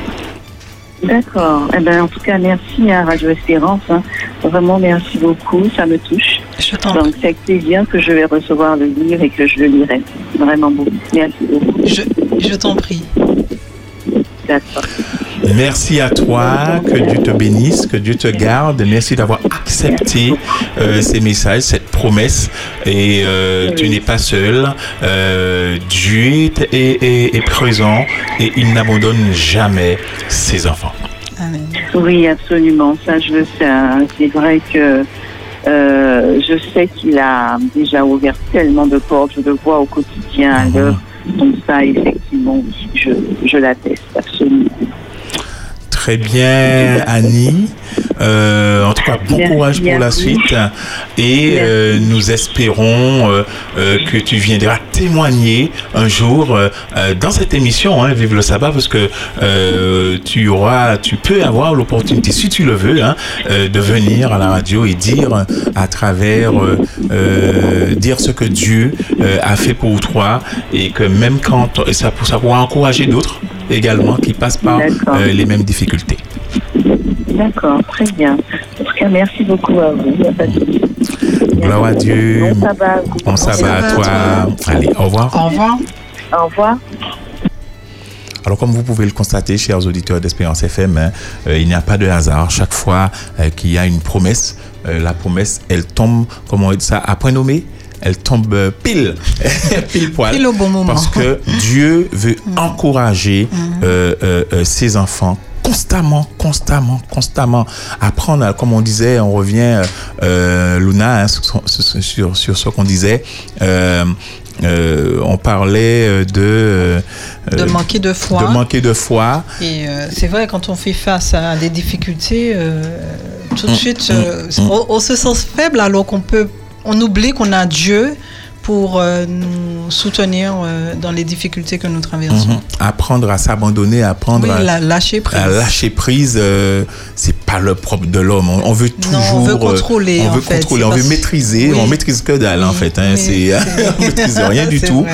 D'accord. Eh ben, en tout cas, merci à Radio Espérance. hein. Vraiment, merci beaucoup. Ça me touche. Donc, c'est avec plaisir que je vais recevoir le livre et que je le lirai. Vraiment beaucoup. Merci beaucoup. Je, je t'en prie. D'accord. Merci à toi, que Dieu te bénisse, que Dieu te garde. Merci d'avoir accepté euh, ces messages, cette promesse. Et euh, tu n'es pas seul. Euh, Dieu est, est- est- est présent et il n'abandonne jamais ses enfants. Oui, absolument. Ça, je le sais. C'est vrai que euh, je sais qu'il a déjà ouvert tellement de portes. Je le vois au quotidien à. Donc ça, effectivement, oui, je, je l'atteste absolument. Très bien, Annie. Euh, en tout cas, bon courage pour la suite. Et euh, nous espérons euh, que tu viendras témoigner un jour dans cette émission, hein, Vive le sabbat, parce que tu auras, tu peux avoir l'opportunité, si tu le veux, hein, de venir à la radio et dire à travers, dire ce que Dieu a fait pour toi et que même quand et ça, ça pourra encourager d'autres également qui passent par euh, les mêmes difficultés. D'accord, très bien. En tout cas, merci beaucoup à vous. Gloire à Dieu. Bon sabbat à vous. Bon sabbat à toi. Allez, au revoir. Au revoir. Au revoir. Alors, comme vous pouvez le constater, chers auditeurs d'Espérance FM, hein, euh, il n'y a pas de hasard. Chaque fois euh, qu'il y a une promesse, euh, la promesse, elle tombe, comment on dit ça, à point nommé elle tombe euh, pile, pile poil. Pile au bon moment. Parce que Dieu veut encourager euh, euh, euh, ses enfants constamment, constamment, constamment. Apprendre, comme on disait, on revient, Luna, hein, sur, sur- ce qu'on disait. euh, on parlait de euh, De manquer de foi. de manquer de foi. Et euh, c'est vrai, quand on fait face à des difficultés, tout de Mm, suite, mm, mm. on, on se sent faible alors qu'on peut, on oublie qu'on a Dieu pour euh, nous soutenir euh, dans les difficultés que nous traversons. Mhm. Apprendre à s'abandonner, apprendre Oui, à, lâcher prise. à lâcher prise, euh, c'est pas le propre de l'homme. On, on veut toujours, Non, on veut euh, contrôler, on veut fait. contrôler, on veut maîtriser. Oui. On maîtrise que dalle en fait. Hein, c'est on maîtrise rien du tout.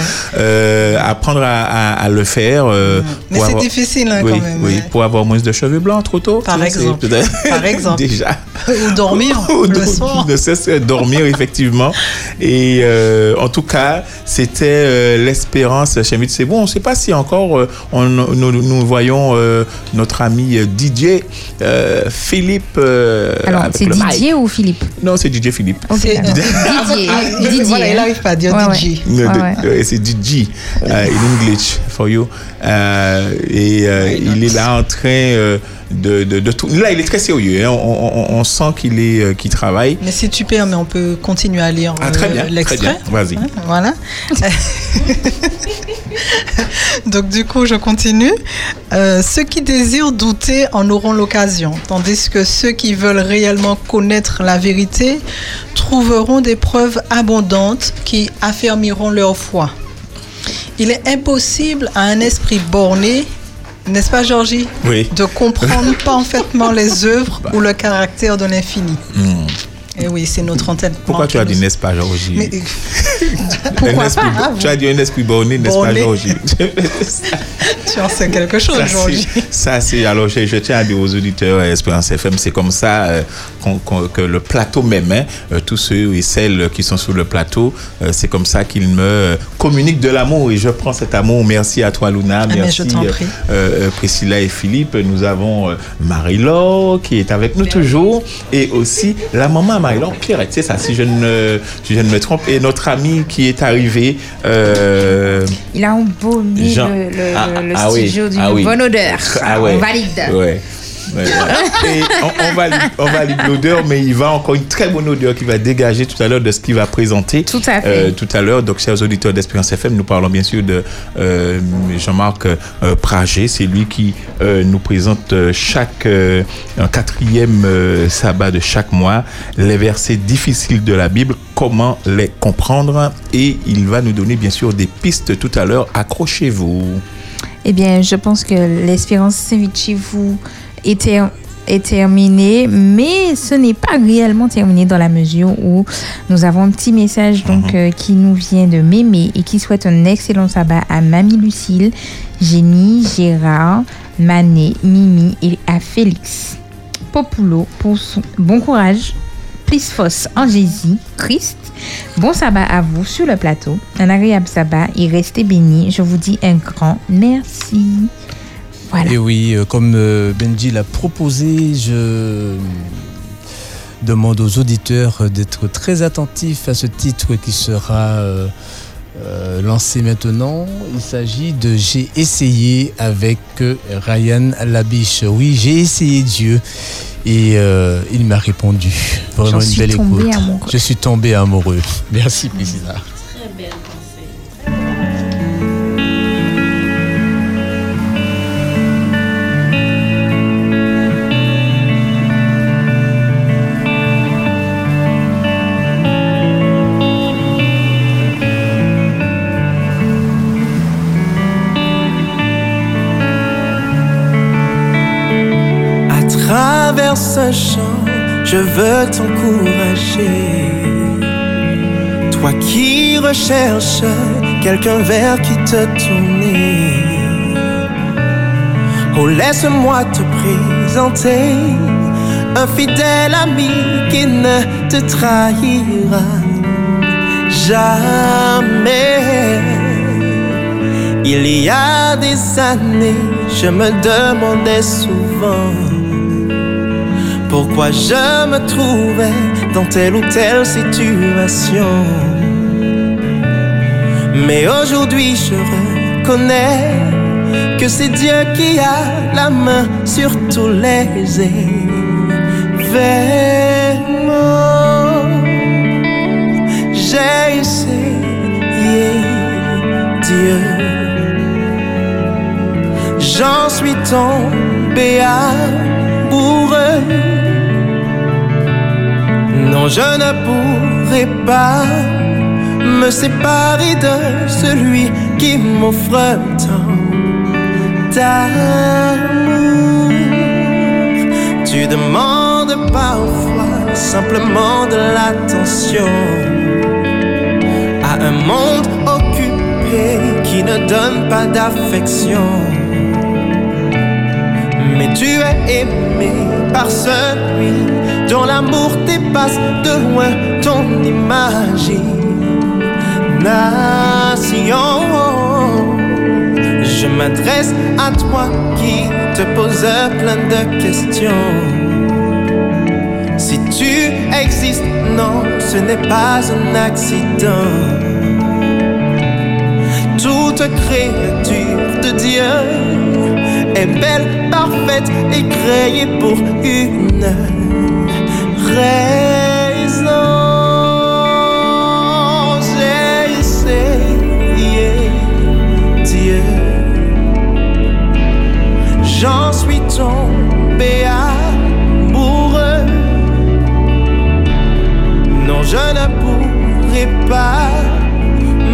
apprendre à, à- à le faire. euh, Mais c'est avoir- difficile, hein, oui, quand même, Oui, pour avoir moins de cheveux blancs trop tôt. Par exemple. Par exemple. Déjà. Ou dormir Ou le soir. Ne cesse de dormir, effectivement. Et en tout cas, c'était euh, l'espérance chez. C'est bon, on ne sait pas si encore euh, on, nous, nous voyons euh, notre ami DJ euh, Philippe. euh, Alors, c'est. Didier ou Philippe Non, c'est DJ Philippe. Ok, C'est- d'accord. Didier. Ah, Didier. voilà, il hein. n'arrive pas à dire Ouais, ouais. DJ. Ouais, ouais. c'est DJ euh, in English for you. Euh, et euh, il est là en train euh, de, de, de tout. Là, il est très sérieux. hein. On, on- on sent qu'il est euh, qu'il travaille. Mais c'est super, mais on peut continuer à lire Ah, très euh, bien, très l'extrait. Vas-y. Voilà. Donc du coup, je continue. Euh, ceux qui désirent douter en auront l'occasion, tandis que ceux qui veulent réellement connaître la vérité trouveront des preuves abondantes qui affermiront leur foi. Il est impossible à un esprit borné, n'est-ce pas Georgie, Oui. de comprendre parfaitement les œuvres ou le caractère de l'infini. Hmm. Et oui, c'est notre antenne. Pourquoi tu as dit n'est-ce pas, Georgie? Mais- Un Pourquoi pas Tu as dit un esprit borné, n'est-ce pas. Georgie? Tu en sais quelque chose, Georgie. Ça, c'est. Alors, je, je tiens à dire aux auditeurs à Espérance FM, c'est comme ça euh, que le plateau même, hein, euh, tous ceux et celles qui sont sur le plateau, euh, c'est comme ça qu'ils me euh, communiquent de l'amour et je prends cet amour. Merci à toi, Luna. mais Merci, je euh, euh, Priscilla et Philippe. Nous avons euh, Marie-Laure qui est avec nous toujours et aussi la maman Marie-Laure Pierrette, c'est ça, si je, ne, si je ne me trompe, et notre ami qui est arrivé. euh, Il a embaumé Jean- le, le- Ah, le ah oui, studio d'une ah oui. bonne odeur. Ah. On valide. Ouais. Ouais, ouais. Et on, on va, on va lui l'odeur, mais il va encore une très bonne odeur qui va dégager tout à l'heure de ce qu'il va présenter. Tout à fait. Euh, tout à l'heure. Donc, chers auditeurs d'Espérance FM, nous parlons bien sûr de euh, Jean-Marc euh, Prager. C'est lui qui nous présente chaque un quatrième sabbat de chaque mois les versets difficiles de la Bible, comment les comprendre. Et il va nous donner bien sûr des pistes tout à l'heure. Accrochez-vous. Eh bien, je pense que l'espérance s'invite chez vous est, ter- est terminée, mais ce n'est pas réellement terminé dans la mesure où nous avons un petit message donc euh, qui nous vient de Mémé et qui souhaite un excellent sabbat à Mamie Lucille, Jenny, Gérard, Mané, Mimi et à Félix. Populo pour son bon courage. Plisphos en Jésus, Christ. Bon sabbat à vous sur le plateau. Un agréable sabbat et restez bénis. Je vous dis un grand merci. Voilà. Et oui, euh, comme euh, Benji l'a proposé, je demande aux auditeurs d'être très attentifs à ce titre qui sera euh, euh, lancé maintenant. Il s'agit de J'ai essayé avec euh, Ryan Labiche. Oui, j'ai essayé Dieu et euh, il m'a répondu. Vraiment une belle écoute. amoureux. Je suis tombé amoureux. Merci, Priscilla. Je veux t'encourager. Toi qui recherches quelqu'un vers qui te tourner. Oh, laisse-moi te présenter un fidèle ami qui ne te trahira jamais. Il y a des années, je me demandais souvent pourquoi je me trouvais dans telle ou telle situation. Mais aujourd'hui, je reconnais que c'est Dieu qui a la main sur tous les événements. J'ai essayé Dieu. J'en suis tombé amoureux. Je ne pourrai pas me séparer de celui qui m'offre tant d'amour. Tu demandes parfois simplement de l'attention à un monde occupé qui ne donne pas d'affection. Mais tu es aimé par celui dont l'amour dépasse de loin ton imagination. Je m'adresse à toi qui te pose plein de questions. Si tu existes, non, ce n'est pas un accident. Toute créature de Dieu est belle, parfaite et créée pour une raison. J'ai essayé Dieu. J'en suis tombé amoureux. Non, je ne pourrai pas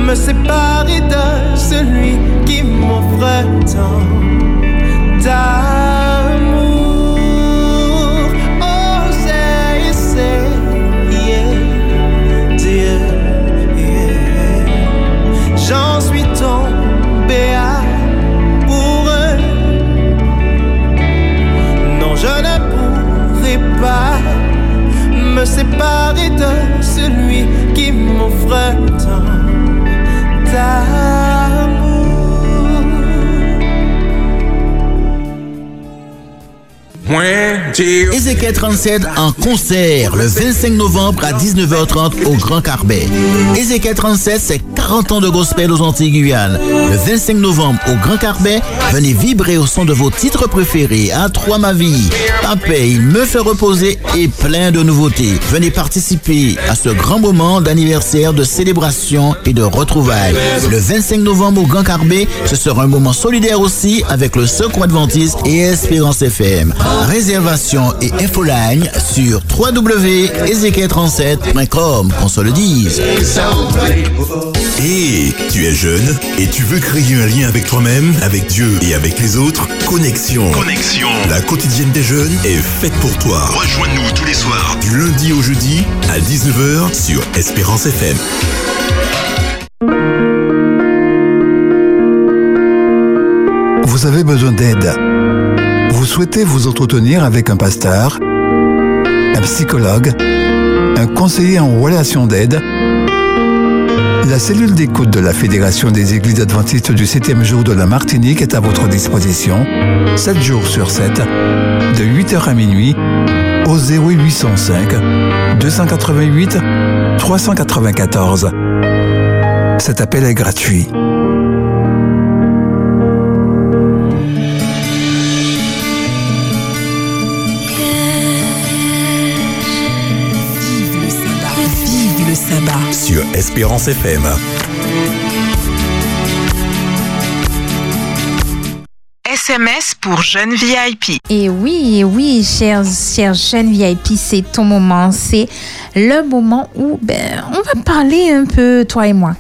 me séparer de celui qui m'offre tant d'amour. Oh, essayé Dieu. J'en suis tombé amoureux. Non, je ne pourrai pas me séparer de celui qui m'offre tant d'amour. Ezekiel 37 en concert le 25 novembre à 19h30 au Grand Carbet. Ezekiel 37, c'est 40 ans de gospel aux Antilles Guyane. Le 25 novembre au Grand Carbet, venez vibrer au son de vos titres préférés. À Trois ma vie, Papé, me fait reposer et plein de nouveautés. Venez participer à ce grand moment d'anniversaire, de célébration et de retrouvailles. Le 25 novembre au Grand Carbet, ce sera un moment solidaire aussi avec le Secours Adventiste et Espérance FM. Réservation et infoline sur www.ezekiel37.com, qu'on se le dise. Et tu es jeune et tu veux créer un lien avec toi-même, avec Dieu et avec les autres? Connexion. Connexion. La quotidienne des jeunes est faite pour toi. Rejoins-nous tous les soirs du lundi au jeudi à 19h sur Espérance FM. Vous avez besoin d'aide. Vous souhaitez vous entretenir avec un pasteur, un psychologue, un conseiller en relation d'aide. La cellule d'écoute de la Fédération des Églises adventistes du 7e jour de la Martinique est à votre disposition, 7 jours sur 7, de 8h à minuit, au 0805 288 394. Cet appel est gratuit. Sur Espérance FM. SMS pour jeunes VIP. Et oui, et oui, chers, chers jeunes VIP, c'est ton moment. C'est le moment où ben, on va parler un peu, toi et moi.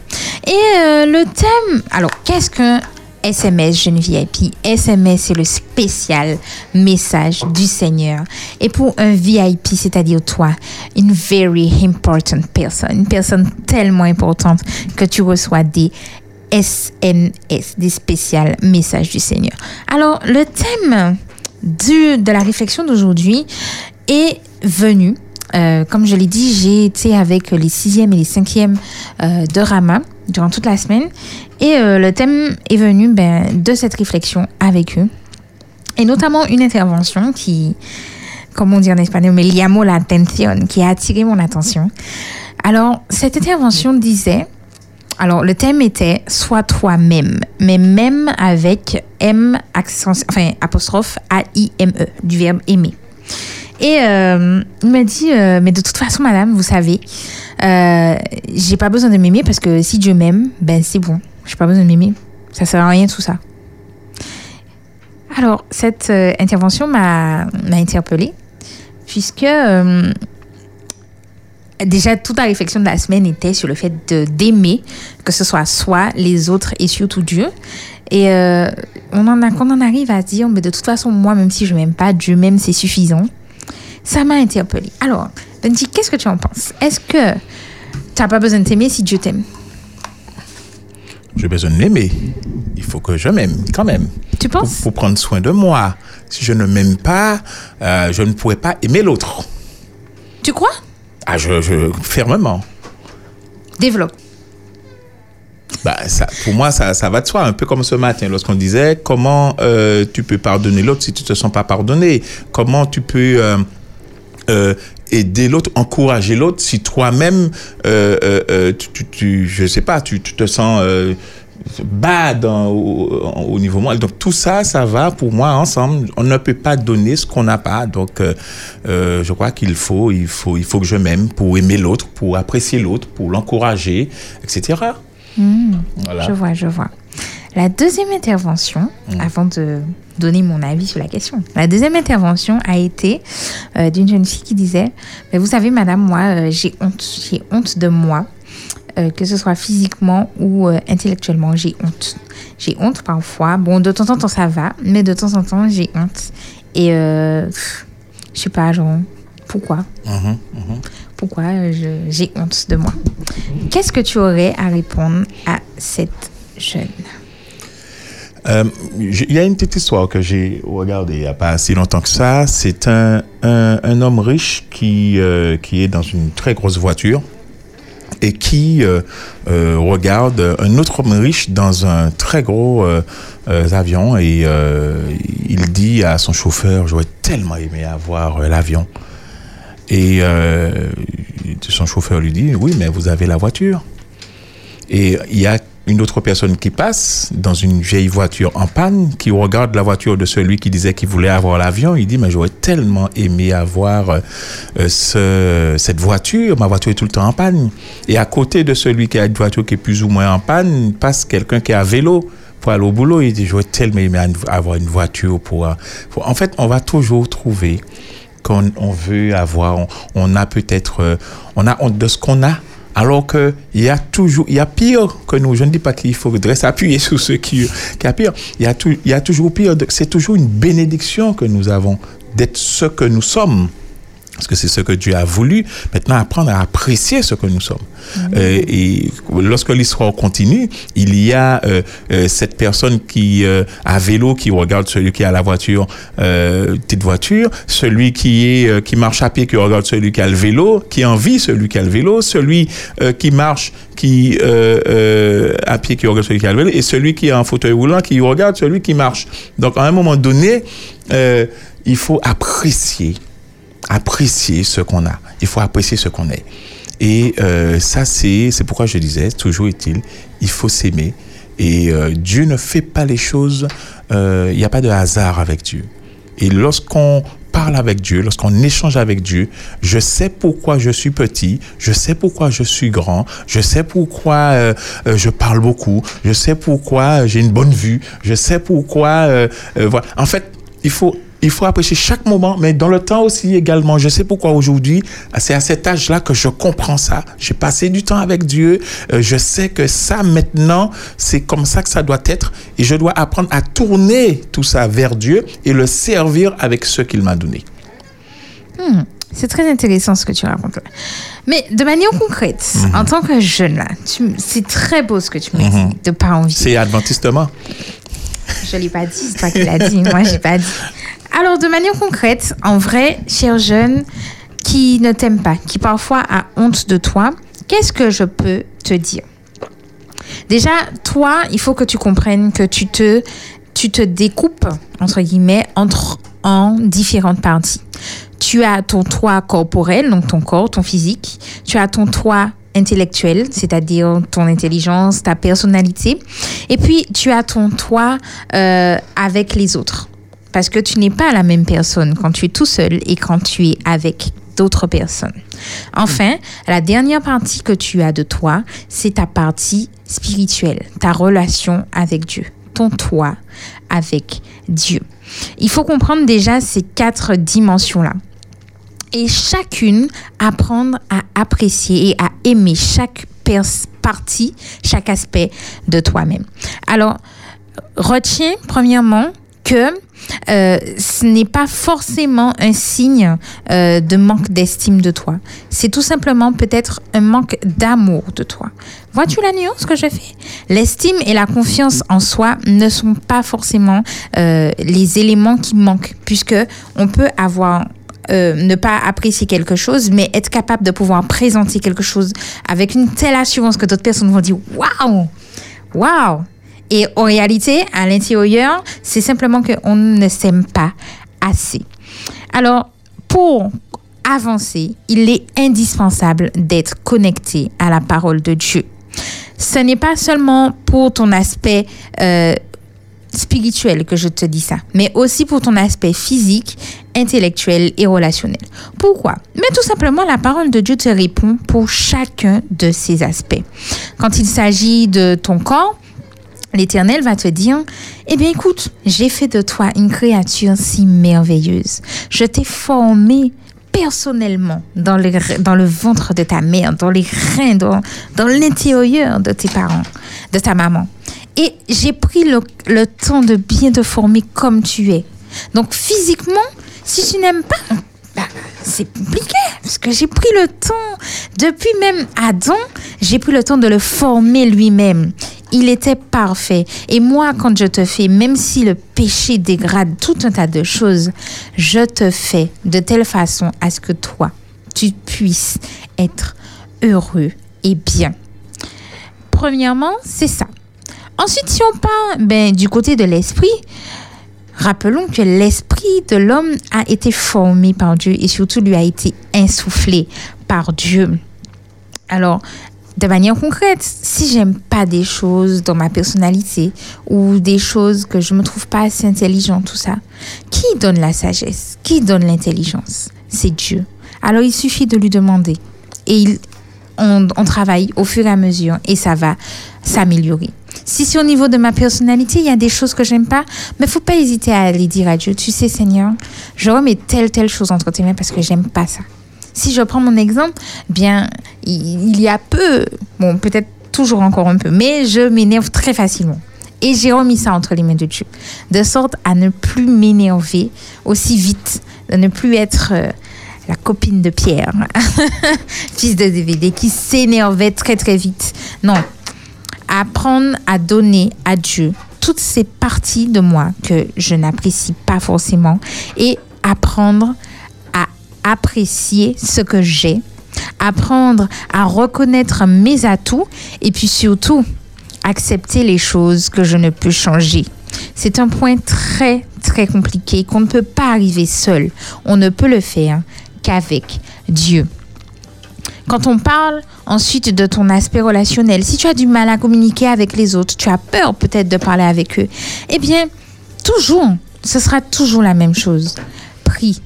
Et euh, le thème, alors, qu'est-ce qu'un SMS jeune VIP SMS, c'est le spécial message du Seigneur. Et pour un VIP, c'est-à-dire toi, une very important person, une personne tellement importante que tu reçois des SNS, des spéciales messages du Seigneur. Alors, le thème du, de la réflexion d'aujourd'hui est venu. euh, comme je l'ai dit, j'ai été avec les sixièmes et les cinquièmes euh, de Rama durant toute la semaine. Et euh, le thème est venu ben, de cette réflexion avec eux. Et notamment une intervention qui, comme on dit en espagnol, me llamó la atención, qui a attiré mon attention. Alors, cette intervention disait, alors le thème était Sois toi-même, mais même avec M, accent, enfin, apostrophe A-I-M-E, du verbe aimer. Et euh, il m'a dit, euh, mais de toute façon, madame, vous savez, euh, j'ai pas besoin de m'aimer parce que si Dieu m'aime, ben c'est bon. J'ai pas besoin de m'aimer. Ça sert à rien tout ça. Alors, cette euh, intervention m'a interpellée puisque déjà toute la réflexion de la semaine était sur le fait d'aimer, que ce soit soi, les autres et surtout Dieu. Et on en on arrive à se dire, mais de toute façon, moi, même si je m'aime pas, Dieu m'aime, c'est suffisant. Ça m'a interpellée. Alors, Benji, qu'est-ce que tu en penses? Est-ce que tu n'as pas besoin de t'aimer si Dieu t'aime? J'ai besoin de m'aimer. Il faut que je m'aime quand même. Tu penses? pour, pour prendre soin de moi. Si je ne m'aime pas, euh, je ne pourrais pas aimer l'autre. Tu crois? Ah, je, je- fermement. Développe. Bah, ça, pour moi, ça, ça va de soi. Un peu comme ce matin, lorsqu'on disait comment euh, tu peux pardonner l'autre si tu te sens pas pardonné? Comment tu peux euh, euh, aider l'autre, encourager l'autre si toi-même, euh, euh, euh, tu, tu, tu- je sais pas, tu, tu te sens euh, bad en- au, au niveau moral. Donc tout ça, ça va pour moi ensemble. On ne peut pas donner ce qu'on n'a pas. Donc euh, euh, je crois qu'il faut, il faut, il faut que je m'aime pour aimer l'autre, pour apprécier l'autre, pour l'encourager, etc. Hmm, Voilà. Je vois, je vois. La deuxième intervention, avant de donner mon avis sur la question, la deuxième intervention a été euh, d'une jeune fille qui disait Mais Vous savez, madame, moi, euh, j'ai honte. J'ai honte de moi, euh, que ce soit physiquement ou intellectuellement. J'ai honte. J'ai honte parfois. Bon, de temps en temps, ça va, mais de temps en temps, j'ai honte. Et je sais pas, genre, pourquoi? Mhm, mhm. pourquoi j'ai honte de moi? Qu'est-ce que tu aurais à répondre à cette jeune? Euh, Il y a une petite histoire que j'ai regardée il n'y a pas si longtemps que ça. C'est un, un, homme riche qui, euh, qui est dans une très grosse voiture et qui euh, regarde un autre homme riche dans un très gros avion et il dit à son chauffeur, j'aurais tellement aimé avoir l'avion. Et son chauffeur lui dit, oui, mais vous avez la voiture. Et il y a une autre personne qui passe dans une vieille voiture en panne, qui regarde la voiture de celui qui disait qu'il voulait avoir l'avion. Il dit, mais j'aurais tellement aimé avoir euh, euh, ce, cette voiture. Ma voiture est tout le temps en panne. Et à côté de celui qui a une voiture qui est plus ou moins en panne, passe quelqu'un qui à vélo pour aller au boulot. Il dit, j'aurais tellement aimé avoir une voiture pour... euh, pour- En fait, on va toujours trouver qu'on on veut avoir, on, on a peut-être, on a honte de ce qu'on a. Alors que il y a toujours, il y a pire que nous. Je ne dis pas qu'il faudrait s'appuyer sur ceux qui, qui a pire. Il y a, tout, il y a toujours pire. C'est toujours une bénédiction que nous avons d'être ce que nous sommes. Parce que c'est ce que Dieu a voulu. Maintenant, apprendre à apprécier ce que nous sommes. Euh, et lorsque l'histoire continue, il y a euh, euh, cette personne qui euh, à vélo qui regarde celui qui a la voiture, euh, petite voiture, celui qui est euh, qui marche à pied qui regarde celui qui a le vélo, qui envie celui qui a le vélo, celui euh, qui marche qui euh, euh, à pied qui regarde celui qui a le vélo et celui qui est en fauteuil roulant qui regarde celui qui marche. Donc à un moment donné, euh, il faut apprécier apprécier ce qu'on a. Il faut apprécier ce qu'on est. Et euh, ça, c'est pourquoi je disais, toujours est-il, il faut s'aimer. Et euh, Dieu ne fait pas les choses, euh, il n'y a pas de hasard avec Dieu. Et lorsqu'on parle avec Dieu, lorsqu'on échange avec Dieu, je sais pourquoi je suis petit, je sais pourquoi je suis grand, je sais pourquoi je parle beaucoup, je sais pourquoi j'ai une bonne vue, je sais pourquoi... voilà. En fait, il faut il faut apprécier chaque moment, mais dans le temps aussi également. Je sais pourquoi aujourd'hui, c'est à cet âge-là que je comprends ça. J'ai passé du temps avec Dieu. Euh, je sais que ça, maintenant, c'est comme ça que ça doit être. Et je dois apprendre à tourner tout ça vers Dieu et le servir avec ce qu'il m'a donné. Hmm, c'est très intéressant ce que tu racontes. là. Mais de manière concrète, Mhm. en tant que jeune, là, c'est très beau ce que tu me dis, Mhm. de pas envie. C'est adventistement. Je l'ai pas dit, c'est toi qui l'as dit, moi j'ai pas dit. Alors, de manière concrète, en vrai, cher jeune qui ne t'aime pas, qui parfois a honte de toi, qu'est-ce que je peux te dire? Déjà, toi, il faut que tu comprennes que tu te, tu te découpes, entre guillemets, entre, en différentes parties. Tu as ton toit corporel, donc ton corps, ton physique. Tu as ton toit intellectuel, c'est-à-dire ton intelligence, ta personnalité. Et puis, tu as ton toit euh, avec les autres. Parce que tu n'es pas la même personne quand tu es tout seul et quand tu es avec d'autres personnes. Enfin, la dernière partie que tu as de toi, c'est ta partie spirituelle, ta relation avec Dieu, ton toi avec Dieu. Il faut comprendre déjà ces quatre dimensions-là. Et chacune apprendre à apprécier et à aimer chaque partie, chaque aspect de toi-même. Alors, retiens premièrement que euh, ce n'est pas forcément un signe euh, de manque d'estime de toi. C'est tout simplement peut-être un manque d'amour de toi. Vois-tu la nuance que je fais? L'estime et la confiance en soi ne sont pas forcément euh, les éléments qui manquent, puisque on peut avoir ne pas apprécier quelque chose, mais être capable de pouvoir présenter quelque chose avec une telle assurance que d'autres personnes vont dire waouh, waouh. Et en réalité, à l'intérieur, c'est simplement qu'on ne s'aime pas assez. Alors, pour avancer, il est indispensable d'être connecté à la parole de Dieu. Ce n'est pas seulement pour ton aspect euh, spirituel que je te dis ça, mais aussi pour ton aspect physique, intellectuel et relationnel. Pourquoi? Mais tout simplement, la parole de Dieu te répond pour chacun de ces aspects. Quand il s'agit de ton corps, L'Éternel va te dire, eh bien écoute, j'ai fait de toi une créature si merveilleuse. Je t'ai formé personnellement dans le, dans le ventre de ta mère, dans les reins, dans, l'intérieur de tes parents, de ta maman. Et j'ai pris le, le temps de bien te former comme tu es. Donc physiquement, si tu n'aimes pas, bah, c'est compliqué parce que j'ai pris le temps, depuis même Adam, j'ai pris le temps de le former lui-même. Il était parfait. Et moi, quand je te fais, même si le péché dégrade tout un tas de choses, je te fais de telle façon à ce que toi, tu puisses être heureux et bien. Premièrement, c'est ça. Ensuite, si on parle ben, du côté de l'esprit, rappelons que l'esprit de l'homme a été formé par Dieu et surtout lui a été insufflé par Dieu. Alors, de manière concrète, si j'aime pas des choses dans ma personnalité ou des choses que je me trouve pas assez intelligente, tout ça, qui donne la sagesse? Qui donne l'intelligence? C'est Dieu. Alors il suffit de lui demander et il, on, travaille au fur et à mesure et ça va s'améliorer. Si c'est au niveau de ma personnalité, il y a des choses que j'aime pas, mais faut pas hésiter à aller dire à Dieu, tu sais Seigneur, je remets telle telle chose entre tes mains parce que j'aime pas ça. Si je prends mon exemple, bien, il y a peu, bon, peut-être toujours encore un peu, mais je m'énerve très facilement. Et j'ai remis ça entre les mains de Dieu, de sorte à ne plus m'énerver aussi vite, de ne plus être euh, la copine de Pierre, fils de DVD, qui s'énervait très très vite. Non, apprendre à donner à Dieu toutes ces parties de moi que je n'apprécie pas forcément et apprendre apprécier ce que j'ai, apprendre à reconnaître mes atouts et puis surtout accepter les choses que je ne peux changer. C'est un point très très compliqué qu'on ne peut pas arriver seul. On ne peut le faire qu'avec Dieu. Quand on parle ensuite de ton aspect relationnel, si tu as du mal à communiquer avec les autres, tu as peur peut-être de parler avec eux, eh bien, toujours, ce sera toujours la même chose. Prie.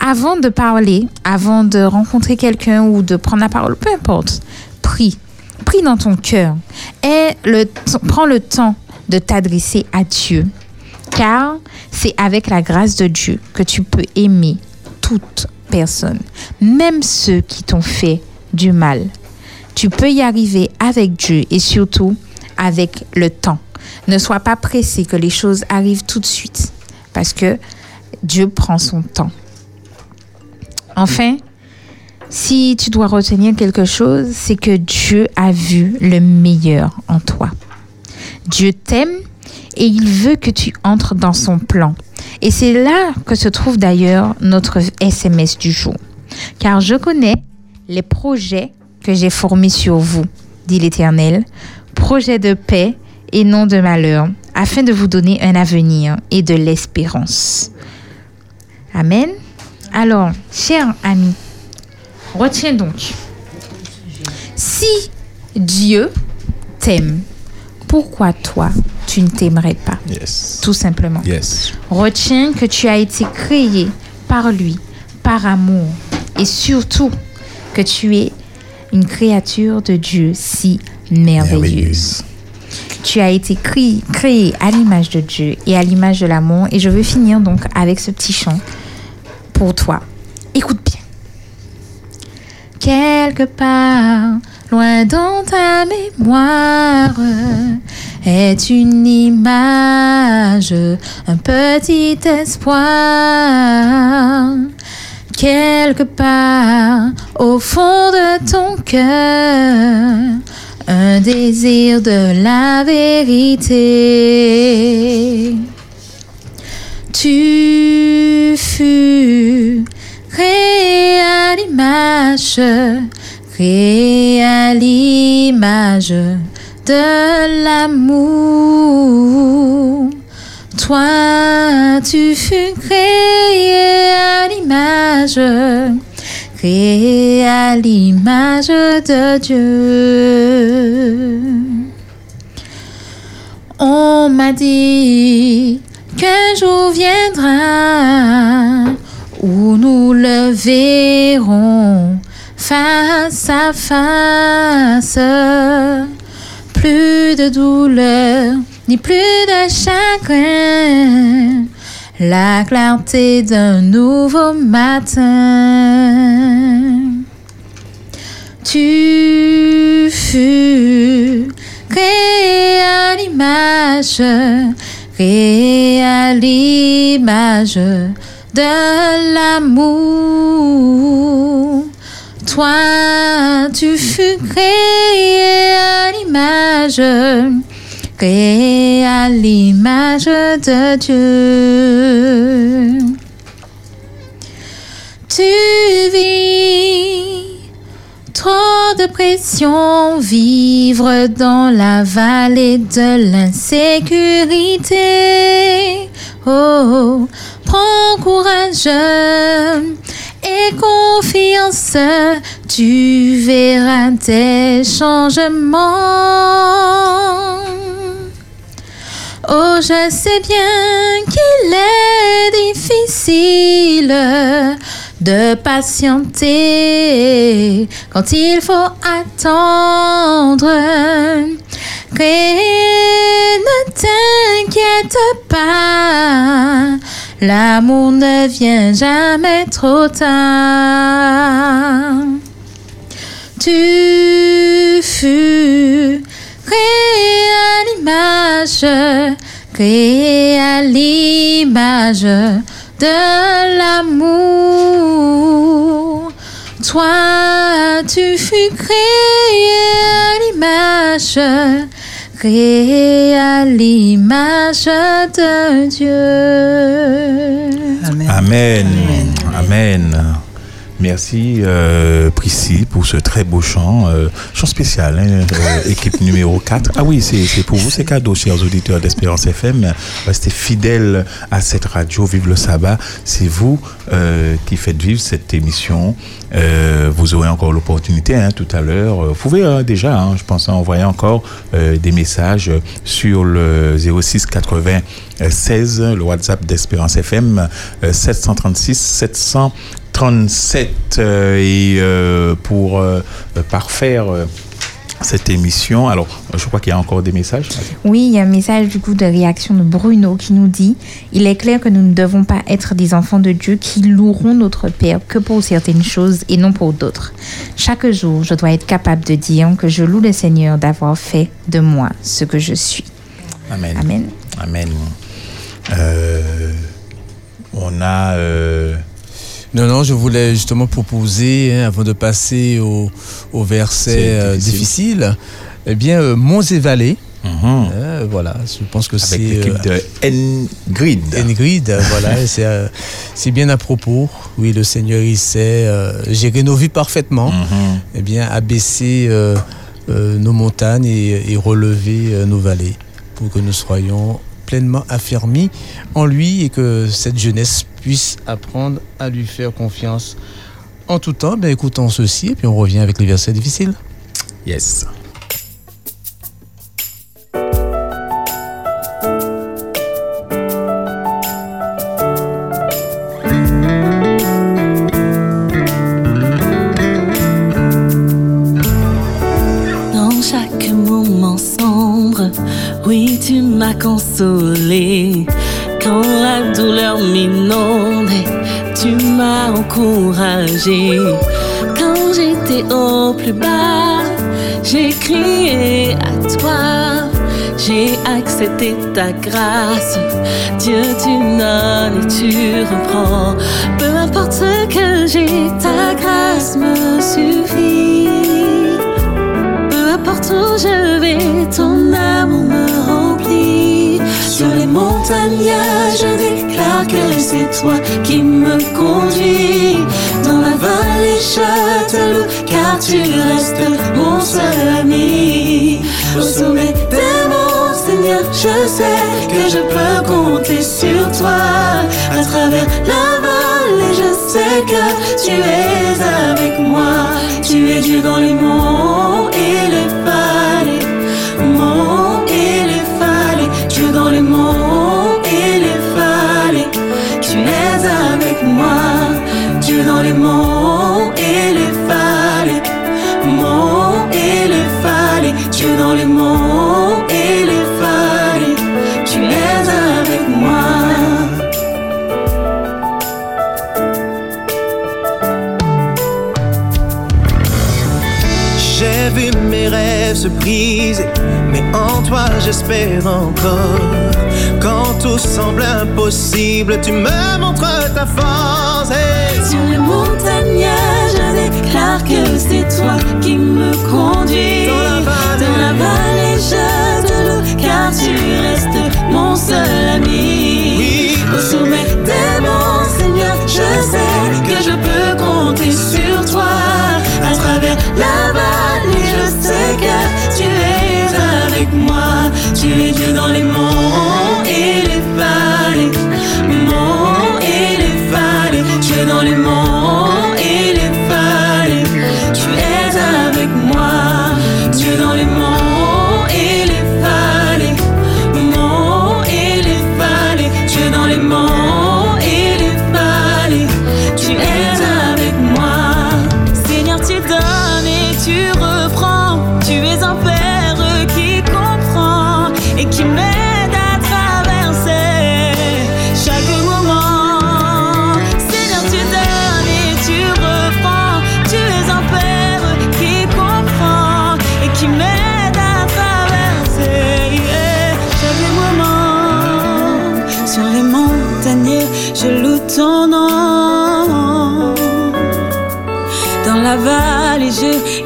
Avant de parler, avant de rencontrer quelqu'un ou de prendre la parole, peu importe, prie. Prie dans ton cœur. Et le prends le temps de t'adresser à Dieu. Car c'est avec la grâce de Dieu que tu peux aimer toute personne, même ceux qui t'ont fait du mal. Tu peux y arriver avec Dieu et surtout avec le temps. Ne sois pas pressé que les choses arrivent tout de suite parce que Dieu prend son temps. Enfin, si tu dois retenir quelque chose, c'est que Dieu a vu le meilleur en toi. Dieu t'aime et il veut que tu entres dans son plan. Et c'est là que se trouve d'ailleurs notre SMS du jour. Car je connais les projets que j'ai formés sur vous, dit l'Éternel, projets de paix et non de malheur, afin de vous donner un avenir et de l'espérance. Amen. Alors, cher ami, retiens donc, si Dieu t'aime, pourquoi toi, tu ne t'aimerais pas? Yes. Tout simplement. Yes. Retiens que tu as été créé par lui, par amour, et surtout que tu es une créature de Dieu si merveilleuse. Tu as été créé, créé à l'image de Dieu et à l'image de l'amour. Et je veux finir donc avec ce petit chant pour toi. Écoute bien. Quelque part, loin dans ta mémoire, est une image, un petit espoir. Quelque part, au fond de ton cœur, un désir de la vérité. Tu fus créé à l'image, créé à l'image de l'amour. Toi, tu fus créé à l'image, créé à l'image de Dieu. On m'a dit qu'un jour viendra où nous le verrons face à face. Plus de douleur, ni plus de chagrin. La clarté d'un nouveau matin. Tu fus créé à l'image, créé à l'image de l'amour. Toi, tu fus créé à l'image, créé à l'image de Dieu. Tu vis trop de pression, vivre dans la vallée de l'insécurité. Oh, prends courage et confiance, tu verras des changements. Oh, je sais bien qu'il est difficile de patienter quand il faut attendre. Et ne t'inquiète pas, l'amour ne vient jamais trop tard. Tu fus créé à l'image, créé à l'image de l'amour. Toi, tu fus créé à l'image, créé à l'image de Dieu. Amen. Amen. Merci euh, Prissy pour ce très beau chant, euh, chant spécial, hein, euh, équipe numéro 4. Ah oui, c'est pour vous, c'est cadeau, chers auditeurs d'Espérance FM. Restez fidèles à cette radio, vive le sabbat. C'est vous euh, qui faites vivre cette émission. vous aurez encore l'opportunité hein, tout à l'heure. Vous pouvez déjà, hein, je pense, envoyer encore des messages sur le 06 80 16, le WhatsApp d'Espérance FM, 736 700. 37 euh, et euh, pour euh, parfaire cette émission. Alors, je crois qu'il y a encore des messages. Oui, il y a un message du coup de réaction de Bruno qui nous dit Il est clair que nous ne devons pas être des enfants de Dieu qui loueront notre Père que pour certaines choses et non pour d'autres. Chaque jour, je dois être capable de dire que je loue le Seigneur d'avoir fait de moi ce que je suis. Amen. Amen. Amen. On a. Non, non, je voulais justement proposer, hein, avant de passer au, au verset euh, difficile. eh bien, euh, Monts et Vallées. Mhm. Euh, voilà, je pense que c'est. Avec l'équipe de Ngrid. Ngrid, voilà, c'est bien à propos. Oui, le Seigneur, il sait gérer nos vies parfaitement. Mhm. Eh bien, abaisser nos montagnes et, et relever nos vallées pour que nous soyons pleinement affermis en lui et que cette jeunesse puisse apprendre à lui faire confiance en tout temps. Ben, écoutons ceci et puis on revient avec les versets difficiles. Yes. Quand j'étais au plus bas, j'ai crié à toi. J'ai accepté ta grâce. Dieu, tu donnes et tu reprends. Peu importe ce que j'ai, ta grâce me suffit. Peu importe où je vais, ton amour me remplit. Sur les montagnes, je déclare que c'est toi qui me conduis. Te loue, car tu restes mon seul ami. Au sommet de mon Seigneur, je sais que je peux compter sur toi. À travers la vallée, je sais que tu es avec moi. Tu es Dieu dans les monts et les vallées. Monts et les vallées. Dieu dans les monts et les vallées. Tu es avec moi. Dieu dans les monts se briser, mais en toi j'espère encore. Quand tout semble impossible, tu me montres ta force. Hey. Sur les montagnes, je déclare que c'est toi qui me conduis. Dans la vallée. Dans la vallée, je te loue, car tu restes mon seul ami. Oui. Au sommet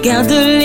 garde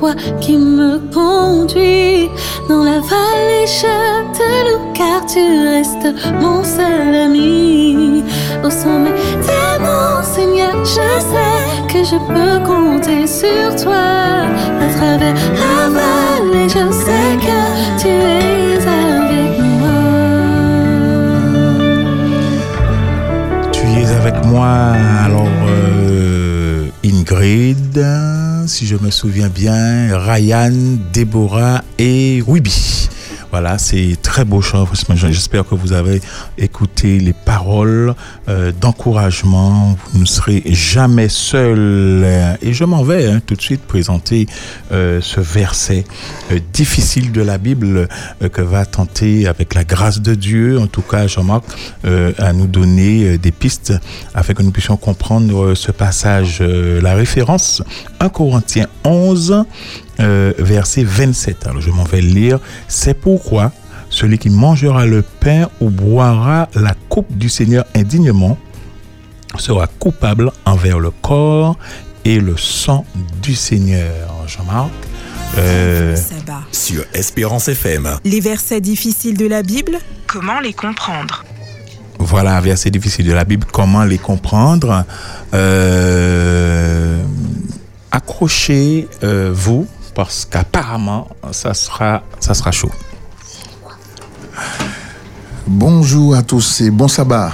toi qui me conduis. Dans la vallée, je te loue car tu restes mon seul ami. Au sommet des monts, Seigneur, je sais que je peux compter sur toi. À travers la vallée, je sais que tu es avec moi. Tu es avec moi, alors euh, Ingrid, si je me souviens bien, Ryan, Déborah et Ruby. Voilà, c'est très beau chant. J'espère que vous avez écouté les paroles euh, d'encouragement. Vous ne serez jamais seul. Et je m'en vais hein, tout de suite présenter euh, ce verset euh, difficile de la Bible que va tenter, avec la grâce de Dieu, en tout cas Jean-Marc, à nous donner des pistes afin que nous puissions comprendre ce passage. La référence 1 Corinthiens 11, euh, verset 27. Alors je m'en vais le lire. C'est pourquoi celui qui mangera le pain ou boira la coupe du Seigneur indignement sera coupable envers le corps et le sang du Seigneur. Jean-Marc. euh. Sur Espérance FM. Les versets difficiles de la Bible Comment les comprendre? Voilà, verset difficile de la Bible, comment les comprendre Euh, Accrochez-vous parce qu'apparemment, ça sera, ça sera chaud. Bonjour à tous et bon sabbat.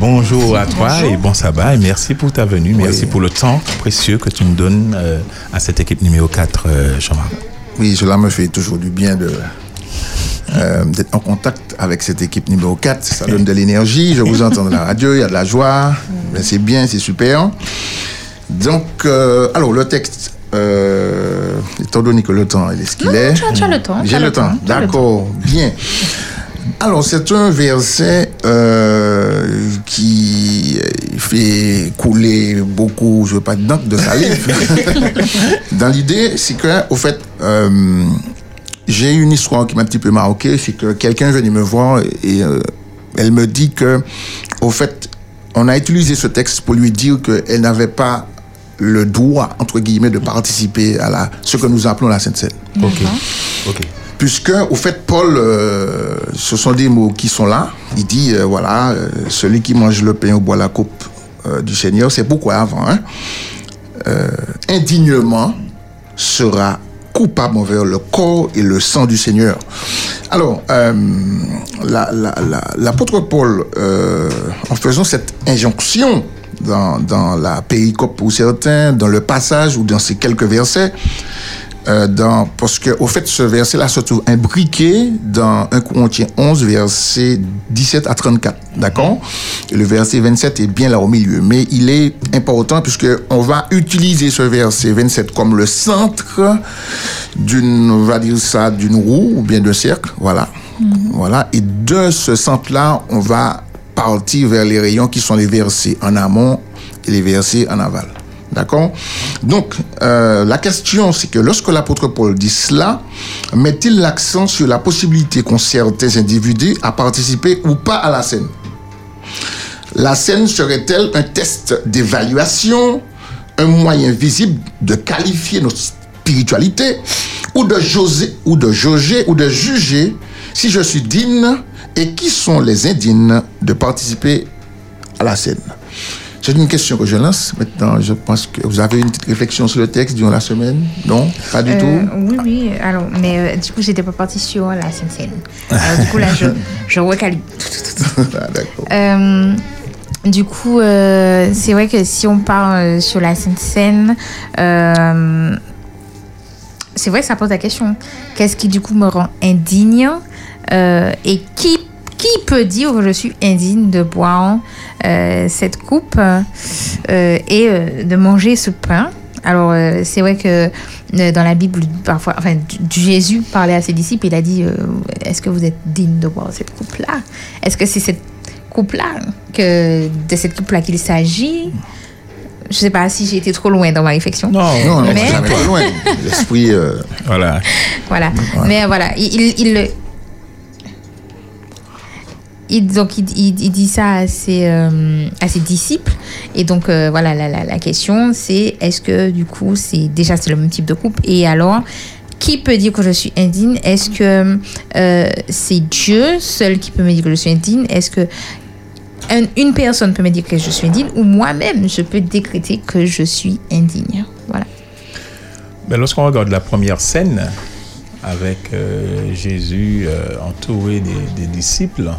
Bonjour à toi et bon sabbat et merci pour ta venue, merci pour le temps précieux que tu nous donnes euh, à cette équipe numéro 4, euh, Jean-Marc. Oui, cela me fait toujours du bien de euh, d'être en contact avec cette équipe numéro 4. Ça donne de l'énergie. Je vous entends dans la radio, il y a de la joie. C'est bien, c'est super. Donc, euh, alors le texte euh, étant donné que le temps il est ce qu'il est. tu as- tu as le temps, J'ai le le temps. D'accord, bien. Alors, c'est un verset euh, qui fait couler beaucoup, je ne veux pas dire de salive. Dans l'idée, c'est que, au fait, euh, j'ai une histoire qui m'a un petit peu marqué, c'est que quelqu'un est venu me voir et euh, elle me dit que, au fait, on a utilisé ce texte pour lui dire qu'elle n'avait pas le droit, entre guillemets, de participer à la, ce que nous appelons la Sainte Seine. Ok. Ok. Puisque, au fait, Paul, euh, ce sont des mots qui sont là. Il dit, euh, voilà, euh, celui qui mange le pain ou boit la coupe euh, du Seigneur, c'est pourquoi avant, hein, euh, indignement sera coupable envers le corps et le sang du Seigneur. Alors, euh, la- la- la- l'apôtre Paul, euh, en faisant cette injonction dans, dans la péricope pour certains, dans le passage ou dans ces quelques versets, euh, dans, parce que au fait, ce verset-là se trouve imbriqué dans 1 Corinthiens 11, verset 17 à 34. D'accord? Le verset 27 est bien là au milieu. Mais il est important puisque on va utiliser ce verset 27 comme le centre d'une, on va dire ça, d'une roue ou bien d'un cercle. Voilà. Voilà. Et de ce centre-là, on va partir vers les rayons qui sont les versets en amont et les versets en aval. D'accord? Donc, euh, la question, c'est que lorsque l'apôtre Paul dit cela, met-il l'accent sur la possibilité qu'ont certains individus à participer ou pas à la scène? La scène serait-elle un test d'évaluation, un moyen visible de qualifier notre spiritualité ou de jauger, ou de jauger ou de juger si je suis digne et qui sont les indignes de participer à la scène? C'est une question que je lance. Maintenant, je pense que vous avez une petite réflexion sur le texte durant la semaine Non? Pas du Euh, tout? Oui, oui. Alors, mais euh, du coup, j'étais pas partie sur la Sainte Seine. Alors, du coup, là, je, je recalme. Ah, D'accord. Euh, du coup, euh, c'est vrai que si on part euh, sur la euh, c'est vrai que ça pose la question. Qu'est-ce qui, du coup, me rend indigne Euh, Et qui, qui peut dire que je suis indigne de boire euh, cette coupe euh, et euh, de manger ce pain? Alors, c'est vrai que dans la Bible, parfois, enfin, Jésus parlait à ses disciples, il a dit Est-ce que vous êtes digne de boire cette coupe-là? Est-ce que c'est cette coupe-là, que, de cette coupe-là qu'il s'agit? Je sais pas si j'ai été trop loin dans ma réflexion. Non, non, non, mais, jamais loin. L'esprit. euh, Voilà. voilà. Mais voilà, il, il, il le- il- donc il, dit ça à ses, euh, à ses disciples. Et donc euh, voilà, la, la, la question c'est est-ce que du coup c'est déjà c'est le même type de couple? Et alors, qui peut dire que je suis indigne Est-ce que euh, c'est Dieu seul qui peut me dire que je suis indigne Est-ce que un- une personne peut me dire que je suis indigne ou moi-même je peux décréter que je suis indigne Voilà. Mais lorsqu'on regarde la première scène avec Jésus entouré des disciples,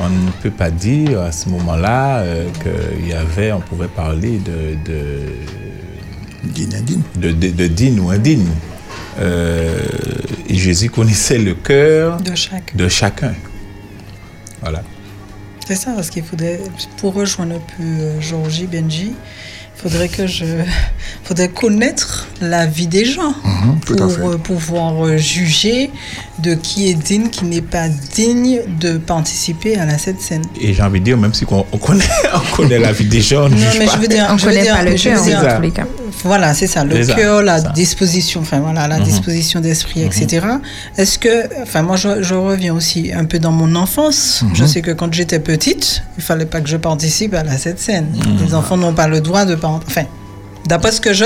on ne peut pas dire à ce moment-là euh, qu'il y avait, on pouvait parler de, de, de, de- de digne ou indigne. Euh, et Jésus connaissait le cœur De chaque. de chacun. Voilà. C'est ça, parce qu'il faudrait, pour rejoindre un peu euh, Georgie, Benji, il faudrait que je. faudrait connaître la vie des gens Mhm, pour euh, pouvoir euh, juger de qui est digne, qui n'est pas digne de participer à la cette scène. Et j'ai envie de dire, même si on, on connaît, on connaît la vie des gens, on ne Non, juge mais pas. je veux dire, On je veux dire- pas le cœur, tous les cas. Voilà, c'est ça, le cœur, la ça. disposition, enfin voilà, la Mhm. disposition d'esprit, etc. Est-ce que, enfin moi je, je reviens aussi un peu dans mon enfance. Mhm. Je sais que quand j'étais petite, il fallait pas que je participe à la cette scène. Mhm. Les enfants n'ont pas le droit de participer. Enfin, d'après ce que je,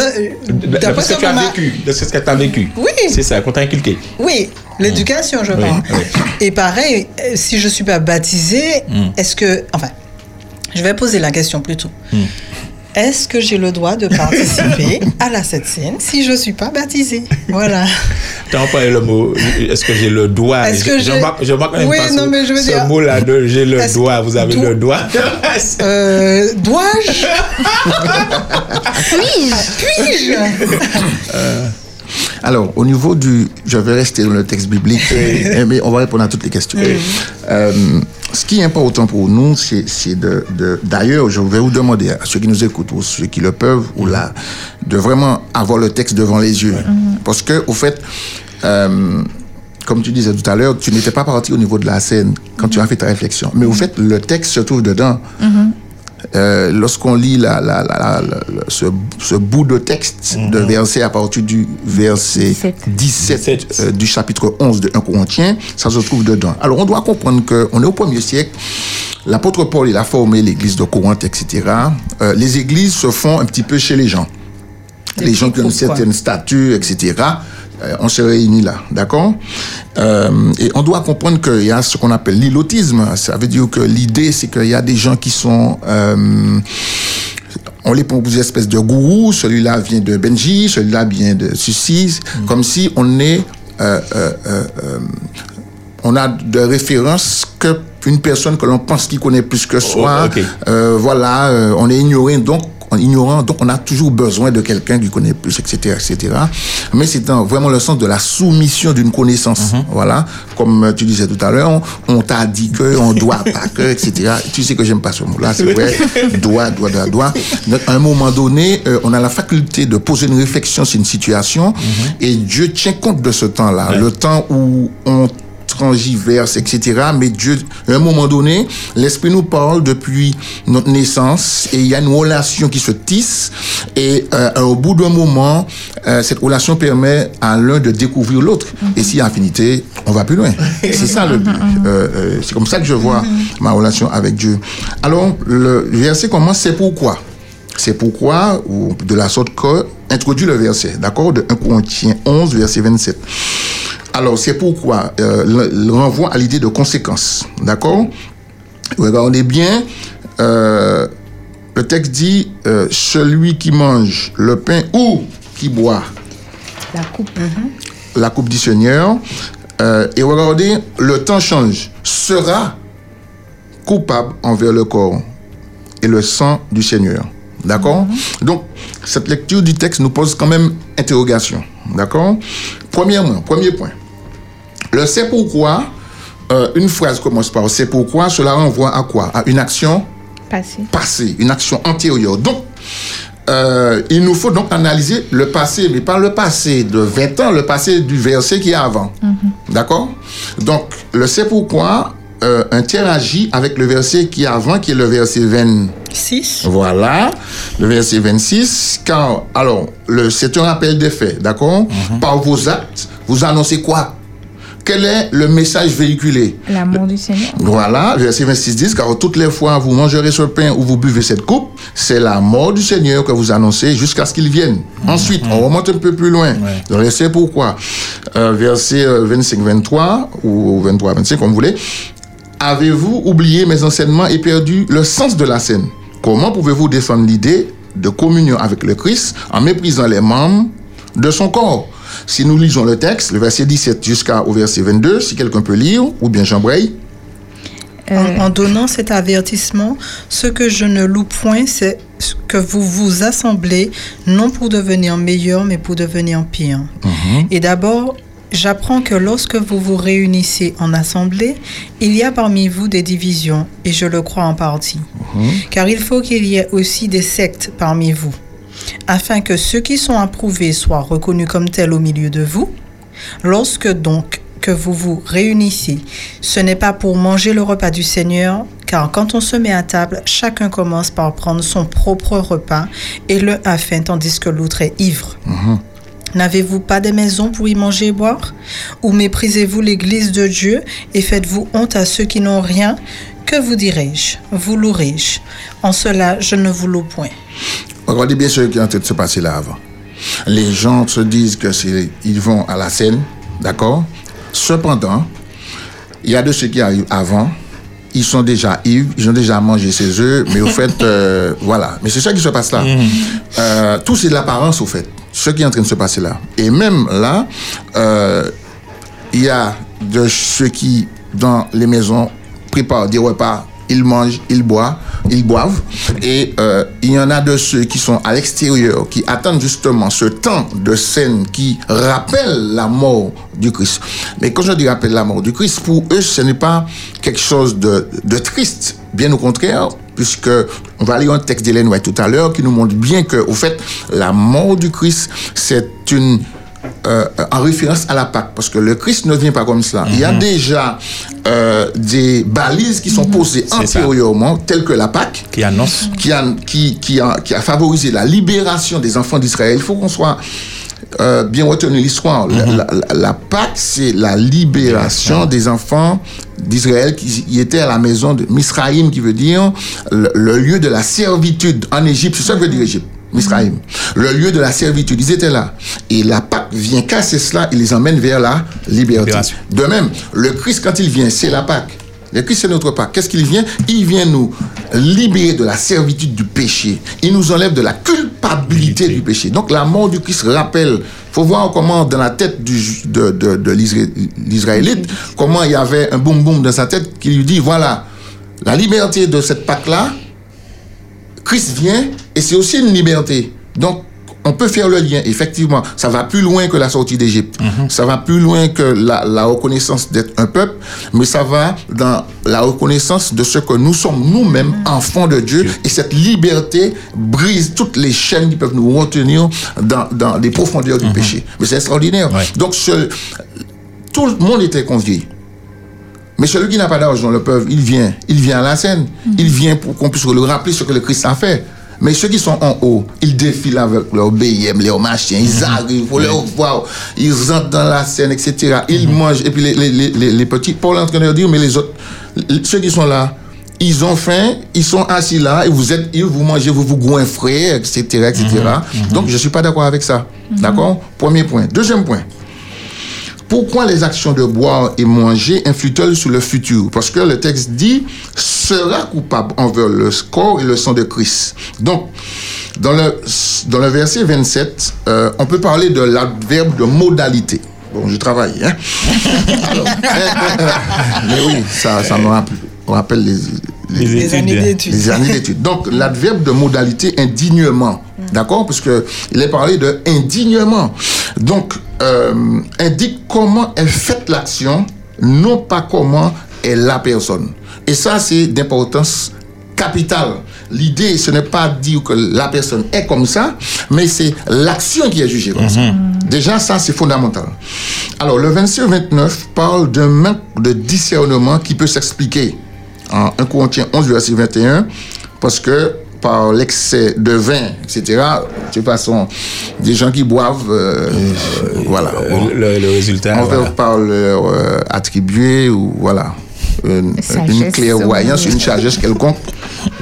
D'après ce que tu as vécu, de ce que tu as vécu. Oui. C'est ça, qu'on t'a inculqué. Oui, l'éducation, je Oui, parle. oui. Et pareil, si je suis pas baptisée, Mm. est-ce que, enfin, je vais poser la question plutôt. Est-ce que j'ai le droit de participer à la cette scène si je suis pas baptisée? Voilà. Tu as employé le mot, est-ce que j'ai le doigt Est-ce que Je- marque je marque même Oui, pas non, ce- mais je veux ce dire- mot-là de j'ai le doigt, vous avez le doigt. Euh, Dois-je? Puis-je Puis-je? Euh, alors, au niveau du. Je vais rester dans le texte biblique, mais on va répondre à toutes les questions. Euh, ce qui est important pour nous, c'est de. D'ailleurs, je vais vous demander à ceux qui nous écoutent, ou ceux qui le peuvent, ou là, de vraiment avoir le texte devant les yeux. Parce que, au fait, euh, comme tu disais tout à l'heure, tu n'étais pas parti au niveau de la scène quand tu as fait ta réflexion. Mais au fait, le texte se trouve dedans. Euh, Lorsqu'on lit la, la- la- la- la- ce, ce bout de texte de verset à partir du verset 17 euh, du chapitre 11 de 1 Corinthiens, ça se trouve dedans. Alors on doit comprendre qu'on est au premier siècle, l'apôtre Paul il a formé l'église de Corinthe, etc. Euh, les églises se font un petit peu chez les gens. Les, gens qui ont une certaine statut, etc. Euh, on se réunit là, d'accord Euh, Et on doit comprendre qu'il y a ce qu'on appelle l'ilotisme. Ça veut dire que l'idée, c'est qu'il y a des gens qui sont... euh, on les propose des espèces de gourous. Celui-là vient de Benji, celui-là vient de Sucy. Comme si on est... euh, on a de références que une personne que l'on pense qui connaît plus que soi. Euh, voilà, on est ignoré, donc on ignorant, donc on a toujours besoin de quelqu'un qui connaît plus, etc., etc. Mais c'est vraiment le sens de la soumission d'une connaissance. Voilà, comme tu disais tout à l'heure, on, on t'a dit que, on doit pas que, etc. Tu sais que j'aime pas ce mot-là, c'est vrai. doit, doit, doit, doit. Donc, à un moment donné, euh, on a la faculté de poser une réflexion sur une situation, et Dieu tient compte de ce temps-là, le temps où on transgiverse, etc. Mais Dieu, à un moment donné, l'Esprit nous parle depuis notre naissance et il y a une relation qui se tisse et euh, au bout d'un moment, euh, cette relation permet à l'un de découvrir l'autre. Et s'il y a affinité, on va plus loin. C'est ça le but. Euh, euh, c'est comme ça que je vois ma relation avec Dieu. Alors, le verset commence, c'est pourquoi? C'est pourquoi, ou de la sorte que, introduit le verset, d'accord, de 1 Corinthiens 11, verset 27. Alors, c'est pourquoi euh, le, le renvoi à l'idée de conséquence. D'accord? Regardez bien, euh, le texte dit euh, celui qui mange le pain ou qui boit La coupe. la coupe du Seigneur. et regardez, le temps change. Sera coupable envers le corps et le sang du Seigneur. D'accord Donc, cette lecture du texte nous pose quand même interrogation. D'accord Premièrement, premier point. Le c'est pourquoi, euh, une phrase commence par c'est pourquoi, cela renvoie à quoi? À une action Passé. passé, une action antérieure. Donc, euh, il nous faut donc analyser le passé, mais pas le passé de 20 ans, le passé du verset qui est avant. D'accord Donc, le c'est pourquoi euh, interagit avec le verset qui est avant, qui est le verset 26. Voilà, le verset 26. Car, alors, le, c'est un rappel des faits, d'accord? Par vos actes, vous annoncez quoi? Quel est le message véhiculé? L'amour du Seigneur. voilà, verset 26 dit, car toutes les fois vous mangerez ce pain ou vous buvez cette coupe, c'est la mort du Seigneur que vous annoncez jusqu'à ce qu'il vienne. Ensuite, on remonte un peu plus loin. Le verset pourquoi? Euh, Verset 25-23 ou 23-25, comme vous voulez. Avez-vous oublié mes enseignements et perdu le sens de la scène? Comment pouvez-vous défendre l'idée de communion avec le Christ en méprisant les membres de son corps? Si nous lisons le texte, le verset 17 jusqu'au verset 22, si quelqu'un peut lire, ou bien Jean Bray, En, en donnant cet avertissement, ce que je ne loue point, c'est que vous vous assemblez non pour devenir meilleur, mais pour devenir pire. Et d'abord, j'apprends que lorsque vous vous réunissez en assemblée, il y a parmi vous des divisions, et je le crois en partie. Car il faut qu'il y ait aussi des sectes parmi vous, afin que ceux qui sont approuvés soient reconnus comme tels au milieu de vous. Lorsque donc que vous vous réunissez, ce n'est pas pour manger le repas du Seigneur, car quand on se met à table, chacun commence par prendre son propre repas, et l'un a faim tandis que l'autre est ivre. N'avez-vous pas des maisons pour y manger et boire? Ou méprisez-vous l'Église de Dieu et faites-vous honte à ceux qui n'ont rien? Que vous dirai-je? Vous louerai-je En cela, je ne vous loue point. Regardez bien ce qui est en train de se passer là avant. Les gens se disent que ils vont à la scène, d'accord? Cependant, il y a de ceux qui arrivent avant, ils sont déjà ivres, ils ont déjà mangé ces œufs, mais au fait, euh, voilà. Mais c'est ça qui se passe là. Euh, tout c'est de l'apparence, au fait. Ce qui est en train de se passer là. Et même là, euh, il y a de ceux qui, dans les maisons, préparent des repas ils mangent, ils boivent, ils boivent. Et euh, il y en a de ceux qui sont à l'extérieur, qui attendent justement ce temps de scène qui rappelle la mort du Christ. Mais quand je dis rappelle la mort du Christ, pour eux, ce n'est pas quelque chose de, triste. Bien au contraire, puisque on va lire un texte d'Hélène White tout à l'heure qui nous montre bien que, au fait, la mort du Christ, c'est une euh, en référence à la Pâque, parce que le Christ ne vient pas comme cela. Il y a Mhm. déjà euh, des balises qui sont posées C'est ça. antérieurement, telles que la Pâque, Qui annonce. qui a, qui, qui a, qui a favorisé la libération des enfants d'Israël. Il faut qu'on soit euh, bien retenu l'histoire. La- Mhm. La, la- la Pâque, c'est la libération des enfants d'Israël qui qui étaient à la maison de Misraïm, qui veut dire le, le lieu de la servitude en Égypte. C'est ça que veut dire Égypte. Misraïm. Le lieu de la servitude. Ils étaient là. Et la Pâque vient casser cela et les emmène vers la liberté. Libération. De même, le Christ, quand il vient, c'est la Pâque. Le Christ, c'est notre Pâque. Qu'est-ce qu'il vient? Il vient nous libérer de la servitude du péché. Il nous enlève de la culpabilité du péché. Donc, la mort du Christ rappelle. Il faut voir comment, dans la tête du, de, de, de l'Isra- l'Israélite, comment il y avait un boum boum dans sa tête qui lui dit voilà, la liberté de cette Pâque-là, Christ vient et c'est aussi une liberté. Donc, on peut faire le lien, effectivement. Ça va plus loin que la sortie d'Égypte. Ça va plus loin que la, la reconnaissance d'être un peuple, mais ça va dans la reconnaissance de ce que nous sommes nous-mêmes, enfants de Dieu. Et cette liberté brise toutes les chaînes qui peuvent nous retenir dans, dans les profondeurs du péché. Mais c'est extraordinaire. Donc, ce- tout le monde était convié. Mais celui qui n'a pas d'argent, le peuple, il vient. Il vient à la scène. Il vient pour qu'on puisse le rappeler ce que le Christ a fait. Mais ceux qui sont en haut, ils défilent avec leur BM, leurs machins, ils arrivent, faut leur voir, ils rentrent dans la scène, etc. Ils mangent, et puis les, les, les, les- petits, Paul est en train de dire, mais les autres, ceux qui sont là, ils ont faim, ils sont assis là, et vous êtes, et vous mangez, vous vous goinfrez, etc., etc. Donc, je ne suis pas d'accord avec ça. D'accord? Premier point. Deuxième point. Pourquoi les actions de boire et manger influent-elles sur le futur? Parce que le texte dit sera coupable envers le corps et le sang de Christ. Donc, dans le, dans le verset 27, euh, on peut parler de l'adverbe de modalité. Bon, je travaille. Hein? Alors, mais oui, ça, ça me rappelle, rappelle les, Les Les études. années d'études. les années d'études. Donc, l'adverbe de modalité indignement. D'accord? Parce que il est parlé de indignement. Donc, euh, indique comment est faite l'action, non pas comment est la personne. Et ça, c'est d'importance capitale. L'idée, ce n'est pas dire que la personne est comme ça, mais c'est l'action qui est jugée comme ça. Déjà, ça, c'est fondamental. Alors, le 26-29 parle d'un manque de discernement qui peut s'expliquer en 1 Corinthiens 11, verset 21, parce que par l'excès de vin, etc., de toute façon, des gens qui boivent, euh, euh, voilà. Le, le résultat. On voilà. veut par leur euh, attribuer ou voilà une, une clairvoyance, une sagesse quelconque.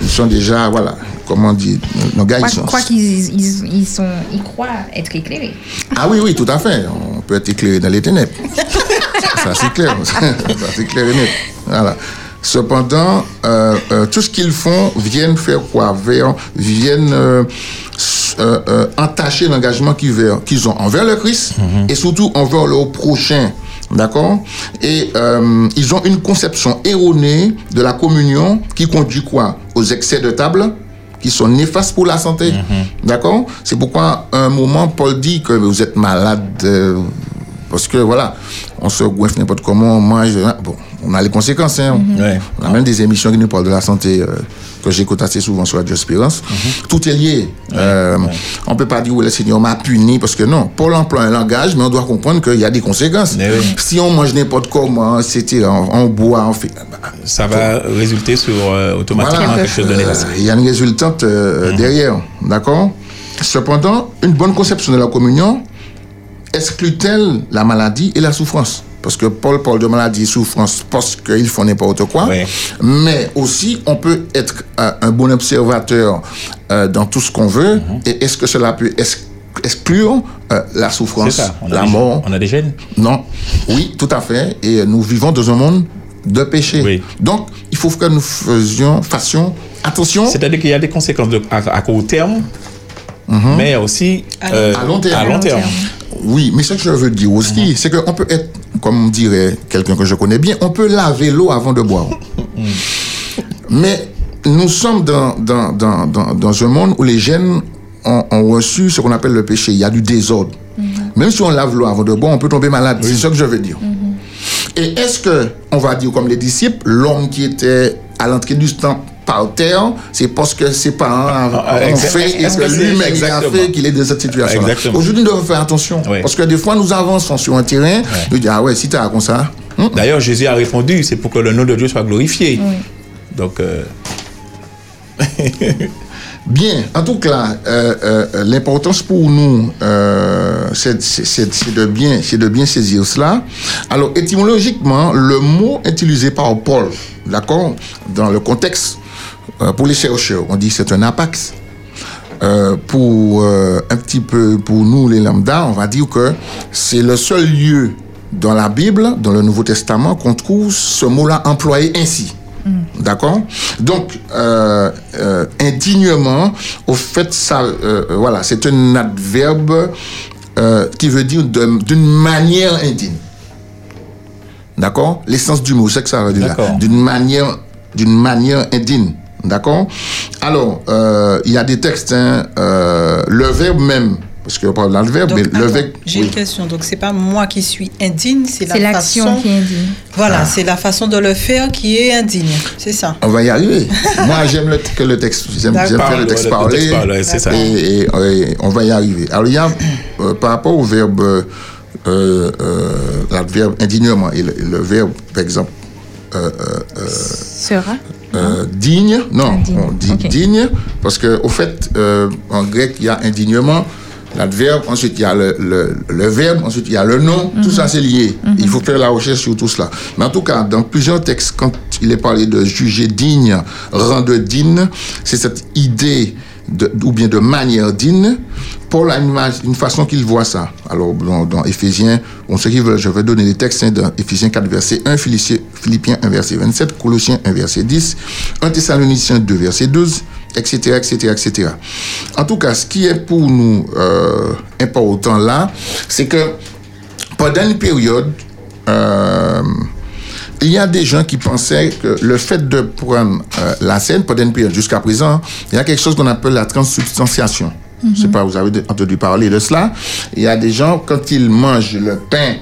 Ils sont déjà voilà comment dire nos gars ils sont. quoi qu'ils ils, ils sont, ils croient être éclairés. Ah oui oui tout à fait. On peut être éclairé dans les ténèbres. ça c'est clair. ça c'est clair et net. Voilà. Cependant, euh, euh, tout ce qu'ils font viennent faire quoi? Viennent euh, euh, euh, entacher l'engagement qu'ils ont envers le Christ et surtout envers leur prochain. D'accord? Et euh, ils ont une conception erronée de la communion qui conduit quoi? Aux excès de table qui sont néfastes pour la santé. D'accord? C'est pourquoi, à un moment, Paul dit que vous êtes malade. euh, parce que voilà, on se goinfre n'importe comment, on mange. hein. Bon, on a les conséquences. Hein. On a même des émissions qui nous parlent de la santé euh, que j'écoute assez souvent sur Radio Espérance. Tout est lié. Euh, On peut pas dire oui, le Seigneur m'a puni parce que non. Paul emploie un langage, mais on doit comprendre qu'il y a des conséquences. Si on mange n'importe comment, etc., on, on boit, on fait. Ça va résulter sur euh, automatiquement Voilà. quelque chose de néfaste. Euh, Il y a une résultante euh, derrière, d'accord? Cependant, une bonne conception de la communion exclut-elle la maladie et la souffrance? Parce que Paul parle de maladie et souffrance parce qu'ils font n'importe quoi. Mais aussi, on peut être euh, un bon observateur euh, dans tout ce qu'on veut. Mhm. Et est-ce que cela peut ex- exclure euh, la souffrance, ça, on a la des- mort? On a des gènes. non. Oui, tout à fait. Et nous vivons dans un monde de péché. Donc, il faut que nous faisions, fassions attention. C'est-à-dire qu'il y a des conséquences de- à, à court terme, mais aussi euh, à long terme. à long terme. Oui, mais ce que je veux dire aussi, c'est qu'on peut être, comme dirait quelqu'un que je connais bien, on peut laver l'eau avant de boire. Mais nous sommes dans, dans, dans, dans, dans un monde où les jeunes ont, ont reçu ce qu'on appelle le péché. Il y a du désordre. Même si on lave l'eau avant de boire, on peut tomber malade. C'est ce que je veux dire. Et est-ce que, on va dire comme les disciples, l'homme qui était à l'entrée du temps par terre, c'est parce que ses parents Ah, ont exact- fait et que lui-même a fait qu'il est dans cette situation. Aujourd'hui, nous devons faire attention. Parce que des fois, nous avançons sur un terrain, nous disons, ah ouais, si tu as comme ça. D'ailleurs, Jésus a répondu, c'est pour que le nom de Dieu soit glorifié. Donc, euh, Bien, en tout cas, euh, euh, l'importance pour nous, euh, c'est de, bien- c'est de bien saisir cela. Alors, étymologiquement, le mot utilisé par Paul, d'accord, dans le contexte, euh, pour les chercheurs, on dit que c'est un apax. Euh, pour euh, un petit peu pour nous les lambda, on va dire que c'est le seul lieu dans la Bible, dans le Nouveau Testament, qu'on trouve ce mot-là employé ainsi. D'accord? Donc, euh, euh, indignement, au fait, ça, euh, euh, voilà, c'est un adverbe euh, qui veut dire d'une manière indigne. D'accord? L'essence du mot, c'est que ça veut dire là. D'une manière, d'une manière indigne. D'accord? Alors, euh, il y a des textes, hein, euh, le verbe même, parce qu'on parle dans le verbe, Donc, mais le verbe. J'ai oui. une question. Donc, c'est pas moi qui suis indigne, c'est la C'est l'action façon- qui est indigne. Voilà, Ah. c'est la façon de le faire qui est indigne. C'est ça. On va y arriver. Moi, j'aime le, que le texte. J'aime faire le texte Le parler. texte parler, c'est ça. Et, et- et on va y arriver. Alors, il y a, euh, par rapport au verbe, euh, euh, l'adverbe indignement et le, le verbe, par exemple, euh, euh, euh, Sera euh, digne, non, Indigne, on dit digne, parce que au fait, euh, en grec, il y a indignement, l'adverbe, ensuite il y a le, le, le verbe, ensuite il y a le nom, tout ça c'est lié. Il faut faire la recherche sur tout cela. Mais en tout cas, dans plusieurs textes, quand il est parlé de juger digne, rendre digne, c'est cette idée de, ou bien de manière digne. Paul a une, une façon qu'il voit ça. Alors, dans, dans Éphésiens, on veulent, je vais donner les textes hein, dans Éphésiens 4, verset 1, Philippiens, Philippiens 1, verset 27, Colossiens 1, verset 10, 1 Thessaloniciens 2, verset 12, etc., etc., etc. En tout cas, ce qui est pour nous euh, important là, c'est que pendant une période, euh, il y a des gens qui pensaient que le fait de prendre euh, la scène pendant une période jusqu'à présent, il y a quelque chose qu'on appelle la transsubstantiation. Je ne sais pas, vous avez entendu parler de cela. Il y a des gens, quand ils mangent le pain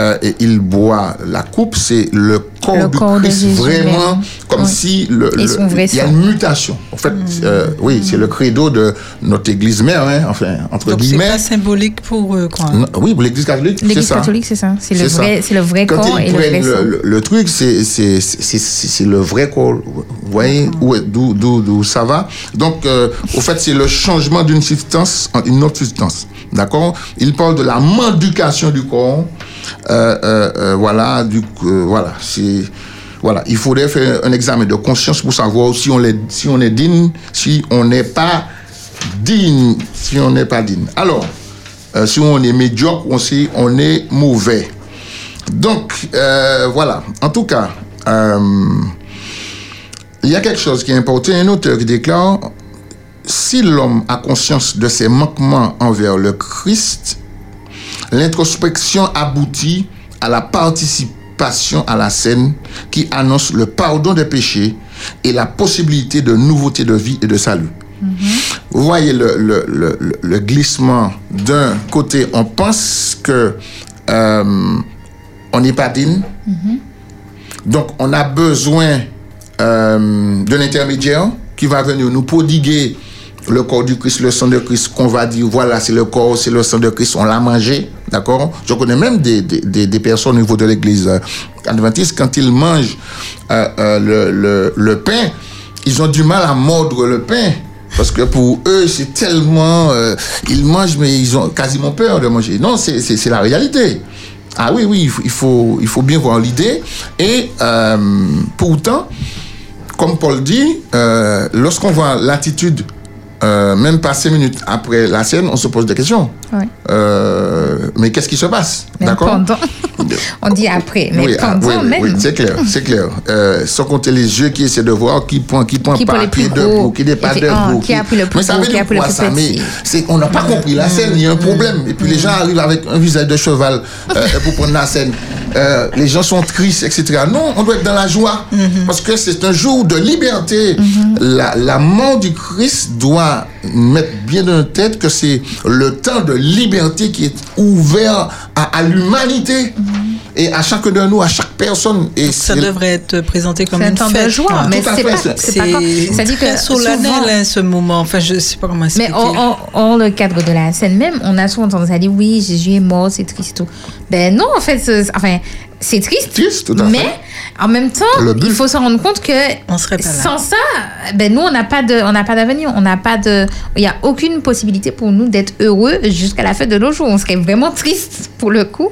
euh, et ils boivent la coupe, c'est le corps Le du corps de Christ, Jésus vraiment, même. comme Oui. si le, il y a une mutation. En fait, euh, oui, c'est le credo de notre église mère, hein, enfin, entre Donc, c'est guillemets. pas symbolique pour eux, quoi. Non, Oui, pour l'église catholique, c'est L'église ça. catholique, c'est ça. C'est le, C'est vrai- c'est le vrai Quand corps ils et le vrai prennent sang. le, le- le truc, c'est c'est- c'est- c'est- c'est le vrai corps. Vous voyez où est- d'où d'où- d'où ça va? Donc, euh, au fait, c'est le changement d'une substance en une autre substance. D'accord? Il parle de la mendication du corps. Euh, euh, euh, voilà, du, voilà, c'est. Voilà, il faudrait faire un examen de conscience pour savoir si on est, si on est digne, si on n'est pas digne, si on n'est pas digne. Alors, si on est médiocre, on sait on est mauvais. Donc, voilà. En tout cas, il y a quelque chose qui est important. Un auteur qui déclare, si l'homme a conscience de ses manquements envers le Christ, l'introspection aboutit à la participation à la scène qui annonce le pardon des péchés et la possibilité de nouveauté de vie et de salut. Vous voyez le, le- le- le- le glissement. D'un côté, on pense que euh, on n'est pas digne, donc on a besoin euh, d'un intermédiaire qui va venir nous prodiguer le corps du Christ, le sang de Christ, qu'on va dire, voilà, c'est le corps, c'est le sang de Christ, on l'a mangé, d'accord? Je connais même des, des- personnes au niveau de l'église euh, adventiste, quand ils mangent euh, euh, le, le- pain, ils ont du mal à mordre le pain. Parce que pour eux, c'est tellement... ils mangent, mais ils ont quasiment peur de manger. Non, c'est la réalité. Ah oui, oui, il faut, il faut, bien voir l'idée. Et pourtant, comme Paul dit, lorsqu'on voit l'attitude euh, même pas cinq minutes après la scène, on se pose des questions. Euh, mais qu'est-ce qui se passe? D'accord? pendant. On dit après, mais oui, ah, pendant oui, oui, même. oui, c'est clair, c'est clair. Euh, sans compter les yeux qui essaient de voir qui prend, qui prend Qui pas, qui est debout, qui n'est pas ah, debout. qui a pris le plus mais ça veut qui a pris le quoi ça? Mais on n'a pas compris la scène, il y a un problème. Et puis les gens arrivent avec un visage de cheval euh, pour prendre la scène. Les gens sont tristes, etc. Non, on doit être dans la joie parce que c'est un jour de liberté. La, la mort du Christ doit mettre bien notre tête que c'est le temps de liberté qui est ouvert à, à l'humanité et à chacun de nous, à chaque personne. Et Ça devrait être présenté comme C'est un une temps de fête. joie, quoi. mais c'est fait, pas, c'est- c'est pas dit que solennel souvent- hein, ce moment. Enfin, je sais pas comment Mais expliquer. en, en- en le cadre de la scène même, on a souvent tendance à dire oui, Jésus est mort, c'est triste. Tout. Ben non, en fait, c'est- enfin, c'est triste. tout à mais fait. En même temps, il faut se rendre compte que sans ça, ben nous, on n'a pas de, on n'a pas d'avenir, on n'a pas de, il y a aucune possibilité pour nous d'être heureux jusqu'à la fin de nos jours. On serait vraiment triste pour le coup.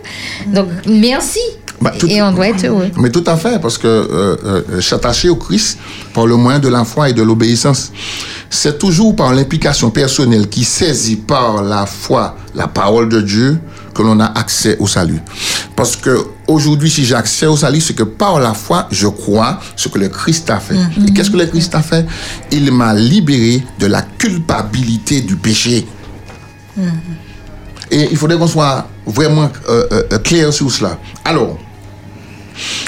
Donc merci. Bah, tout- Et on doit être heureux. Mais tout à fait, parce que euh, euh, s'attacher au Christ par le moyen de la foi et de l'obéissance, c'est toujours par l'implication personnelle qui saisit par la foi la parole de Dieu que l'on a accès au salut. Parce que aujourd'hui, si j'ai accès au salut, c'est que par la foi, je crois ce que le Christ a fait. Et qu'est-ce que le Christ a fait? Il m'a libéré de la culpabilité du péché. Et il faudrait qu'on soit vraiment euh, euh, euh, clair sur cela. Alors,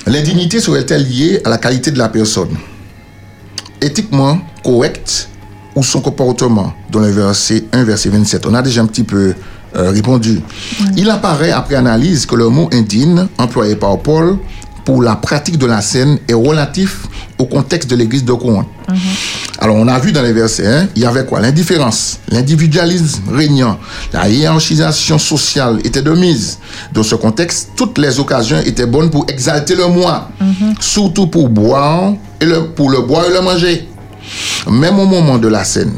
l'indignité serait-elle liée à la qualité de la personne? Éthiquement correcte ou son comportement? Dans le verset 1, verset 27. On a déjà un petit peu euh, répondu. Il apparaît après analyse que le mot indigne employé par Paul pour la pratique de la scène est relatif au contexte de l'église de Corinthe. Alors, on a vu dans les versets 1, il y avait quoi? L'indifférence, l'individualisme régnant, la hiérarchisation sociale était de mise. Dans ce contexte, toutes les occasions étaient bonnes pour exalter le moi, surtout pour boire et le, pour le boire et le manger. Même au moment de la scène,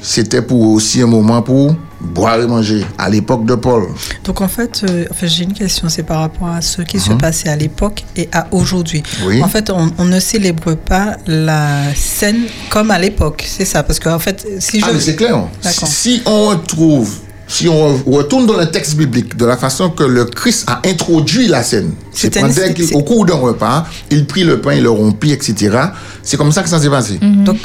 c'était pour aussi un moment pour boire et manger, à l'époque de Paul. Donc en fait, euh, en fait, j'ai une question, c'est par rapport à ce qui se Mhm. passait à l'époque et à aujourd'hui. Oui. En fait, on, on ne célèbre pas la scène comme à l'époque, c'est ça, parce qu'en fait, si je... Ah, mais c'est clair. D'accord. Si on retrouve, si on retourne dans le texte biblique, de la façon que le Christ a introduit la scène, c'est C'était pendant une- qu'il- c'est- au cours d'un repas, il prit le pain, il le rompit, etc. C'est comme ça que ça s'est passé. Donc,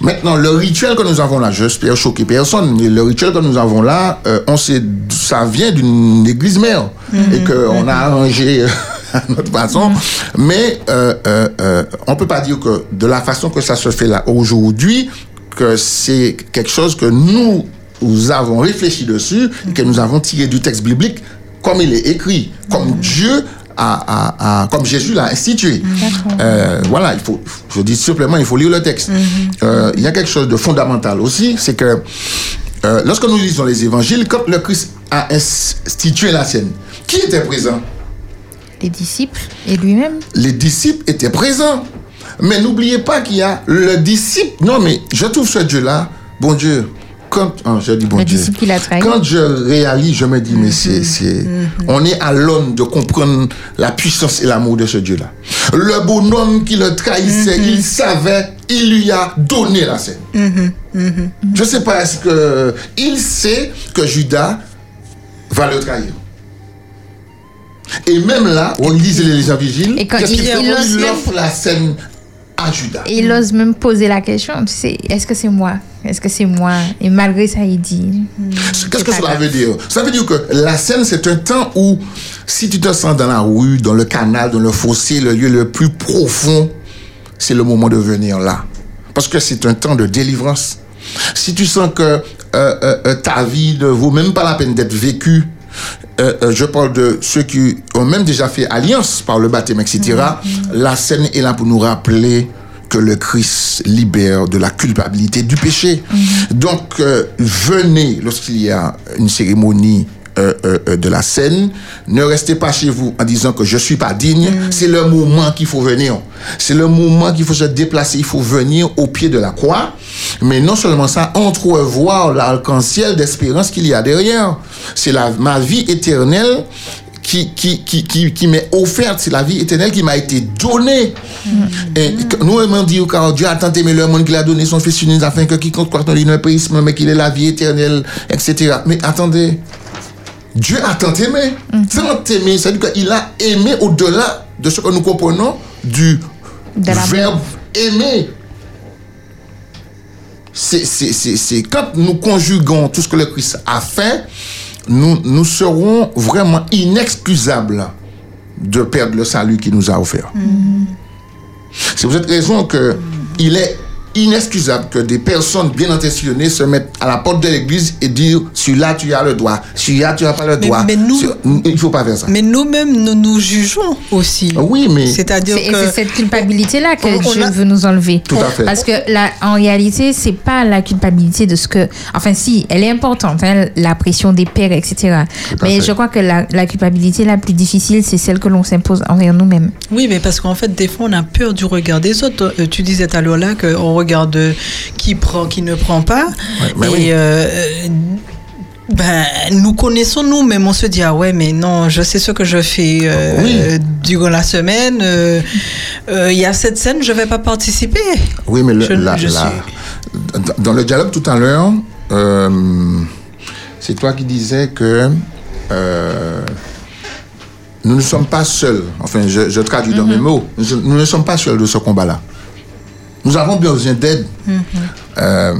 Maintenant, le rituel que nous avons là, j'espère choquer personne, mais le rituel que nous avons là, euh, on sait, ça vient d'une église mère Mhm. et qu'on a arrangé à notre façon. Mais euh, euh, euh, on peut pas dire que de la façon que ça se fait là aujourd'hui, que c'est quelque chose que nous, nous avons réfléchi dessus et que nous avons tiré du texte biblique comme il est écrit, comme Dieu a, a- a- comme Jésus l'a institué. Euh, voilà, il faut, je dis simplement, il faut lire le texte. Euh, il y a quelque chose de fondamental aussi, c'est que euh, lorsque nous lisons les évangiles, quand le Christ a institué la scène, qui était présent? Les disciples et lui-même. Les disciples étaient présents. Mais n'oubliez pas qu'il y a le disciple. Non, mais je trouve ce Dieu-là, bon Dieu. Quand, ah, je dis bon Le Dieu. Quand je réalise, je me dis, mais c'est, c'est, on est à l'aune de comprendre la puissance et l'amour de ce Dieu-là. Le bonhomme qui le trahissait, il savait, il lui a donné la scène. Je sais pas, est-ce que il sait que Judas va le trahir? Et même là, on lisait les évangiles, Et quand qu'est-ce il- qu'il fait? il Il même- offre la scène à Judas. Et il ose même poser la question, tu sais, est-ce que c'est moi? Est-ce que c'est moi? Et malgré ça, il dit. Qu'est-ce que cela veut dire? Ça veut dire que la scène, c'est un temps où, si tu te sens dans la rue, dans le canal, dans le fossé, le lieu le plus profond, c'est le moment de venir là. Parce que c'est un temps de délivrance. Si tu sens que euh, euh, euh, ta vie ne vaut même pas la peine d'être vécue, euh, je parle de ceux qui ont même déjà fait alliance par le baptême, etc. La scène est là pour nous rappeler que le Christ libère de la culpabilité du péché. Donc, euh, venez lorsqu'il y a une cérémonie euh, euh, euh, de la scène, ne restez pas chez vous en disant que je suis pas digne. C'est le moment qu'il faut venir. C'est le moment qu'il faut se déplacer. Il faut venir au pied de la croix. Mais non seulement ça, entrevoir l'arc-en-ciel d'espérance qu'il y a derrière. C'est la, ma vie éternelle qui, qui, qui, qui, qui m'est offerte, c'est la vie éternelle qui m'a été donnée. Et que- nous, on dit car Dieu a tant aimé le monde qu'il a donné son Fils unique afin que quiconque croit en lui ne périsse, mais qu'il ait la vie éternelle, etc. Mais attendez, Dieu a tant aimé. Tant aimé, c'est-à-dire qu'il a aimé au-delà de ce que nous comprenons du verbe aimer. C'est quand nous conjuguons tout ce que le Christ a fait, nous, nous serons vraiment inexcusables de perdre le salut qu'il nous a offert. C'est pour cette raison que il est inexcusable que des personnes bien intentionnées se mettent à la porte de l'église et disent celui-là tu as le droit, celui-là tu n'as pas le droit. mais nous- Sur- il faut pas faire ça. Mais nous-mêmes, nous nous jugeons aussi. Oui, mais. C'est-à-dire que. c'est cette culpabilité-là que On- on Dieu a- veut nous enlever. Tout à fait. Parce que la, en réalité, c'est pas la culpabilité de ce que. Enfin, si, elle est importante, hein, la pression des pères, etc. Mais fait. je crois que la, la culpabilité la plus difficile, c'est celle que l'on s'impose envers nous-mêmes. Oui, mais parce qu'en fait, des fois, on a peur du regard des autres. Euh, tu disais tout à l'heure là qu'on regarde euh, qui prend, qui ne prend pas. mais et oui. euh, ben, nous connaissons nous-mêmes. On se dit, ah ouais, mais non, je sais ce que je fais euh, euh, durant la semaine. euh, euh, Il y a cette scène, je vais pas participer. Oui, mais le- Je- la- je la- dans- dans le dialogue tout à l'heure, euh, c'est toi qui disais que euh, nous ne sommes pas seuls. Enfin, je, je traduis dans mes mots. Nous, nous ne sommes pas seuls de ce combat-là. Nous avons besoin d'aide. Euh,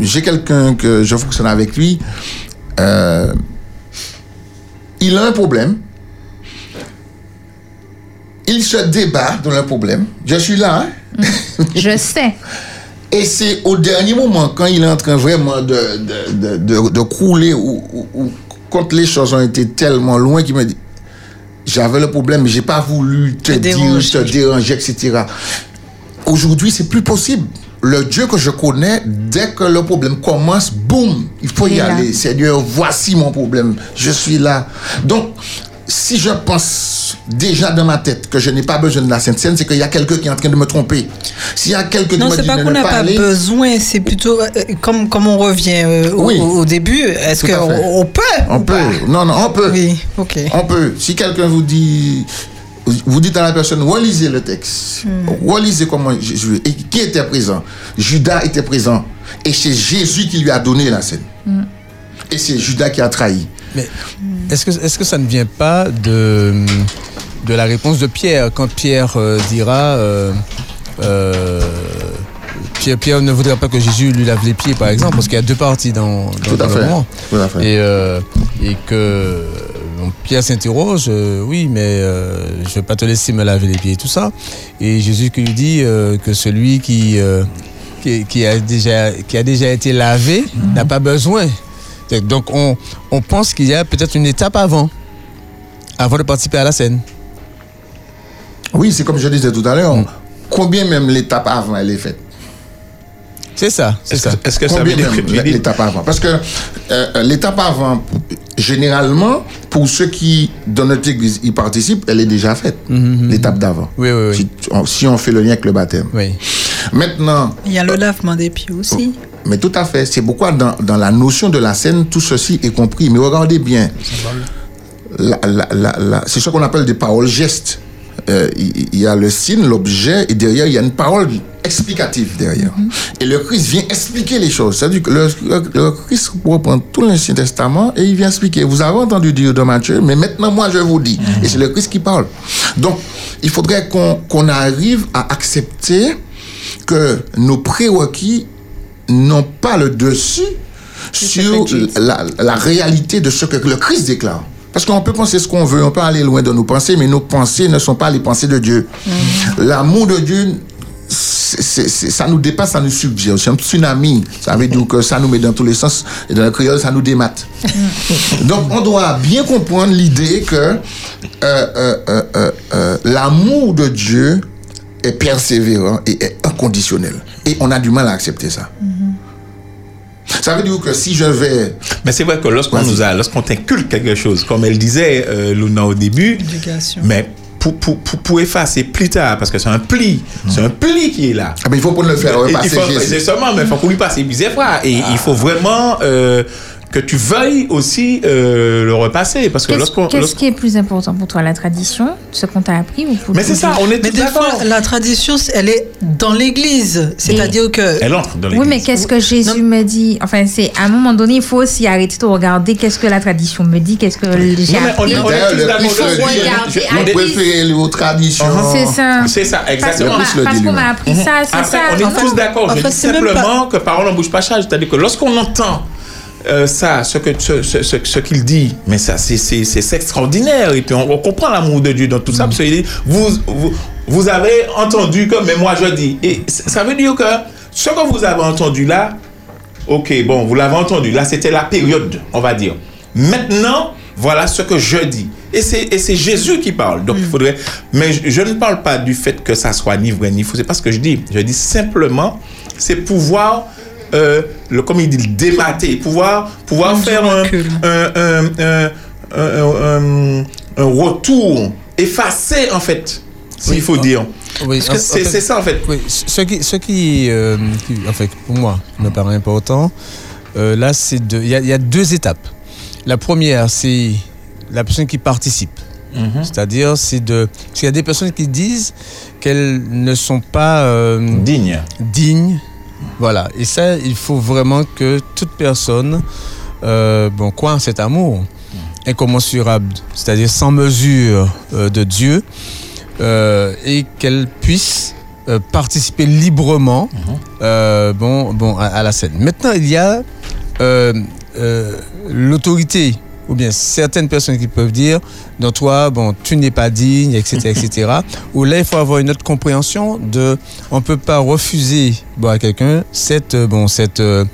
J'ai quelqu'un que je fonctionne avec lui. Euh, il a un problème. Il se débat dans le problème. Je suis là. hein? Je sais. Et c'est au dernier moment, quand il est en train vraiment de, de, de, de- ou, ou- ou quand les choses ont été tellement loin, qu'il me dit J'avais le problème, mais j'ai pas voulu te, dire, déranger. te déranger, etc. Aujourd'hui, c'est plus possible. Le Dieu que je connais, dès que le problème commence, boum, il faut y là. aller. Seigneur, voici mon problème. Je suis là. Donc, si je pense déjà dans ma tête que je n'ai pas besoin de la Sainte Seine, c'est qu'il y a quelqu'un qui est en train de me tromper. S'il y a quelqu'un qui me c'est dit pas de qu'on n'a pas aller, besoin, c'est plutôt euh, comme, comme on revient euh, au, Oui. au début. Est-ce qu'on on peut On peut. pas? Non, non, on peut. Oui, ok. On peut. Si quelqu'un vous dit, vous dites à la personne, relisez le texte. Relisez comment je- et qui était présent. Judas était présent. Et c'est Jésus qui lui a donné la scène. Et c'est Judas qui a trahi. Mais est-ce que, est que ça ne vient pas de, de la réponse de Pierre quand Pierre euh, dira euh, euh, Pierre, Pierre ne voudrait pas que Jésus lui lave les pieds, par exemple, parce qu'il y a deux parties dans, dans, Tout à dans le fait. roman. Tout à fait. Et, euh, et que Pierre s'interroge, euh, oui, mais euh, je ne vais pas te laisser me laver les pieds et tout ça. Et Jésus qui lui dit euh, que celui qui, euh, qui, qui a déjà, qui a déjà été lavé n'a pas besoin. Donc on, on pense qu'il y a peut-être une étape avant, avant de participer à la scène. Oui, c'est comme je disais tout à l'heure. Combien même l'étape avant elle est faite? C'est ça, c'est ça. Est-ce que ça Combien veut dire l'étape avant? Parce que euh, l'étape avant, généralement, pour ceux qui, dans notre église, y participent, elle est déjà faite. L'étape d'avant. Oui, oui, oui. Si, on- si on fait le lien avec le baptême. Oui. Maintenant, Il y a le lavement des pieds aussi. mais tout à fait, c'est pourquoi dans, dans la notion de la scène, tout ceci est compris. Mais regardez bien, la- la- la- la- c'est ce qu'on appelle des paroles gestes. Euh, Il y, a le signe, l'objet, et derrière, il y a une parole explicative derrière. Et le Christ vient expliquer les choses. C'est-à-dire que le, le- le Christ reprend tout l'Ancien Testament et il vient expliquer. Vous avez entendu dire de Matthieu, mais maintenant, moi, je vous dis. Et c'est le Christ qui parle. Donc, il faudrait qu'on arrive à accepter que nos prérequis n'ont pas le dessus sur la, la réalité de ce que le Christ déclare. Parce qu'on peut penser ce qu'on veut, on peut aller loin de nos pensées, mais nos pensées ne sont pas les pensées de Dieu. L'amour de Dieu, c'est- c'est- c'est- ça nous dépasse, ça nous submerge. C'est un tsunami. Ça veut dire que ça nous met dans tous les sens. Et dans le créole, ça nous démate. Donc, on doit bien comprendre l'idée que euh, euh, euh, l'amour de Dieu est persévérant et est inconditionnel. Et on a du mal à accepter ça. Ça veut dire que si je vais... Mais c'est vrai que lorsqu'on nous a, lorsqu'on t'inculque quelque chose, comme elle disait euh, Luna au début, mais pour, pour, pour, pour effacer plus tard, parce que c'est un pli, c'est un pli qui est là. Ah, mais il faut pour le faire repasser il faut, Jésus. c'est seulement, mais il faut qu'on lui passe plusieurs fois. Et il faut vraiment euh, que tu veuilles aussi euh, le repasser. Parce que Qu'est-ce lorsqu'on. qu'est-ce lorsqu'on- qui est plus important pour toi, la tradition, ce qu'on t'a appris ou Mais c'est ça, on est Mais tous des fois, d'accord. la tradition, elle est dans l'église. C'est-à-dire que. Elle entre dans Oui, mais qu'est-ce que Jésus me dit? Enfin, c'est à un moment donné, il faut aussi arrêter de regarder qu'est-ce que la tradition me dit, qu'est-ce que j'ai Non, mais on appris. est- on est tous d'accord. regarder on préfère traditions. C'est ça. C'est ça, exactement. parce qu'on m'a appris ça, c'est ça. on est tous d'accord. Je dis simplement que parole en bouche pas charge. C'est-à-dire que lorsqu'on entend euh, ça, ce que ce, ce- ce- ce qu'il dit, mais ça, c'est extraordinaire. Et puis on, on comprend l'amour de Dieu dans tout ça. Parce qu'il dit, vous, vous, vous avez entendu que, mais moi je dis. Et ça veut dire que ce que vous avez entendu là, ok, bon, vous l'avez entendu. Là, c'était la période, on va dire. Maintenant, voilà ce que je dis. Et c'est, et c'est Jésus qui parle. Donc, il faudrait. Mais je, je ne parle pas du fait que ça soit ni vrai ni faux. C'est pas ce que je dis. Je dis simplement, c'est pouvoir, euh, le, comme il dit, le démater, pouvoir, pouvoir faire un, un, un, un, un- un- un retour, effacer, en fait, s'il Oui, faut en- dire. Oui, en- c'est, fait- ça, en fait. Oui, ce qui, ce qui, euh, qui, en fait, pour moi, me paraît important, euh, là, c'est de, il y, a- il y a deux étapes. La première, c'est la personne qui participe. Mhm. C'est-à-dire, c'est de, parce qu'il y a des personnes qui disent qu'elles ne sont pas euh, dignes. Dignes. Voilà. Et ça, il faut vraiment que toute personne, euh, bon, croit en cet amour incommensurable, c'est-à-dire sans mesure euh, de Dieu, euh, et qu'elle puisse participer librement bon, bon, à, à la scène. Maintenant, il y a l'autorité ou bien certaines personnes qui peuvent dire non toi bon tu n'es pas digne etc etc où là il faut avoir une autre compréhension de on peut pas refuser bon, à quelqu'un cette euh, bon cette euh,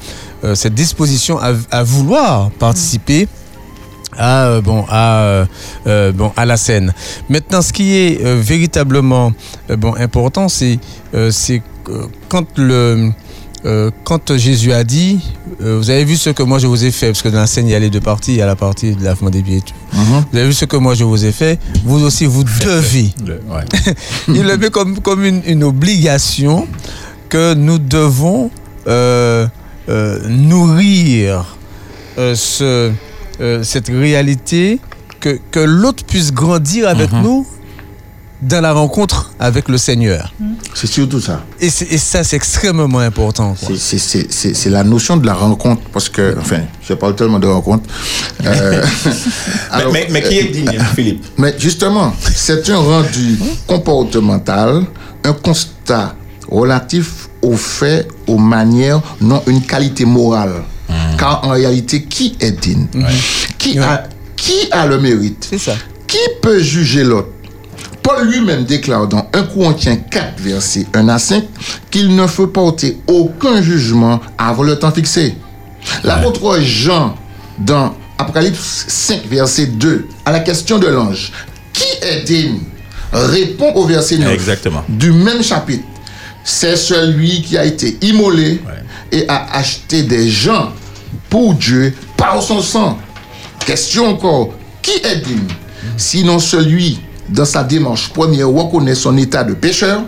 euh, cette disposition à, à vouloir participer à, euh, bon, à, euh, euh, bon, à la scène. Maintenant, ce qui est véritablement bon, important, c'est quand, le, euh, quand Jésus a dit, euh, vous avez vu ce que moi je vous ai fait, parce que dans la scène, il y a les deux parties, il y a la partie de lavement des pieds. et tout. Vous avez vu ce que moi je vous ai fait, vous aussi vous devez. il le met comme, comme une, une obligation que nous devons euh, nourrir ce, cette réalité, que, que l'autre puisse grandir avec nous dans la rencontre avec le Seigneur. C'est surtout ça. Et, ça, c'est extrêmement important. C'est- la notion de la rencontre, parce que, enfin, je parle tellement de rencontre. Euh, alors, mais, mais qui est digne, Philippe? Mais justement, c'est un rendu comportemental, un constat relatif aux faits, aux manières, non une qualité morale. Car en réalité, qui est digne? Qui, a, qui a le mérite? Qui peut juger l'autre? Paul lui-même déclare dans 1 Corinthiens 4, verset 1 à 5, qu'il ne faut porter aucun jugement avant le temps fixé. L'apôtre Jean, dans Apocalypse 5, verset 2, à la question de l'ange, qui est digne? Répond au verset 9 Exactement. du même chapitre. C'est celui qui a été immolé et a acheté des gens pour Dieu par son sang. Question encore, qui est digne? Sinon celui, dans sa démarche première, reconnaît son état de pécheur,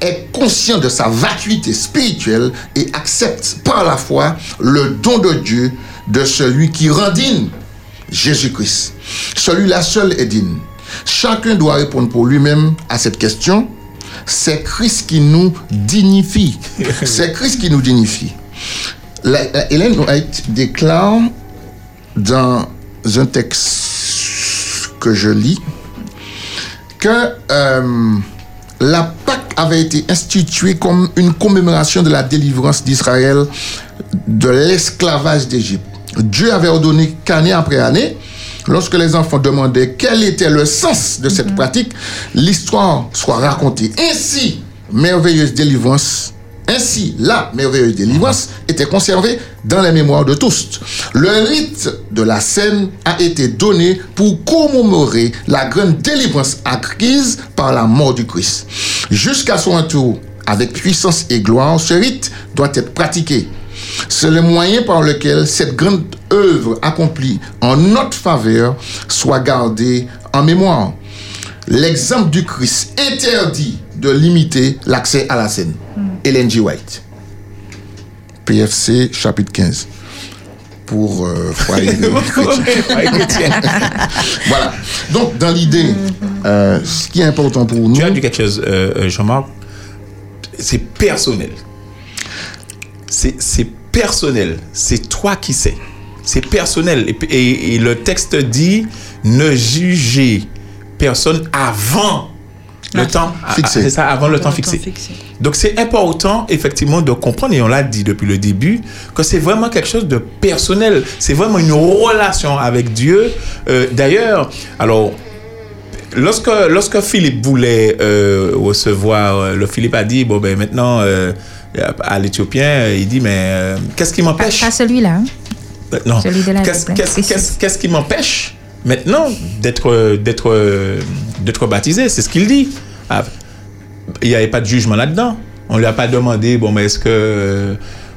est conscient de sa vacuité spirituelle et accepte par la foi le don de Dieu de celui qui rend digne, Jésus-Christ. Celui-là seul est digne. Chacun doit répondre pour lui-même à cette question. C'est Christ qui nous dignifie. C'est Christ qui nous dignifie. La, la- Hélène White déclare dans un texte que je lis que euh, la Pâque avait été instituée comme une commémoration de la délivrance d'Israël de l'esclavage d'Égypte. Dieu avait ordonné qu'année après année, lorsque les enfants demandaient quel était le sens de cette pratique, l'histoire soit racontée. Ainsi, merveilleuse délivrance ainsi, la merveilleuse délivrance était conservée dans les mémoires de tous. Le rite de la scène a été donné pour commémorer la grande délivrance acquise par la mort du Christ. Jusqu'à son retour avec puissance et gloire, ce rite doit être pratiqué. C'est le moyen par lequel cette grande œuvre accomplie en notre faveur soit gardée en mémoire. L'exemple du Christ interdit de limiter l'accès à la scène. Ellen G. White. PFC chapitre 15. pour euh, foyer voilà. Donc, dans l'idée, euh, ce qui est important pour nous. Tu as dit quelque chose, euh, euh, Jean-Marc. C'est personnel. C'est personnel. C'est toi qui sais. C'est personnel. Et- et le texte dit ne jugez personne avant le temps Fixé. C'est ça, avant le temps fixé. Donc c'est important effectivement de comprendre, et on l'a dit depuis le début, que c'est vraiment quelque chose de personnel. C'est vraiment une relation avec Dieu. Euh, D'ailleurs, alors, lorsque, lorsque Philippe voulait euh, recevoir, euh, le Philippe a dit, bon ben maintenant, euh, à l'Éthiopien, il dit, mais euh, qu'est-ce qui m'empêche? Pas celui-là. hein? euh, Non. Celui de la qu'est-ce qui m'empêche maintenant d'être euh, d'être euh, d'être baptisé C'est ce qu'il dit. Ah, Il n'y avait pas de jugement là-dedans. On lui a pas demandé bon mais est-ce que euh,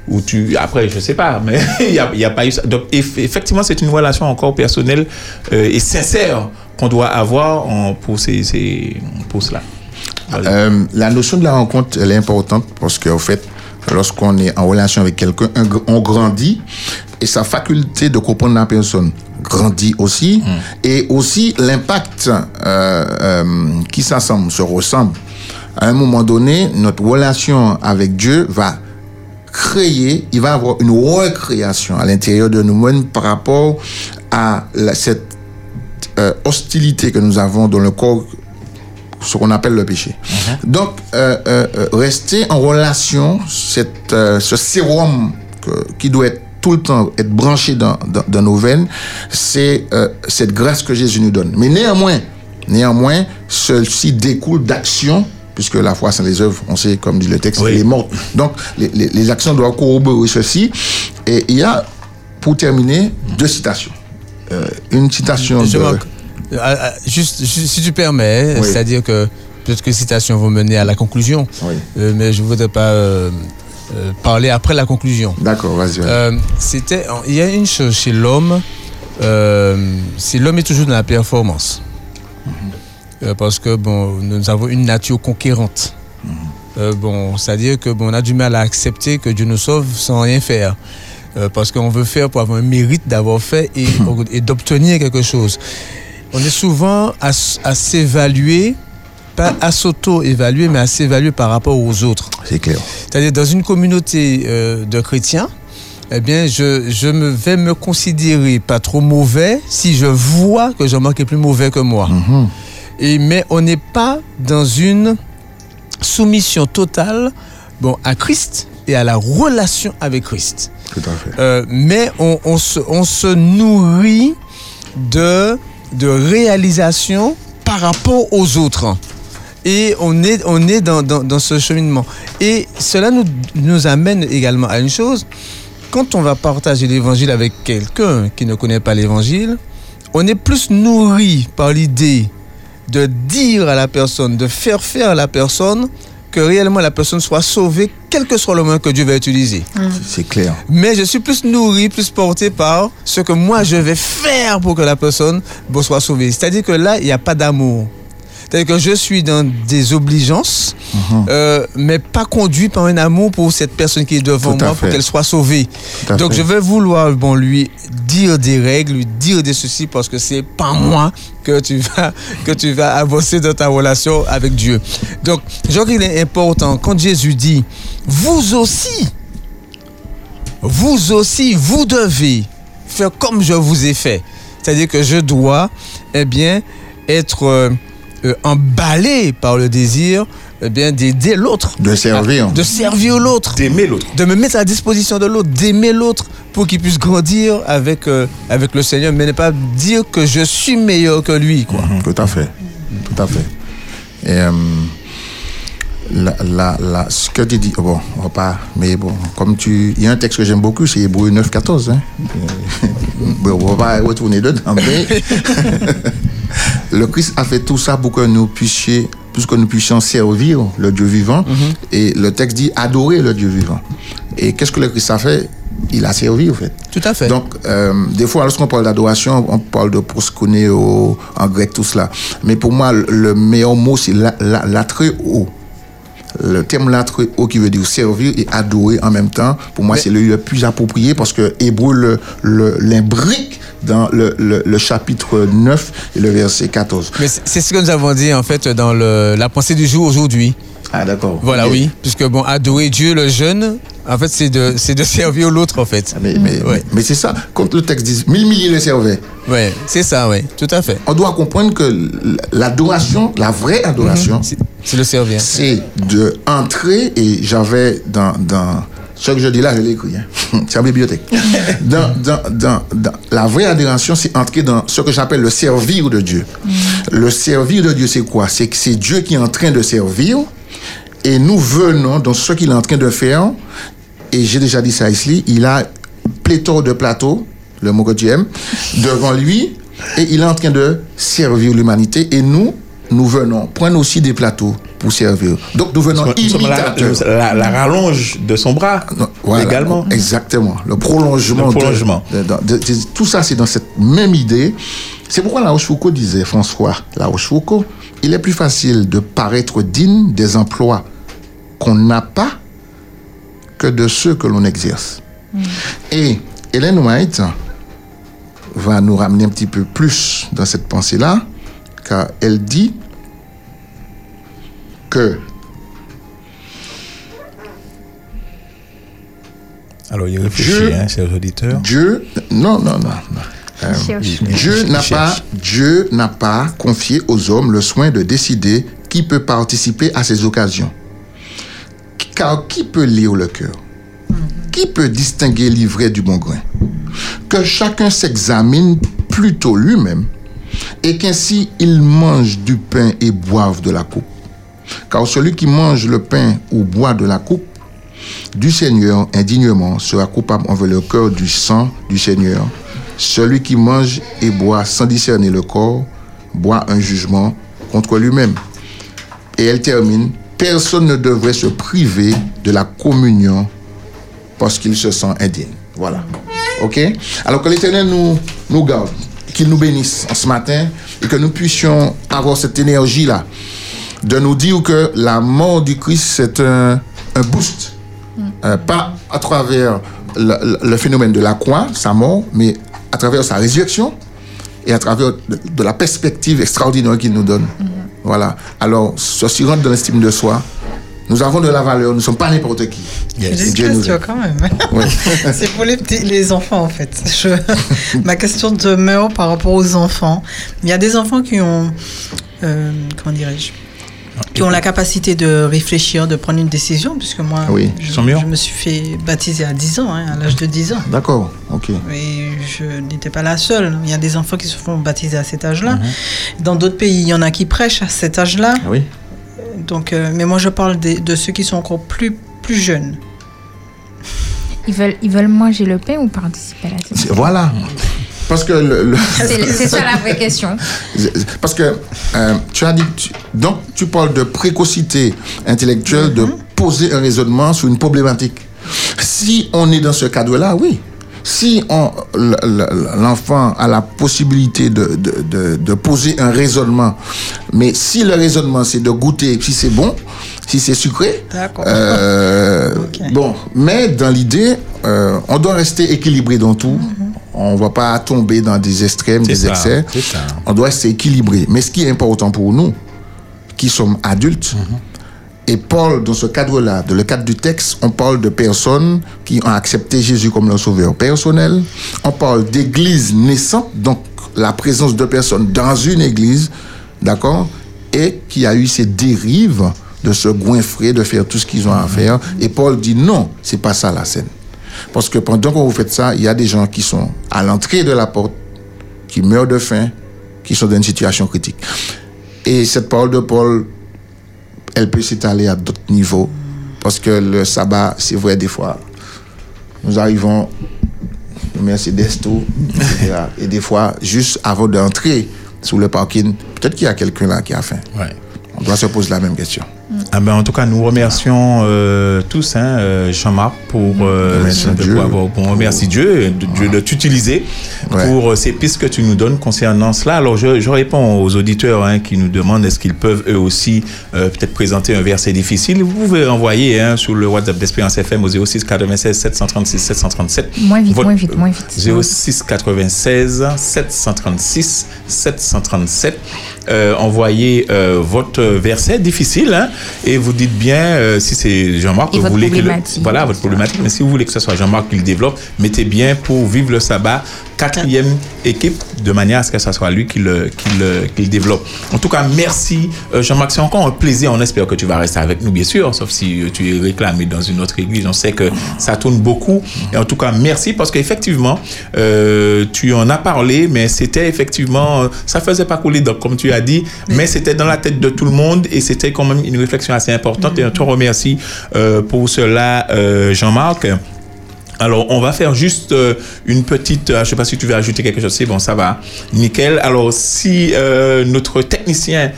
ou tu après je sais pas mais il n'y a, pas eu ça. Donc eff- effectivement c'est une relation encore personnelle euh, et sincère qu'on doit avoir en- pour ces, pour cela. Euh, la notion de la rencontre, elle est importante parce qu'en fait, lorsqu'on est en relation avec quelqu'un, on grandit et sa faculté de comprendre la personne grandit aussi et aussi l'impact euh, euh, qui s'assemble, se ressemble. À un moment donné, notre relation avec Dieu va créer, il va avoir une recréation à l'intérieur de nous-mêmes par rapport à la- cette euh, hostilité que nous avons dans le corps ce qu'on appelle le péché. Donc, euh, euh, rester en relation, cette, ce sérum que- qui doit être tout le temps être branché dans, dans, dans nos veines, c'est euh, cette grâce que Jésus nous donne. Mais néanmoins, néanmoins, ceci découle d'actions, puisque la foi sans les œuvres, on sait, comme dit le texte, elle est morte. Donc, les, les- les actions doivent corroborer ceci. Et il y a, pour terminer, deux citations. Euh, une citation Je de... manque- Euh, juste, si tu permets, Oui. c'est-à-dire que peut-être que les citations vont mener à la conclusion, Euh, mais je ne voudrais pas euh, euh, parler après la conclusion. D'accord, vas-y. Euh, c'était, il y a une chose chez l'homme, euh, c'est l'homme est toujours dans la performance, Euh, parce que bon, nous avons une nature conquérante. Euh, bon, c'est-à-dire que bon, on a du mal à accepter que Dieu nous sauve sans rien faire. Euh, parce qu'on veut faire pour avoir un mérite d'avoir fait et, et d'obtenir quelque chose. On est souvent à s'évaluer, pas à s'auto-évaluer, mais à s'évaluer par rapport aux autres. C'est clair. C'est-à-dire dans une communauté euh, de chrétiens, eh bien, je, je me vais me considérer pas trop mauvais si je vois que Jean-Marc est plus mauvais que moi. Et, mais on n'est pas dans une soumission totale bon, à Christ et à la relation avec Christ. Tout à fait. Euh, mais on, on se, on se nourrit de, de réalisation par rapport aux autres. Et on est, on est dans, dans, dans ce cheminement. Et cela nous, nous amène également à une chose. Quand on va partager l'évangile avec quelqu'un qui ne connaît pas l'évangile, on est plus nourri par l'idée de dire à la personne, de faire faire à la personne que réellement la personne soit sauvée, quel que soit le moyen que Dieu va utiliser. C'est clair. Mais je suis plus nourri, plus porté par ce que moi je vais faire pour que la personne soit sauvée. C'est-à-dire que là, il n'y a pas d'amour. C'est-à-dire que je suis dans des obligeances, euh, mais pas conduit par un amour pour cette personne qui est devant moi pour qu'elle soit sauvée. Donc fait. je vais vouloir bon, lui dire des règles, lui dire des ceci parce que c'est pas moi que tu vas que tu vas avancer dans ta relation avec Dieu. Donc je crois qu'il est important quand Jésus dit vous aussi vous aussi, vous devez faire comme je vous ai fait. C'est-à-dire que je dois, eh bien, être euh, emballé par le désir, eh bien, d'aider l'autre. De servir. De servir l'autre. D'aimer l'autre. De me mettre à disposition de l'autre, d'aimer l'autre pour qu'il puisse grandir avec, euh, avec le Seigneur, mais ne pas dire que je suis meilleur que lui, quoi. Tout à fait. Tout à fait. Et euh, la, la, la- ce que tu dis, bon, on va pas, mais bon, comme tu. Il y a un texte que j'aime beaucoup, c'est Hébreu 9, 14. Hein. Euh, bon, on va pas retourner dedans, mais le Christ a fait tout ça pour que nous puissions, puisque nous puissions servir le Dieu vivant. Et le texte dit adorer le Dieu vivant. Et qu'est-ce que le Christ a fait? Il a servi, en fait. Tout à fait. Donc, euh, des fois, lorsqu'on parle d'adoration, on parle de proskuneo en grec, tout cela. Mais pour moi, le- le meilleur mot, c'est la- la- l'attrait haut. Le terme là qui veut dire servir et adorer en même temps, pour moi, c'est le, le plus approprié parce que Hébreu le- le- l'imbrique dans le, le- le chapitre 9 et le verset 14. Mais c'est ce que nous avons dit en fait dans le, la pensée du jour aujourd'hui. Ah d'accord. Voilà, oui. Puisque bon, adorer Dieu, le jeune, en fait, c'est de, c'est de servir l'autre en fait. Mais, mais, Ouais. mais c'est ça, quand le texte dit mille milliers le servaient. Ouais, c'est ça, ouais, tout à fait. On doit comprendre que l'adoration, la vraie adoration, Mhm. C'est le servir. c'est de entrer et j'avais dans, dans ce que je dis là, je l'ai écrit, hein. c'est en bibliothèque. dans, dans, dans, dans- la vraie adoration, c'est entrer dans ce que j'appelle le servir de Dieu. Le servir de Dieu, c'est quoi? C'est que c'est Dieu qui est en train de servir et nous venons dans ce qu'il est en train de faire. Et j'ai déjà dit ça ici, il a pléthore de plateaux, le mot que tu aimes, devant lui et il est en train de servir l'humanité et nous, nous venons prendre aussi des plateaux pour servir. Donc nous venons la, imitateurs. la- la rallonge de son bras Voilà, également. Exactement. Le prolongement. Le prolongement. de- de- de- tout ça, c'est dans cette même idée. C'est pourquoi La Rochefoucauld disait, François La Rochefoucauld, il est plus facile de paraître digne des emplois qu'on n'a pas que de ceux que l'on exerce. Et Hélène White va nous ramener un petit peu plus dans cette pensée-là, car elle dit que Alors, il réfléchit, Dieu- hein, chers auditeurs. Dieu, non, non, non. non. Euh. Dieu n'a pas, Dieu n'a pas confié aux hommes le soin de décider qui peut participer à ces occasions. Car qui peut lire le cœur? Qui peut distinguer l'ivraie du bon grain? Que chacun s'examine plutôt lui-même et qu'ainsi il mange du pain et boive de la coupe. Car celui qui mange le pain ou boit de la coupe du Seigneur indignement sera coupable envers le cœur du sang du Seigneur. Celui qui mange et boit sans discerner le corps boit un jugement contre lui-même. Et elle termine, personne ne devrait se priver de la communion parce qu'il se sent indigne. Voilà. OK? Alors que l'Éternel nous, nous garde, qu'il nous bénisse en ce matin et que nous puissions avoir cette énergie-là de nous dire que la mort du Christ, c'est un, un boost. Euh, pas à travers le phénomène de la croix, sa mort, mais à travers sa résurrection et à travers de, de la perspective extraordinaire qu'il nous donne. Voilà. Alors, ceci rentre dans l'estime de soi. Nous avons de la valeur, nous ne sommes pas n'importe qui. J'ai Et une Dieu nous question quand même. C'est pour les, petits, les enfants en fait. Je- ma question demeure par rapport aux enfants. Il y a des enfants qui ont, euh, comment dirais-je, qui ont la capacité de réfléchir, de prendre une décision, puisque moi, Oui, je, me suis fait baptiser à 10 ans, hein, à l'âge de 10 ans. D'accord, ok. Et je n'étais pas la seule. Il y a des enfants qui se font baptiser à cet âge-là. Mhm. Dans d'autres pays, il y en a qui prêchent à cet âge-là. Ah oui. Donc, euh, mais moi, je parle de ceux qui sont encore plus, plus jeunes. Ils veulent, ils veulent manger le pain ou participer à la Voilà. Parce que le- le- C'est ça la vraie question. Parce que euh, tu as dit, tu- donc tu parles de précocité intellectuelle, de poser un raisonnement sur une problématique. Si on est dans ce cadre-là, oui. Si l'enfant a la possibilité de, de, de- de poser un raisonnement, mais si le raisonnement c'est de goûter, si c'est bon, si c'est sucré, D'accord. euh, bon, mais dans l'idée, euh, on doit rester équilibré dans tout. On ne va pas tomber dans des extrêmes, des ça, excès. On doit rester équilibré. Mais ce qui est important pour nous, qui sommes adultes, et Paul, dans ce cadre-là, dans le cadre du texte, on parle de personnes qui ont accepté Jésus comme leur sauveur personnel. On parle d'église naissante, donc la présence de personnes dans une église, d'accord, et qui a eu ces dérives de se goinfrer, de faire tout ce qu'ils ont à faire. Et Paul dit non, c'est pas ça la scène. Parce que pendant que vous faites ça, il y a des gens qui sont à l'entrée de la porte, qui meurent de faim, qui sont dans une situation critique. Et cette parole de Paul, elle peut s'étaler à d'autres niveaux. Parce que le sabbat, c'est vrai, des fois, nous arrivons, Mercedes, tout, etc. Et des fois, juste avant d'entrer sous le parking, peut-être qu'il y a quelqu'un là qui a faim. On doit se poser la même question. Ah ben, en tout cas, nous remercions euh, tous, hein, euh, Jean-Marc, pour euh, de Dieu. pouvoir- bon, on remercie Dieu de, de- de t'utiliser pour euh, ces pistes que tu nous donnes concernant cela. Alors, je, je réponds aux auditeurs hein, qui nous demandent est-ce qu'ils peuvent eux aussi euh, peut-être présenter un verset difficile. Vous pouvez envoyer hein, sur le WhatsApp d'Espérance FM au 06 96 736 737. Moins vite, Votre- moins vite, moins vite. 06 96 736 737. Euh, envoyez euh, votre verset. Difficile hein, et vous dites bien euh, si c'est Jean-Marc que vous voulez que le, voilà votre problématique. Mais si vous voulez que ce soit Jean-Marc qui le développe mettez bien pour vivre le sabbat quatrième équipe de manière à ce que ce soit lui qui le, qui le, qui le développe. En tout cas merci euh, Jean-Marc. C'est encore un plaisir. On espère que tu vas rester avec nous bien sûr sauf si tu es réclamé dans une autre église. On sait que ça tourne beaucoup. Et en tout cas merci parce qu'effectivement euh, tu en as parlé mais c'était effectivement ça faisait pas couler donc comme tu as dit mais c'était dans la tête de tout le monde et c'était quand même une réflexion assez importante et on te remercie euh, pour cela euh, Jean-Marc alors, on va faire juste euh, une petite. euh, je sais pas si tu veux ajouter quelque chose. C'est bon, ça va. Nickel. Alors, si euh, notre technicien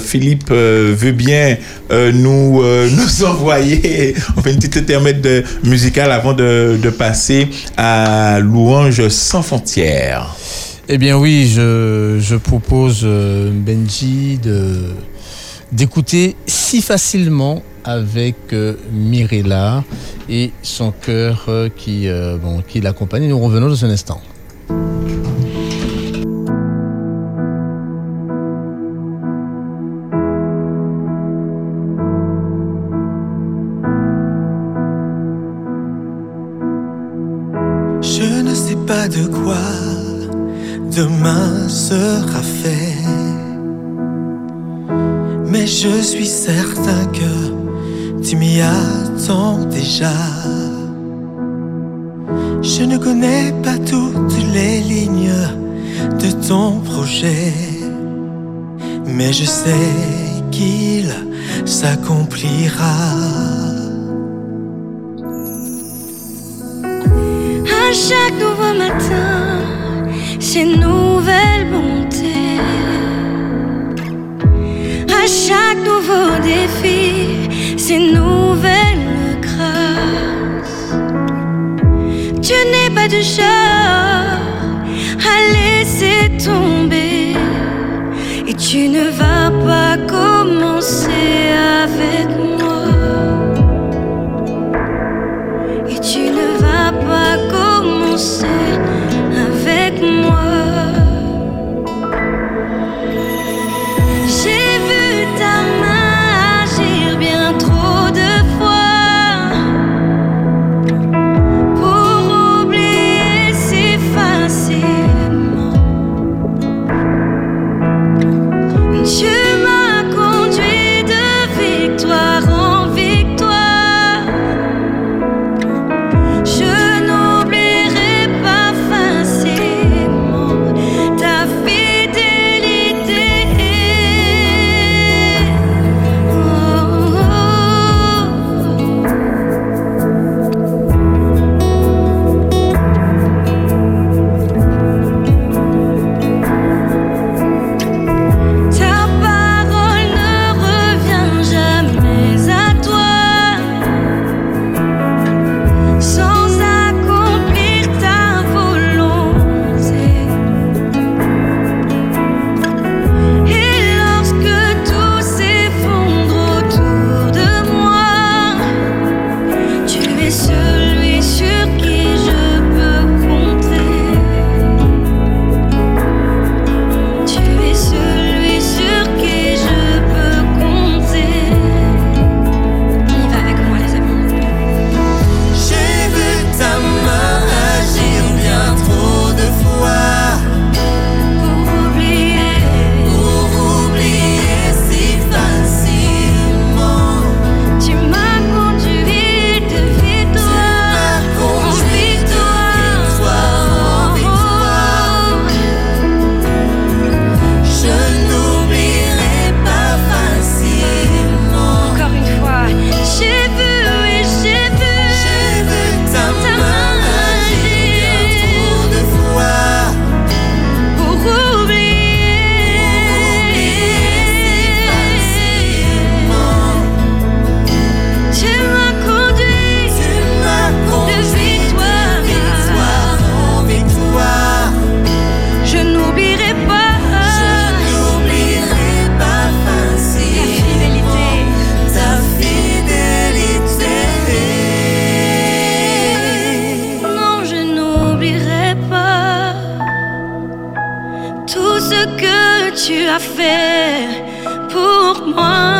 Philippe veut bien nous nous envoyer, on fait une petite intermède de- musicale avant de, de passer à louange sans frontières. Eh bien oui, je, propose euh, Benji d'écouter si facilement avec euh, Mirella et son cœur euh, qui qui l'accompagne. Nous revenons dans un instant. Je ne connais pas toutes les lignes de ton projet. Mais je sais qu'il s'accomplira. À chaque nouveau matin, c'est une nouvelle bonté. À chaque nouveau défi, c'est une Tu n'es pas du genre à laisser tomber. Et tu ne vas pas commencer fait pour moi.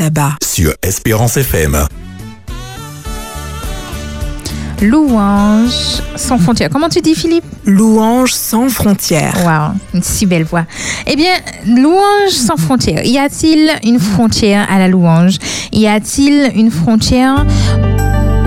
Sabbat. Sur Espérance FM. Louange sans frontières. Comment tu dis, Philippe? Louange sans frontières. Waouh, une si belle voix. Eh bien, louange sans frontières. Y a-t-il une frontière à la louange? Y a-t-il une frontière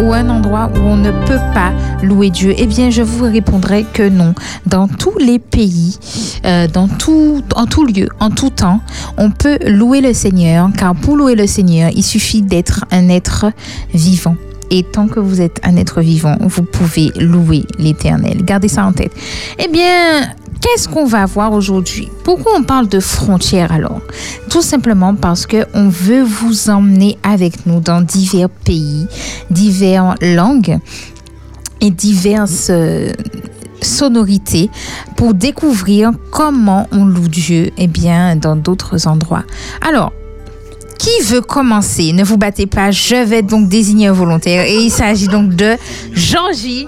ou un endroit où on ne peut pas louer Dieu Eh bien, je vous répondrai que non. Dans tous les pays, euh, dans tout, en tout lieu, en tout temps, on peut louer le Seigneur, car pour louer le Seigneur, il suffit d'être un être vivant. Et tant que vous êtes un être vivant, vous pouvez louer l'Éternel. Gardez ça en tête. Eh bien, qu'est-ce qu'on va voir aujourd'hui? Pourquoi on parle de frontières alors? Tout simplement parce que on veut vous emmener avec nous dans divers pays, diverses langues et diverses euh, sonorités pour découvrir comment on loue Dieu eh bien, dans d'autres endroits. Alors, qui veut commencer? Ne vous battez pas, je vais donc désigner un volontaire. Et il s'agit donc de Jean-J.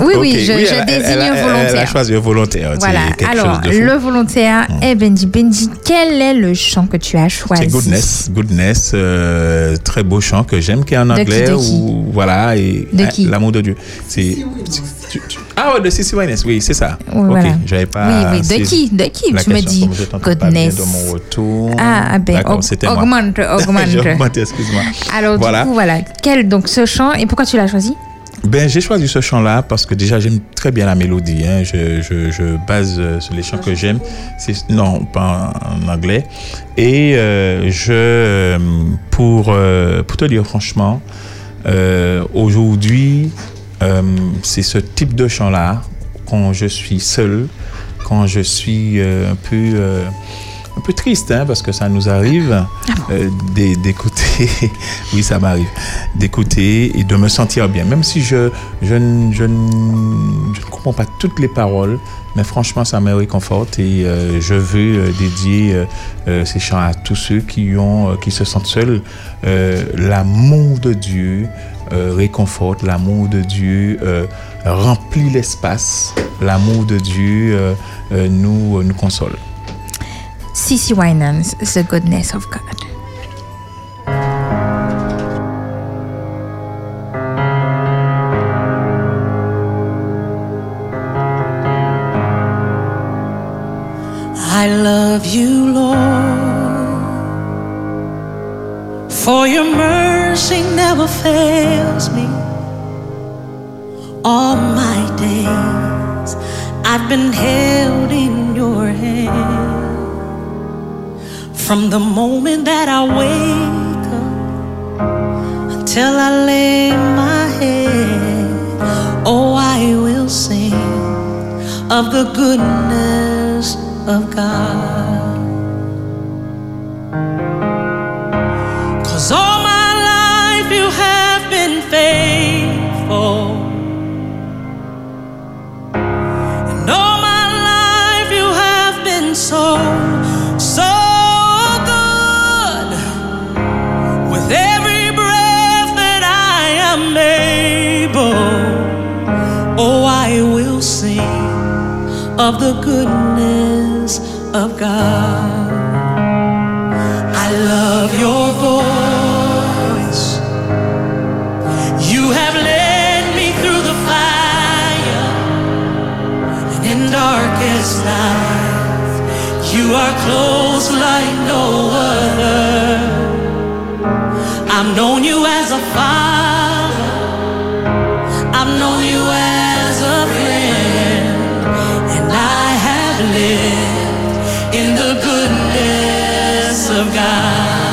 Oui, oui, Ok, je, je elle a- désigne elle un Elle a volontaire. choisi un volontaire. Voilà, alors chose de fou. le volontaire est Benji. Benji, quel est le chant que tu as choisi? C'est Goodness, Goodness, euh, très beau chant que j'aime, qui est en De qui, anglais de qui? ou voilà et De qui? l'amour de Dieu. C'est tu- tu- ah ouais de Sissy Wyness, oui c'est ça. Oui, ok, voilà. j'avais pas. Oui, oui, de qui De qui la Tu me dis t'entends pas bien Goodness. de mon retour. Ah, ah ben, c'était moi. augmente, augmente. J'ai augmenté, excuse-moi. Alors, voilà. du coup, voilà. Quel donc ce chant et pourquoi tu l'as choisi? Ben, j'ai choisi ce chant-là parce que déjà, j'aime très bien la mélodie. hein. Je, je- je base euh, sur les chants que j'aime. Non, pas en, en anglais. Et euh, je, euh, pour, euh, pour te dire franchement, euh, aujourd'hui, euh, c'est ce type de chant-là quand je suis seul, quand je suis euh, un peu euh, un peu triste, hein, parce que ça nous arrive d'é- d'écouter, oui ça m'arrive, d'écouter et de me sentir bien, même si je, je, je, je ne comprends pas toutes les paroles, mais franchement ça me réconforte et euh, je veux euh, dédier euh, ces chants à tous ceux qui, ont, qui se sentent seuls. L'amour de Dieu réconforte, l'amour de Dieu remplit l'espace, l'amour de Dieu nous, nous console. CC Winans, The Goodness of God. Love you, Lord, for your mercy never fails me. All my days I've been held in your hand. From the moment that I wake up until I lay my head, oh, I will sing of the goodness of God. The goodness of God. I love your voice. You have led me through the fire and in darkest night. You are close like no other. I've known you as a father. Of God.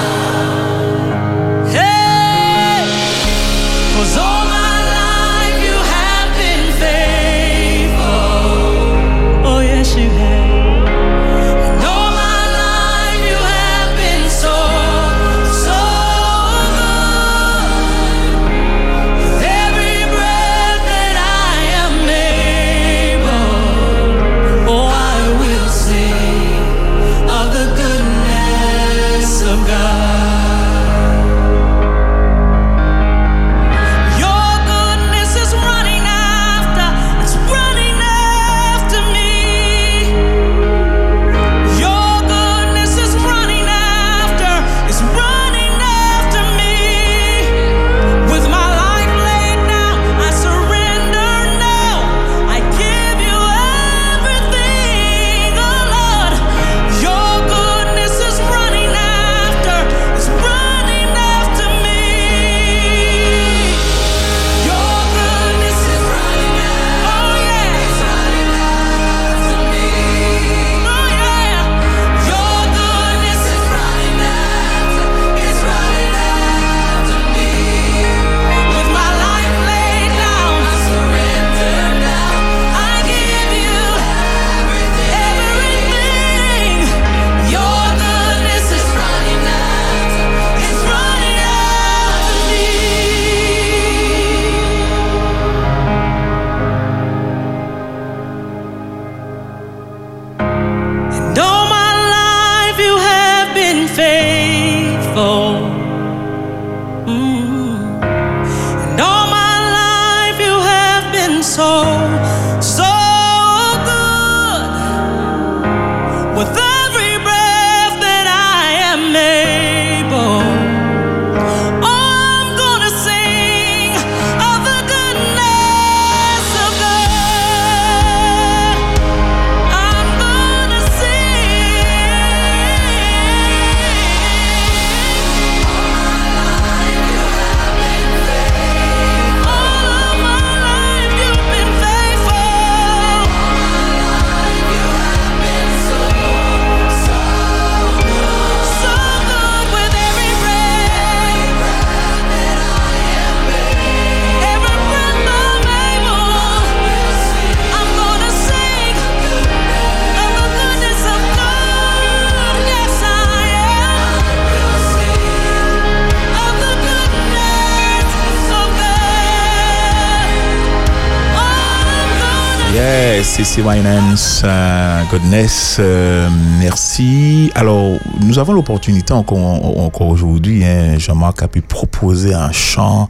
CC Winans, euh, Godness, euh, merci. Alors, nous avons l'opportunité encore, aujourd'hui, hein, Jean-Marc a pu proposer un chant.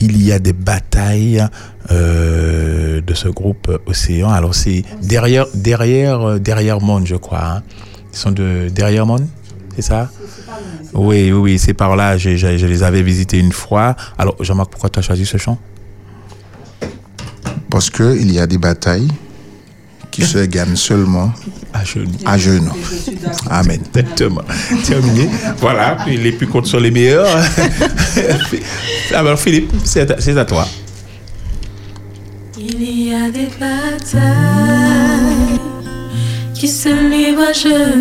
Il y a des batailles euh, de ce groupe Océan. Alors, c'est derrière, derrière, euh, derrière Monde, je crois. hein. Ils sont de derrière Monde, c'est ça? Oui, oui, c'est par là. Je- je les avais visités une fois. Alors, Jean-Marc, pourquoi tu as choisi ce chant Parce qu'il y a des batailles qui se gagnent seulement à genoux. À genoux. Amen. Exactement. Terminé. Voilà, puis les plus courtes sont les meilleurs. Alors Philippe, c'est à, c'est à toi. Il y a des batailles qui se livrent à genoux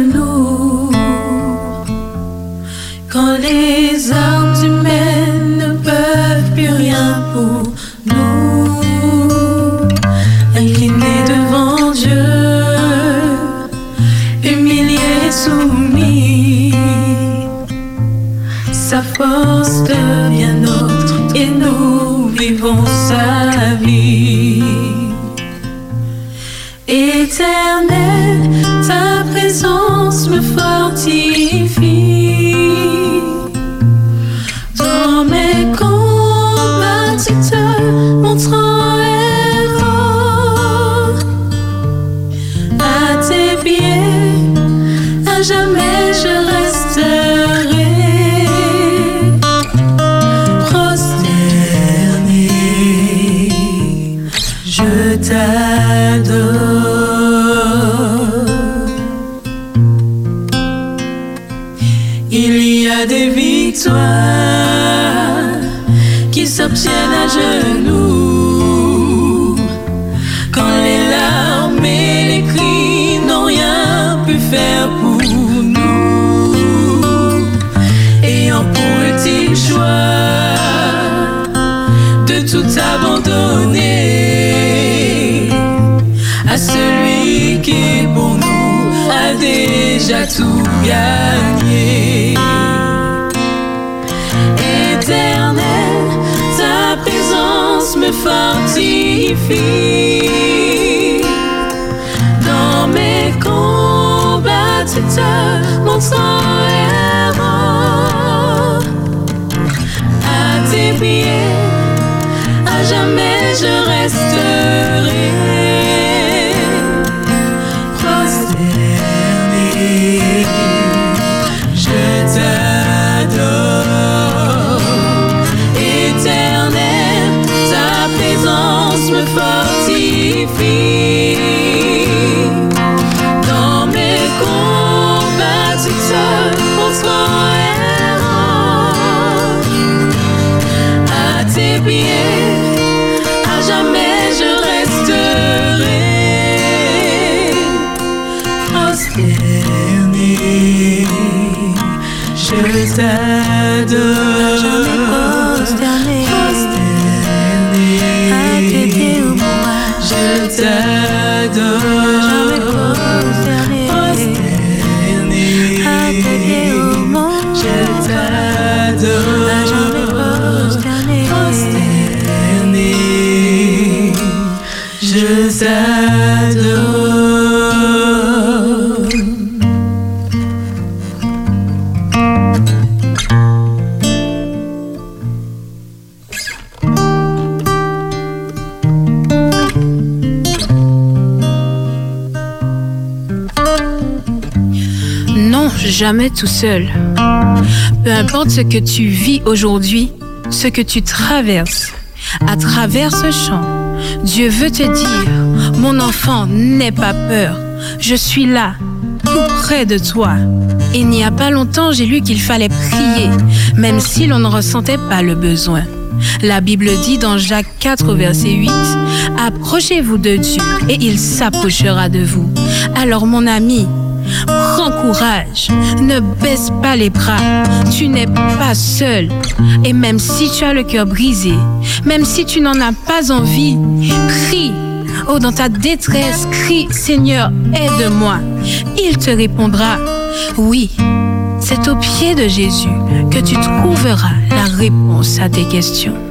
tout seul. Peu importe ce que tu vis aujourd'hui, ce que tu traverses, à travers ce chant, Dieu veut te dire, mon enfant, n'aie pas peur, je suis là, tout près de toi. Il n'y a pas longtemps, j'ai lu qu'il fallait prier, même si l'on ne ressentait pas le besoin. La Bible dit dans Jacques 4, verset 8, Approchez-vous de Dieu et il s'approchera de vous. Alors mon ami, prends courage, ne baisse pas les bras, tu n'es pas seul. Et même si tu as le cœur brisé, même si tu n'en as pas envie, crie. Oh, dans ta détresse, crie, Seigneur, aide-moi. Il te répondra, oui. C'est au pied de Jésus que tu trouveras la réponse à tes questions.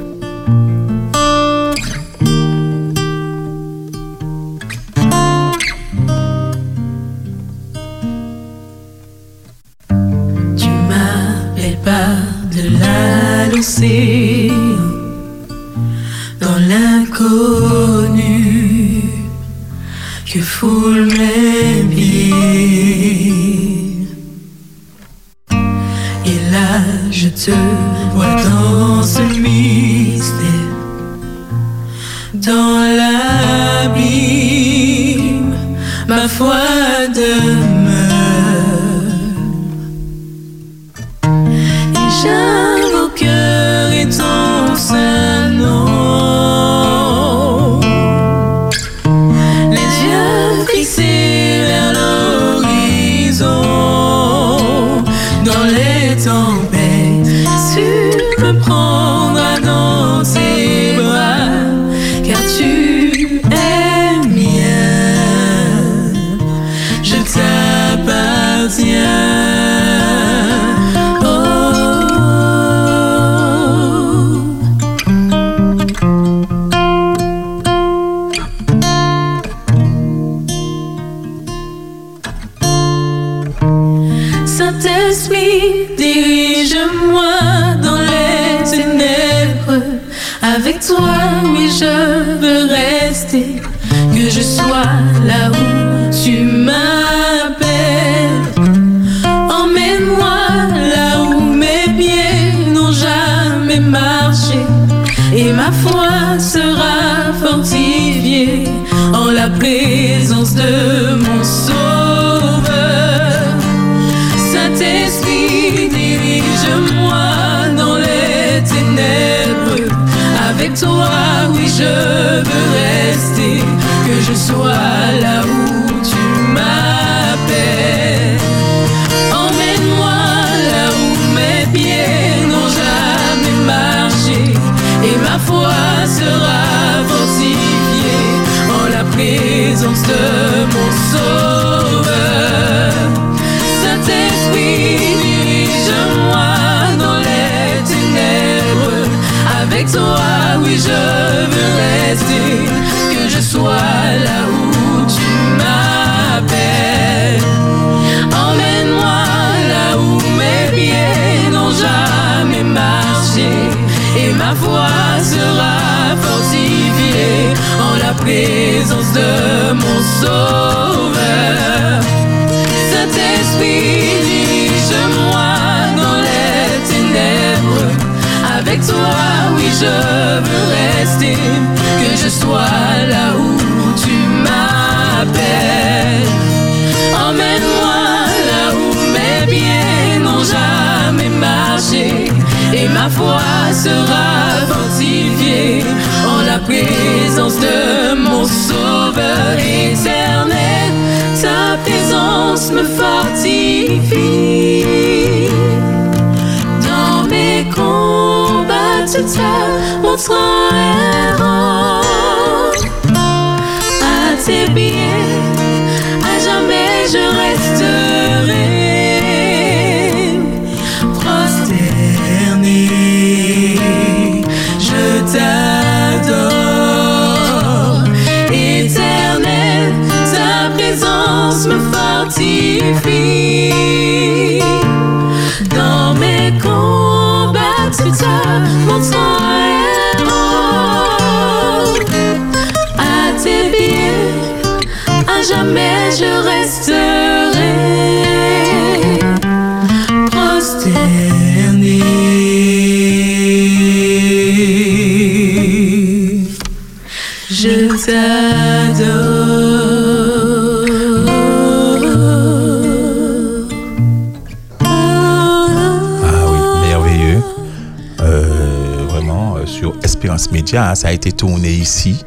Hein, ça a été tourné ici.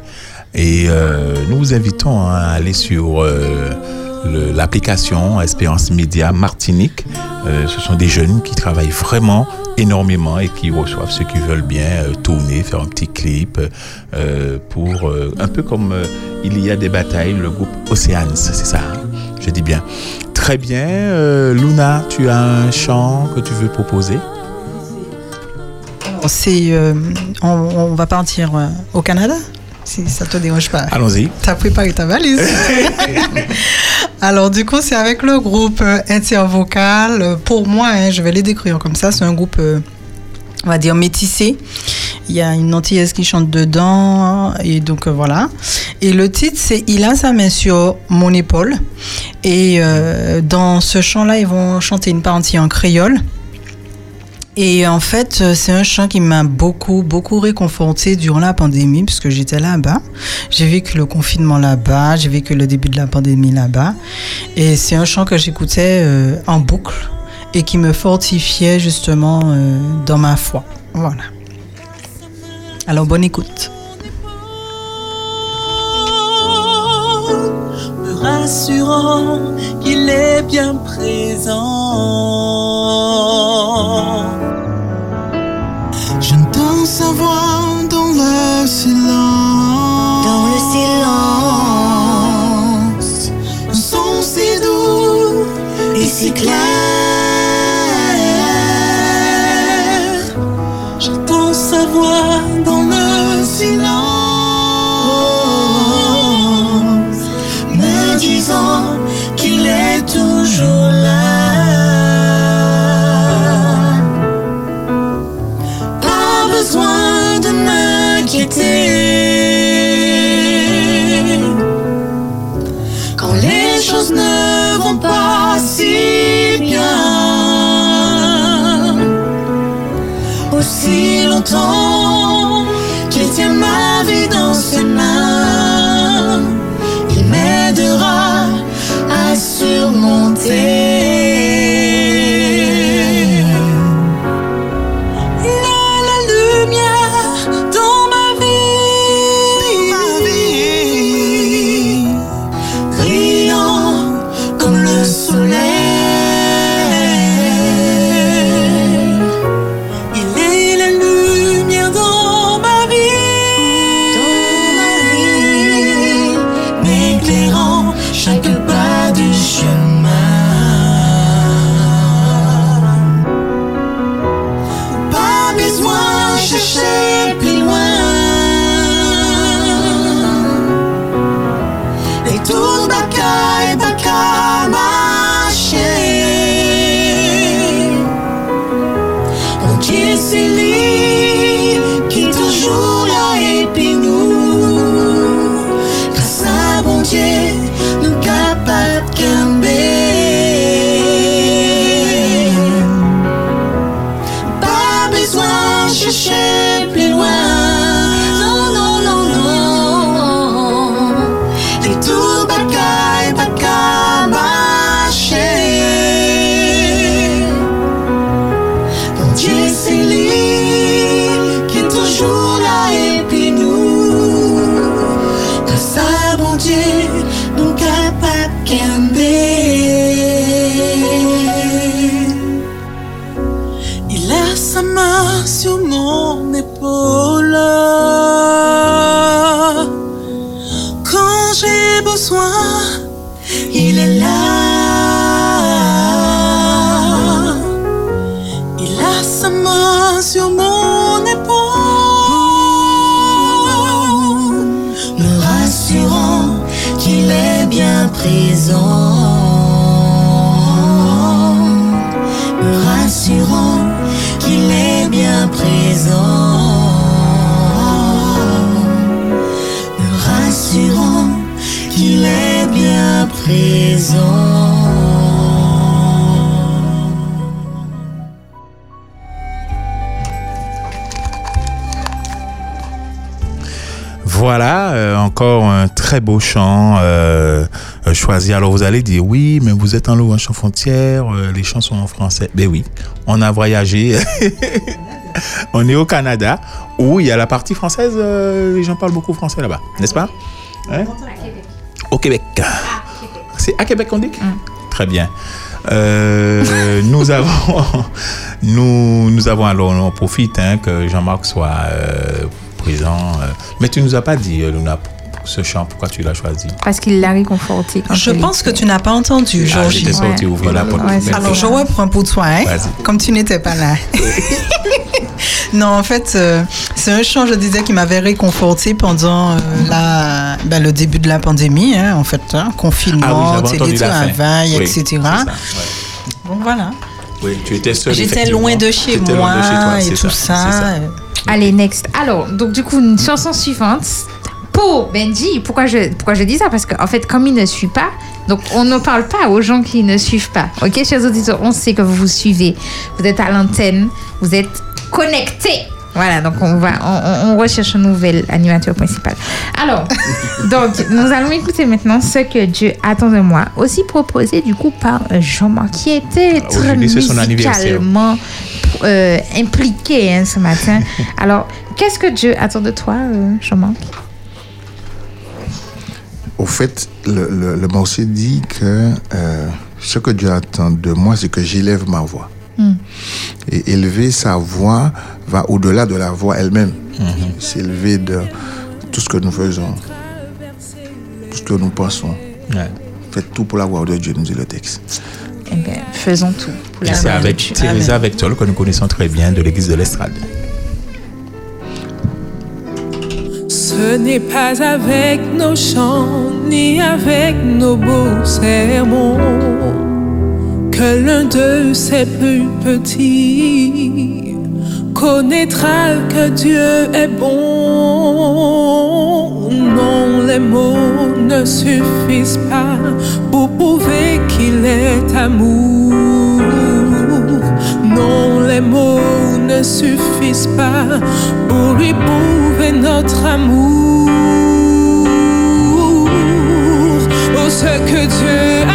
Et euh, nous vous invitons hein, à aller sur euh, l'application Espérance Média Martinique. Euh, ce sont des jeunes qui travaillent vraiment énormément et qui reçoivent ceux qui veulent bien tourner, faire un petit clip pour un peu comme il y a des batailles, le groupe Océans, c'est ça, hein je dis bien. Très bien, Luna, tu as un chant que tu veux proposer? C'est, euh, on, on va partir euh, au Canada, si ça te dérange pas. Allons-y. T'as préparé ta valise. Alors du coup, c'est avec le groupe euh, Intervocal. Pour moi, hein, je vais les décrire comme ça. C'est un groupe euh, on va dire métissé. Il y a une antillaise qui chante dedans et donc euh, voilà. Et le titre c'est Il a sa main sur mon épaule. Et dans ce chant-là, ils vont chanter une partie en créole. Et en fait, euh, c'est un chant qui m'a beaucoup, beaucoup réconforté durant la pandémie, puisque j'étais là-bas. J'ai vécu le confinement là-bas, j'ai vécu le début de la pandémie là-bas. Et c'est un chant que j'écoutais euh, en boucle et qui me fortifiait justement euh, dans ma foi. Voilà. Alors, bonne écoute. me rassurant qu'il est bien présent. Alors vous allez dire, oui, mais vous êtes en louange sans frontières, euh, les chants sont en français. Ben oui, on a voyagé. on est au Canada, où il y a la partie française, euh, les gens parlent beaucoup français là-bas, n'est-ce pas? Hein? Au Québec. C'est à Québec qu'on dit? Très bien. Euh, nous avons, nous, nous avons alors, on profite hein, que Jean-Marc soit euh, présent. euh. mais tu nous as pas dit, Luna, ce chant, pourquoi tu l'as choisi? Parce qu'il l'a réconforté. quand Je pense que tu n'as pas entendu, Ah, Georgie. j'étais sorti ouvrir la porte. Ouais, c'est Alors, ça. je reprends pour toi, hein, comme tu n'étais pas là. non, en fait, euh, c'est un chant, je disais, qui m'avait réconforté pendant euh, la, ben, le début de la pandémie, hein, en fait, hein, Ah oui, confinement, télétravail, Oui, etc. ça, ouais. Donc voilà. Oui, tu étais seul. J'étais loin de chez de toi, moi c'est et tout c'est ça. Allez, next. Alors, donc du coup, une chanson suivante pour Benji. Pourquoi je, pourquoi je dis ça? Parce qu'en fait, comme il ne suit pas, donc on ne parle pas aux gens qui ne suivent pas. Ok, chers auditeurs, on sait que vous vous suivez. Vous êtes à l'antenne, vous êtes connectés. Voilà, donc on va, on, on- recherche un nouvel animateur principal. Alors, donc nous allons écouter maintenant ce que Dieu attend de moi, aussi proposé du coup par Jean-Marc, qui était très c'est son anniversaire. musicalement euh, impliqué hein, ce matin. Alors, qu'est-ce que Dieu attend de toi, euh, Jean-Marc? Fait, le, le, le morceau dit que euh, ce que Dieu attend de moi, c'est que j'élève ma voix. Hmm. Et élever sa voix va au-delà de la voix elle-même. S'élever de tout ce que nous faisons, tout ce que nous pensons. Faites tout pour la gloire de Dieu, nous dit le texte. Eh bien, faisons tout. Pour la c'est gloire de avec Dieu. Teresa Vectol que nous connaissons très bien de l'église de l'Estrade. Ce n'est pas avec nos chants ni avec nos beaux sermons que l'un de ces plus petits connaîtra que Dieu est bon. Non, les mots ne suffisent pas pour prouver qu'il est amour. Non, les mots ne suffisent pas pour lui prouver notre amour. Oh, ce que Dieu attend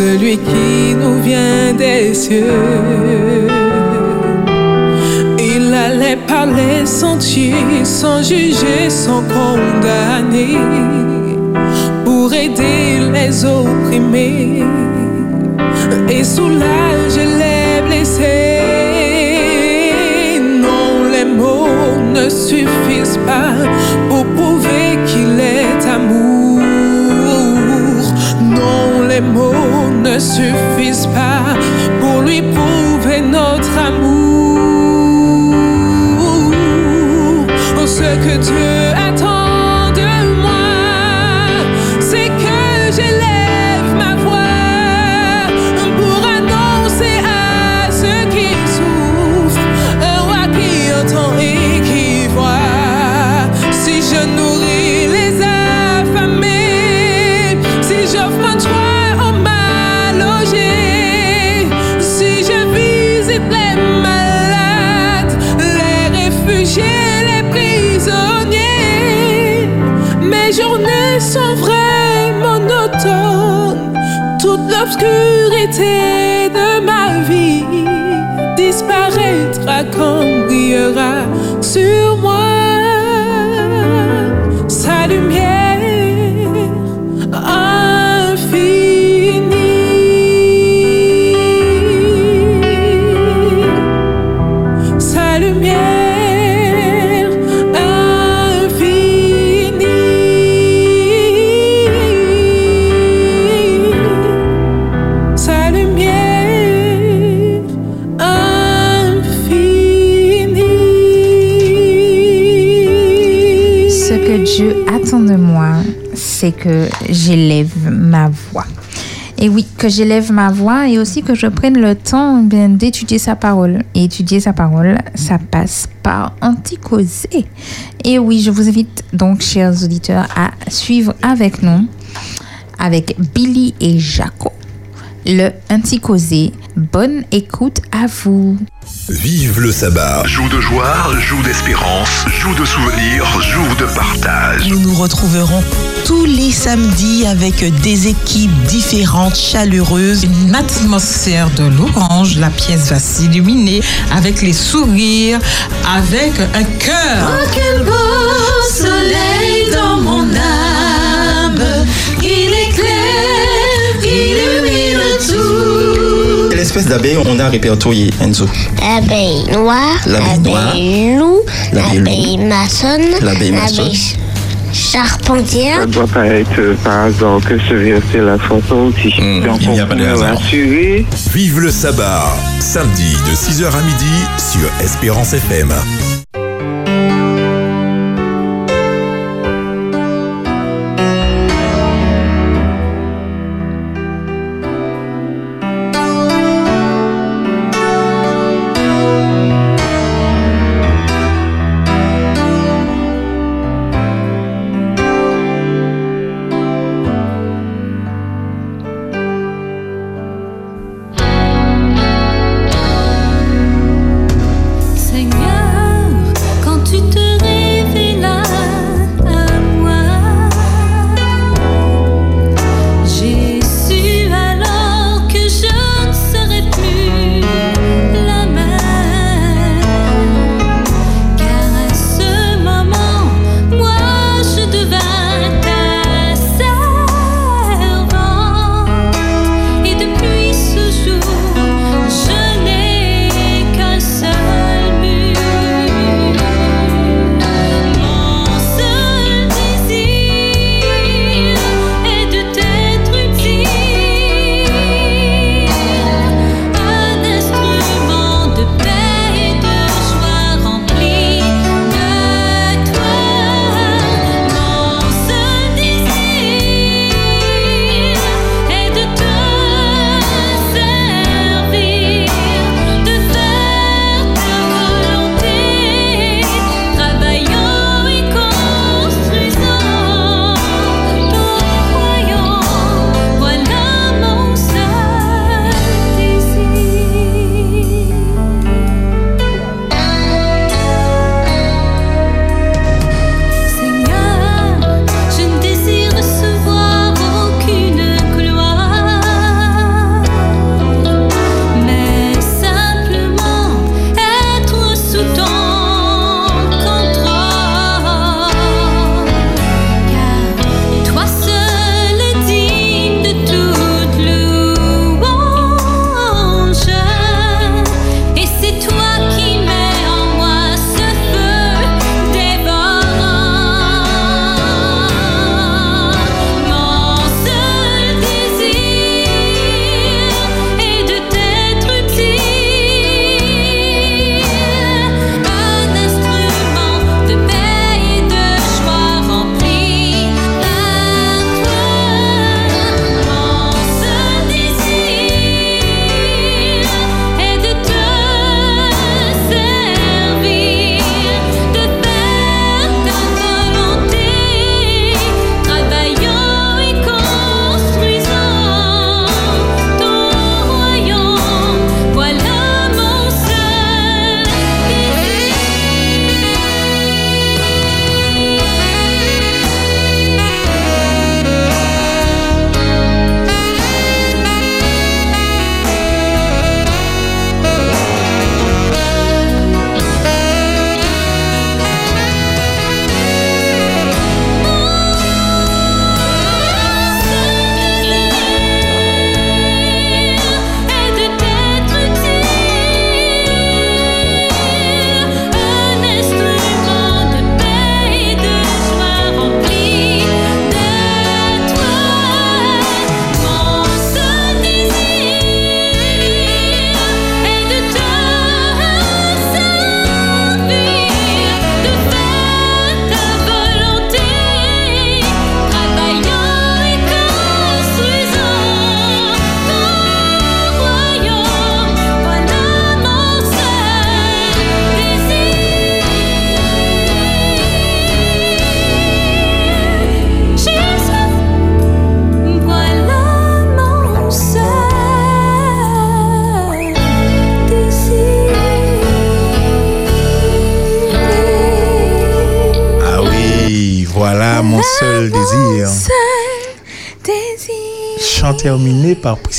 celui qui nous vient des cieux. Il allait par les sentiers sans juger, sans condamner, pour aider les opprimés et soulager les blessés. Non, les mots ne suffisent pas pour prouver qu'il est amour. Non, les mots ne suffisent pas pour lui prouver notre amour. Oh, ce que Dieu l'obscurité de ma vie disparaîtra quand brillera sur que j'élève ma voix. Et oui, que j'élève ma voix et aussi que je prenne le temps eh d'étudier sa parole. Et étudier sa parole, ça passe par anticausé. Et oui, je vous invite donc, chers auditeurs, à suivre avec nous, avec Billy et Jaco, le anticausé. Bonne écoute à vous. Vive le sabbat. Jour de joie, jour d'espérance, jour de souvenirs, jour de partage. Nous nous retrouverons tous les samedis avec des équipes différentes, chaleureuses. Une atmosphère de l'orange, la pièce va s'illuminer avec les sourires, avec un cœur. Oh, quel beau soleil tout. Quelle espèce d'abeille on a répertorié, Enzo L'abeille noire, L'abeille noire. l'abeille loup, L'abeille maçonne, L'abeille charpentière. Ça ne doit pas être euh, par hasard que ce verset la chanson si Hmm, donc il n'y a on pas de hasard. Vive le sabbat. Samedi de 6h à midi sur Espérance FM.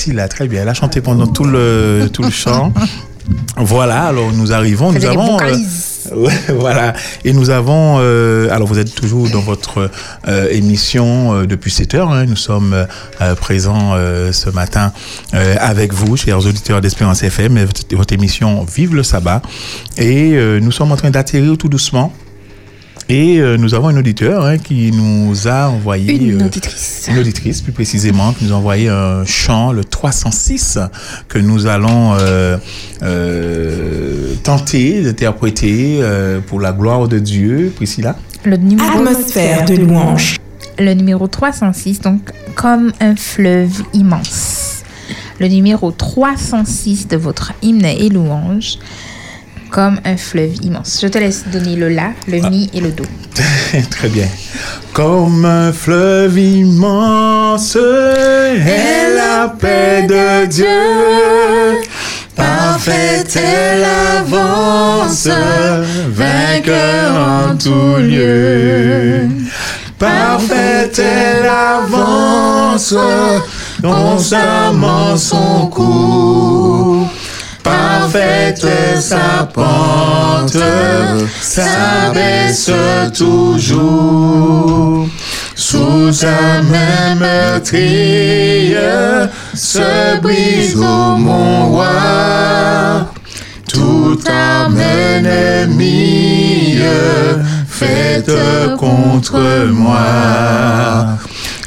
Priscilla. Très bien. Elle a chanté pendant tout le, tout le chant. Voilà, alors nous arrivons, nous avons... ouais, voilà, et nous avons... euh, alors vous êtes toujours dans votre euh, émission euh, depuis 7 heures. hein. nous sommes euh, présents euh, ce matin euh, avec vous, chers auditeurs d'Espérance FM, votre, votre émission Vive le sabbat. Et euh, nous sommes en train d'atterrir tout doucement. Et euh, nous avons un auditeur hein, qui nous a envoyé... Une euh, auditrice. une auditrice, plus précisément, qui nous a envoyé un chant, le 306, que nous allons euh, euh, tenter d'interpréter euh, pour la gloire de Dieu. Priscilla? Le numéro Atmosphère de louange. Le numéro 306, donc comme un fleuve immense. Le numéro 306 de votre hymne et louange, comme un fleuve immense. Je te laisse donner le la, le mi et le do. Très bien. Comme un fleuve immense est la paix de Dieu. Parfaite est l'avance, vainqueur en tout lieu. Parfaite est l'avance, constamment son cours. Est sa pente, s'abaisse toujours. Sous sa main meurtrière se brise mon roi. Toute arme ennemie faite contre moi.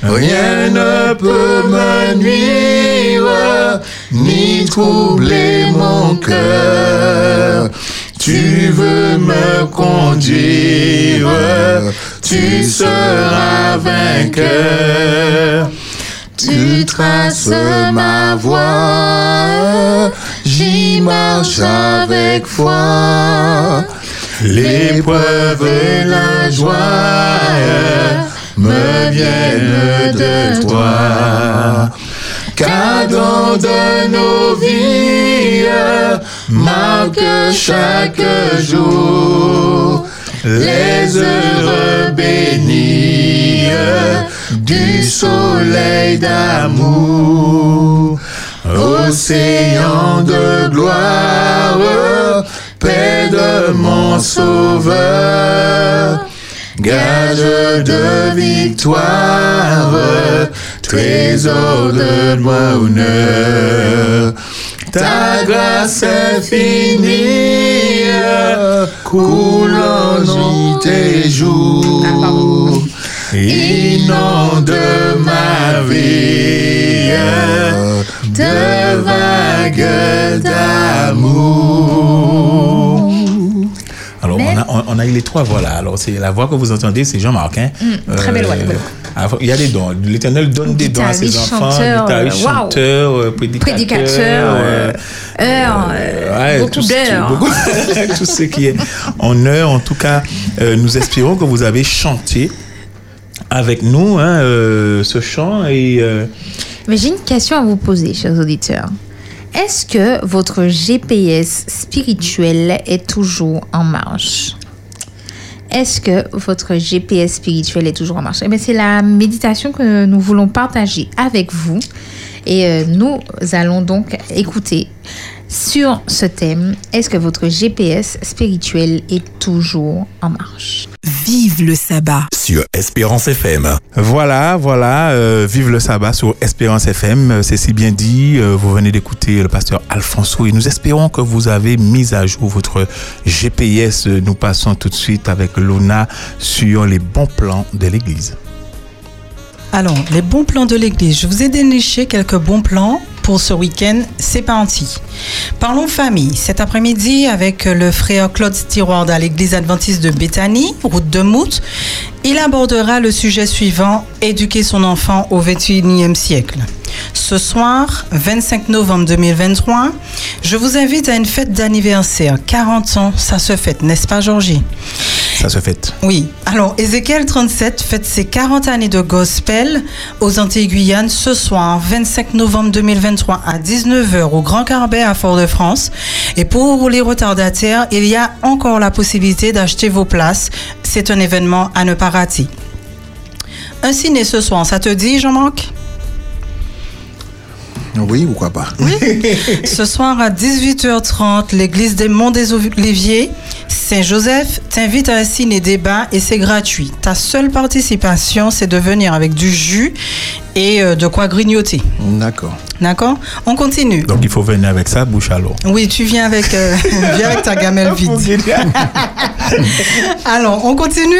Rien ne peut me nuire, ni troubler mon cœur. Tu veux me conduire, tu seras vainqueur. Tu traces ma voie, j'y marche avec foi. L'épreuve et la joie me viennent de toi. Cadeau de nos vies marque chaque jour les heureux bénis du soleil d'amour. Océan de gloire, paix de mon sauveur, gage de victoire, trésor de mon honneur. Ta grâce infinie coule en nuit et jour. Inonde ma vie de vagues d'amour. Alors, on a, on, a eu les trois voix là. Alors, c'est la voix que vous entendez, c'est Jean-Marc. hein. Mm, très belle voix, très belle ah, Il y a des dons. L'Éternel donne des dons à ses enfants. Guitariste, euh, waouh. chanteur, euh, prédicateur. Prédicateur, euh, heure, euh, ouais, beaucoup tout ce- d'heures. tout ce qui est en heure. En tout cas, euh, nous espérons que vous avez chanté avec nous hein, euh, ce chant et euh, Mais j'ai une question à vous poser, chers auditeurs. Est-ce que votre GPS spirituel est toujours en marche? Est-ce que votre GPS spirituel est toujours en marche? Eh c'est la méditation que nous voulons partager avec vous. Et euh, nous allons donc écouter sur ce thème. Est-ce que votre GPS spirituel est toujours en marche? Vive le sabbat. Sur Espérance FM. Voilà, voilà, euh, vive le sabbat sur Espérance FM. Euh, C'est si bien dit. Euh, vous venez d'écouter le pasteur Alfonso et nous espérons que vous avez mis à jour votre GPS. Nous passons tout de suite avec Luna sur les bons plans de l'Église. Alors, les bons plans de l'Église. Je vous ai déniché quelques bons plans pour ce week-end. C'est parti. Parlons famille. Cet après-midi, avec le frère Claude Stewart à l'Église adventiste de Béthanie, route de Mout, il abordera le sujet suivant éduquer son enfant au XXIe siècle. Ce soir, 25 novembre 2023, je vous invite à une fête d'anniversaire. 40 ans, ça se fête, n'est-ce pas, Georgie? Oui. Alors, Ézéchiel 37 fête ses 40 années de gospel aux Antilles-Guyane ce soir, 25 novembre 2023 à 19h au Grand Carbet à Fort-de-France. Et pour les retardataires, il y a encore la possibilité d'acheter vos places. C'est un événement à ne pas rater. un ciné ce soir, ça te dit, Jean-Marc? Oui, pourquoi pas. Ce soir à 18h30, l'église des Monts des Oliviers, Saint-Joseph, t'invite à un ciné-débat et c'est gratuit. Ta seule participation, c'est de venir avec du jus et euh, de quoi grignoter. D'accord. D'accord? On continue. Donc il faut venir avec ça, bouche à l'eau. Oui, tu viens avec, euh, viens avec ta gamelle vide. Alors, on continue.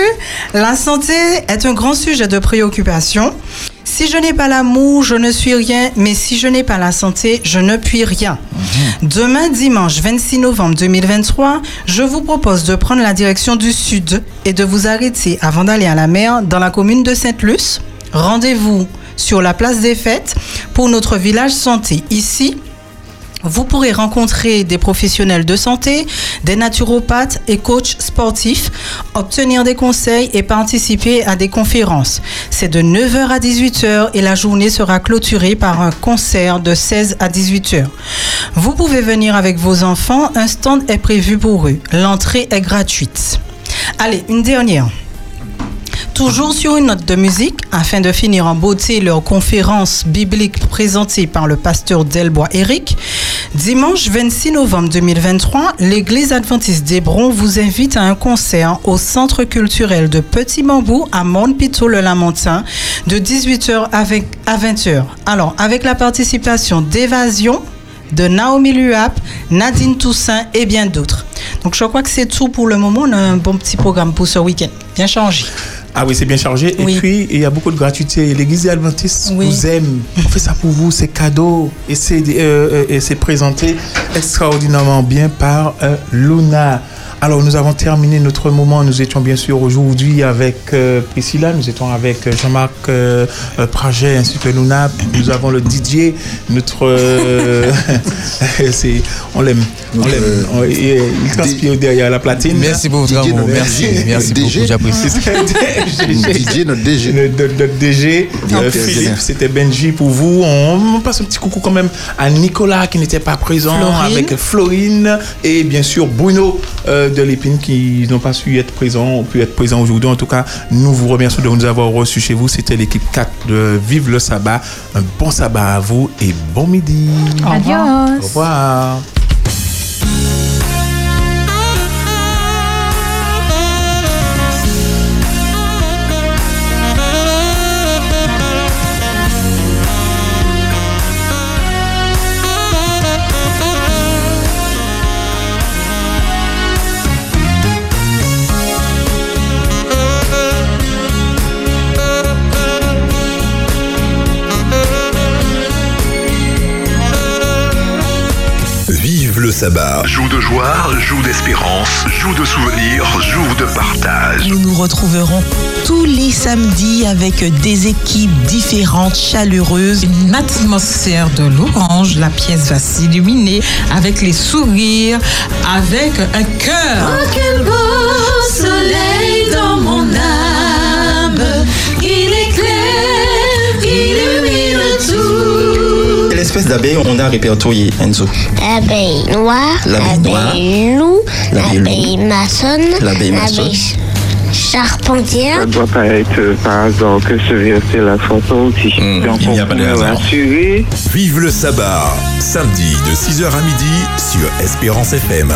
La santé est un grand sujet de préoccupation. Si je n'ai pas l'amour, je ne suis rien, mais si je n'ai pas la santé, je ne puis rien. Demain, dimanche 26 novembre 2023, je vous propose de prendre la direction du sud et de vous arrêter avant d'aller à la mer dans la commune de Sainte-Luce. Rendez-vous sur la place des fêtes pour notre village santé. Ici, vous pourrez rencontrer des professionnels de santé, des naturopathes et coachs sportifs, obtenir des conseils et participer à des conférences. C'est de 9h à 18h et la journée sera clôturée par un concert de 16 à 18h. Vous pouvez venir avec vos enfants, un stand est prévu pour eux. L'entrée est gratuite. Allez, une dernière. Toujours sur une note de musique, afin de finir en beauté leur conférence biblique présentée par le pasteur Delbois Eric, dimanche 26 novembre 2023, l'église adventiste d'Hébron vous invite à un concert au centre culturel de Petit Bambou à Montpito-le-Lamentin de 18h à 20h. Alors, avec la participation d'Évasion, de Naomi Luap, Nadine Toussaint et bien d'autres. Donc je crois que c'est tout pour le moment. On a un bon petit programme pour ce week-end. Bien changé. Ah oui, c'est bien chargé. Et puis, il y a beaucoup de gratuité. L'église adventiste vous aime. On fait ça pour vous. C'est cadeau. Et c'est euh, euh, présenté extraordinairement bien par euh, Luna. Alors, nous avons terminé notre moment. Nous étions bien sûr aujourd'hui avec euh, Priscilla, nous étions avec euh, Jean-Marc euh, euh, Praget ainsi que Luna. Nous avons le Didier, notre. euh, on l'aime. On l'aime. Il transpire derrière la platine. Merci pour votre Didier, amour. notre Merci, DG. merci DG. beaucoup, j'apprécie. Didier, notre DG. Notre, DG. Euh, Philippe, c'était Benji pour vous. On, on passe un petit coucou quand même à Nicolas qui n'était pas présent, Florine. avec Florine et bien sûr Bruno euh, de l'Épine qui n'ont pas su être présents, ont pu être présents aujourd'hui. En tout cas, nous vous remercions de nous avoir reçus chez vous. C'était l'équipe 4 de Vive le sabbat. Un bon sabbat à vous et bon midi. Adios. Au revoir. Vive le sabbat. Jour de joie, jour d'espérance, jour de souvenirs, jour de partage. Nous nous retrouverons tous les samedis avec des équipes différentes, chaleureuses. Une atmosphère de l'orange, la pièce va s'illuminer avec les sourires, avec un cœur. Oh, quel beau soleil tout. Quelle espèce d'abeille on a répertorié, Enzo L'abeille noire, L'abeille noire. l'abeille loup, L'abeille maçonne, L'abeille maçonne. ch- charpentière. Ça doit pas être euh, par hasard que ce verset la chanson aussi. Donc il n'y a on pas de hasard. rassurer. Vive le sabbat. Samedi de 6h à midi sur Espérance FM.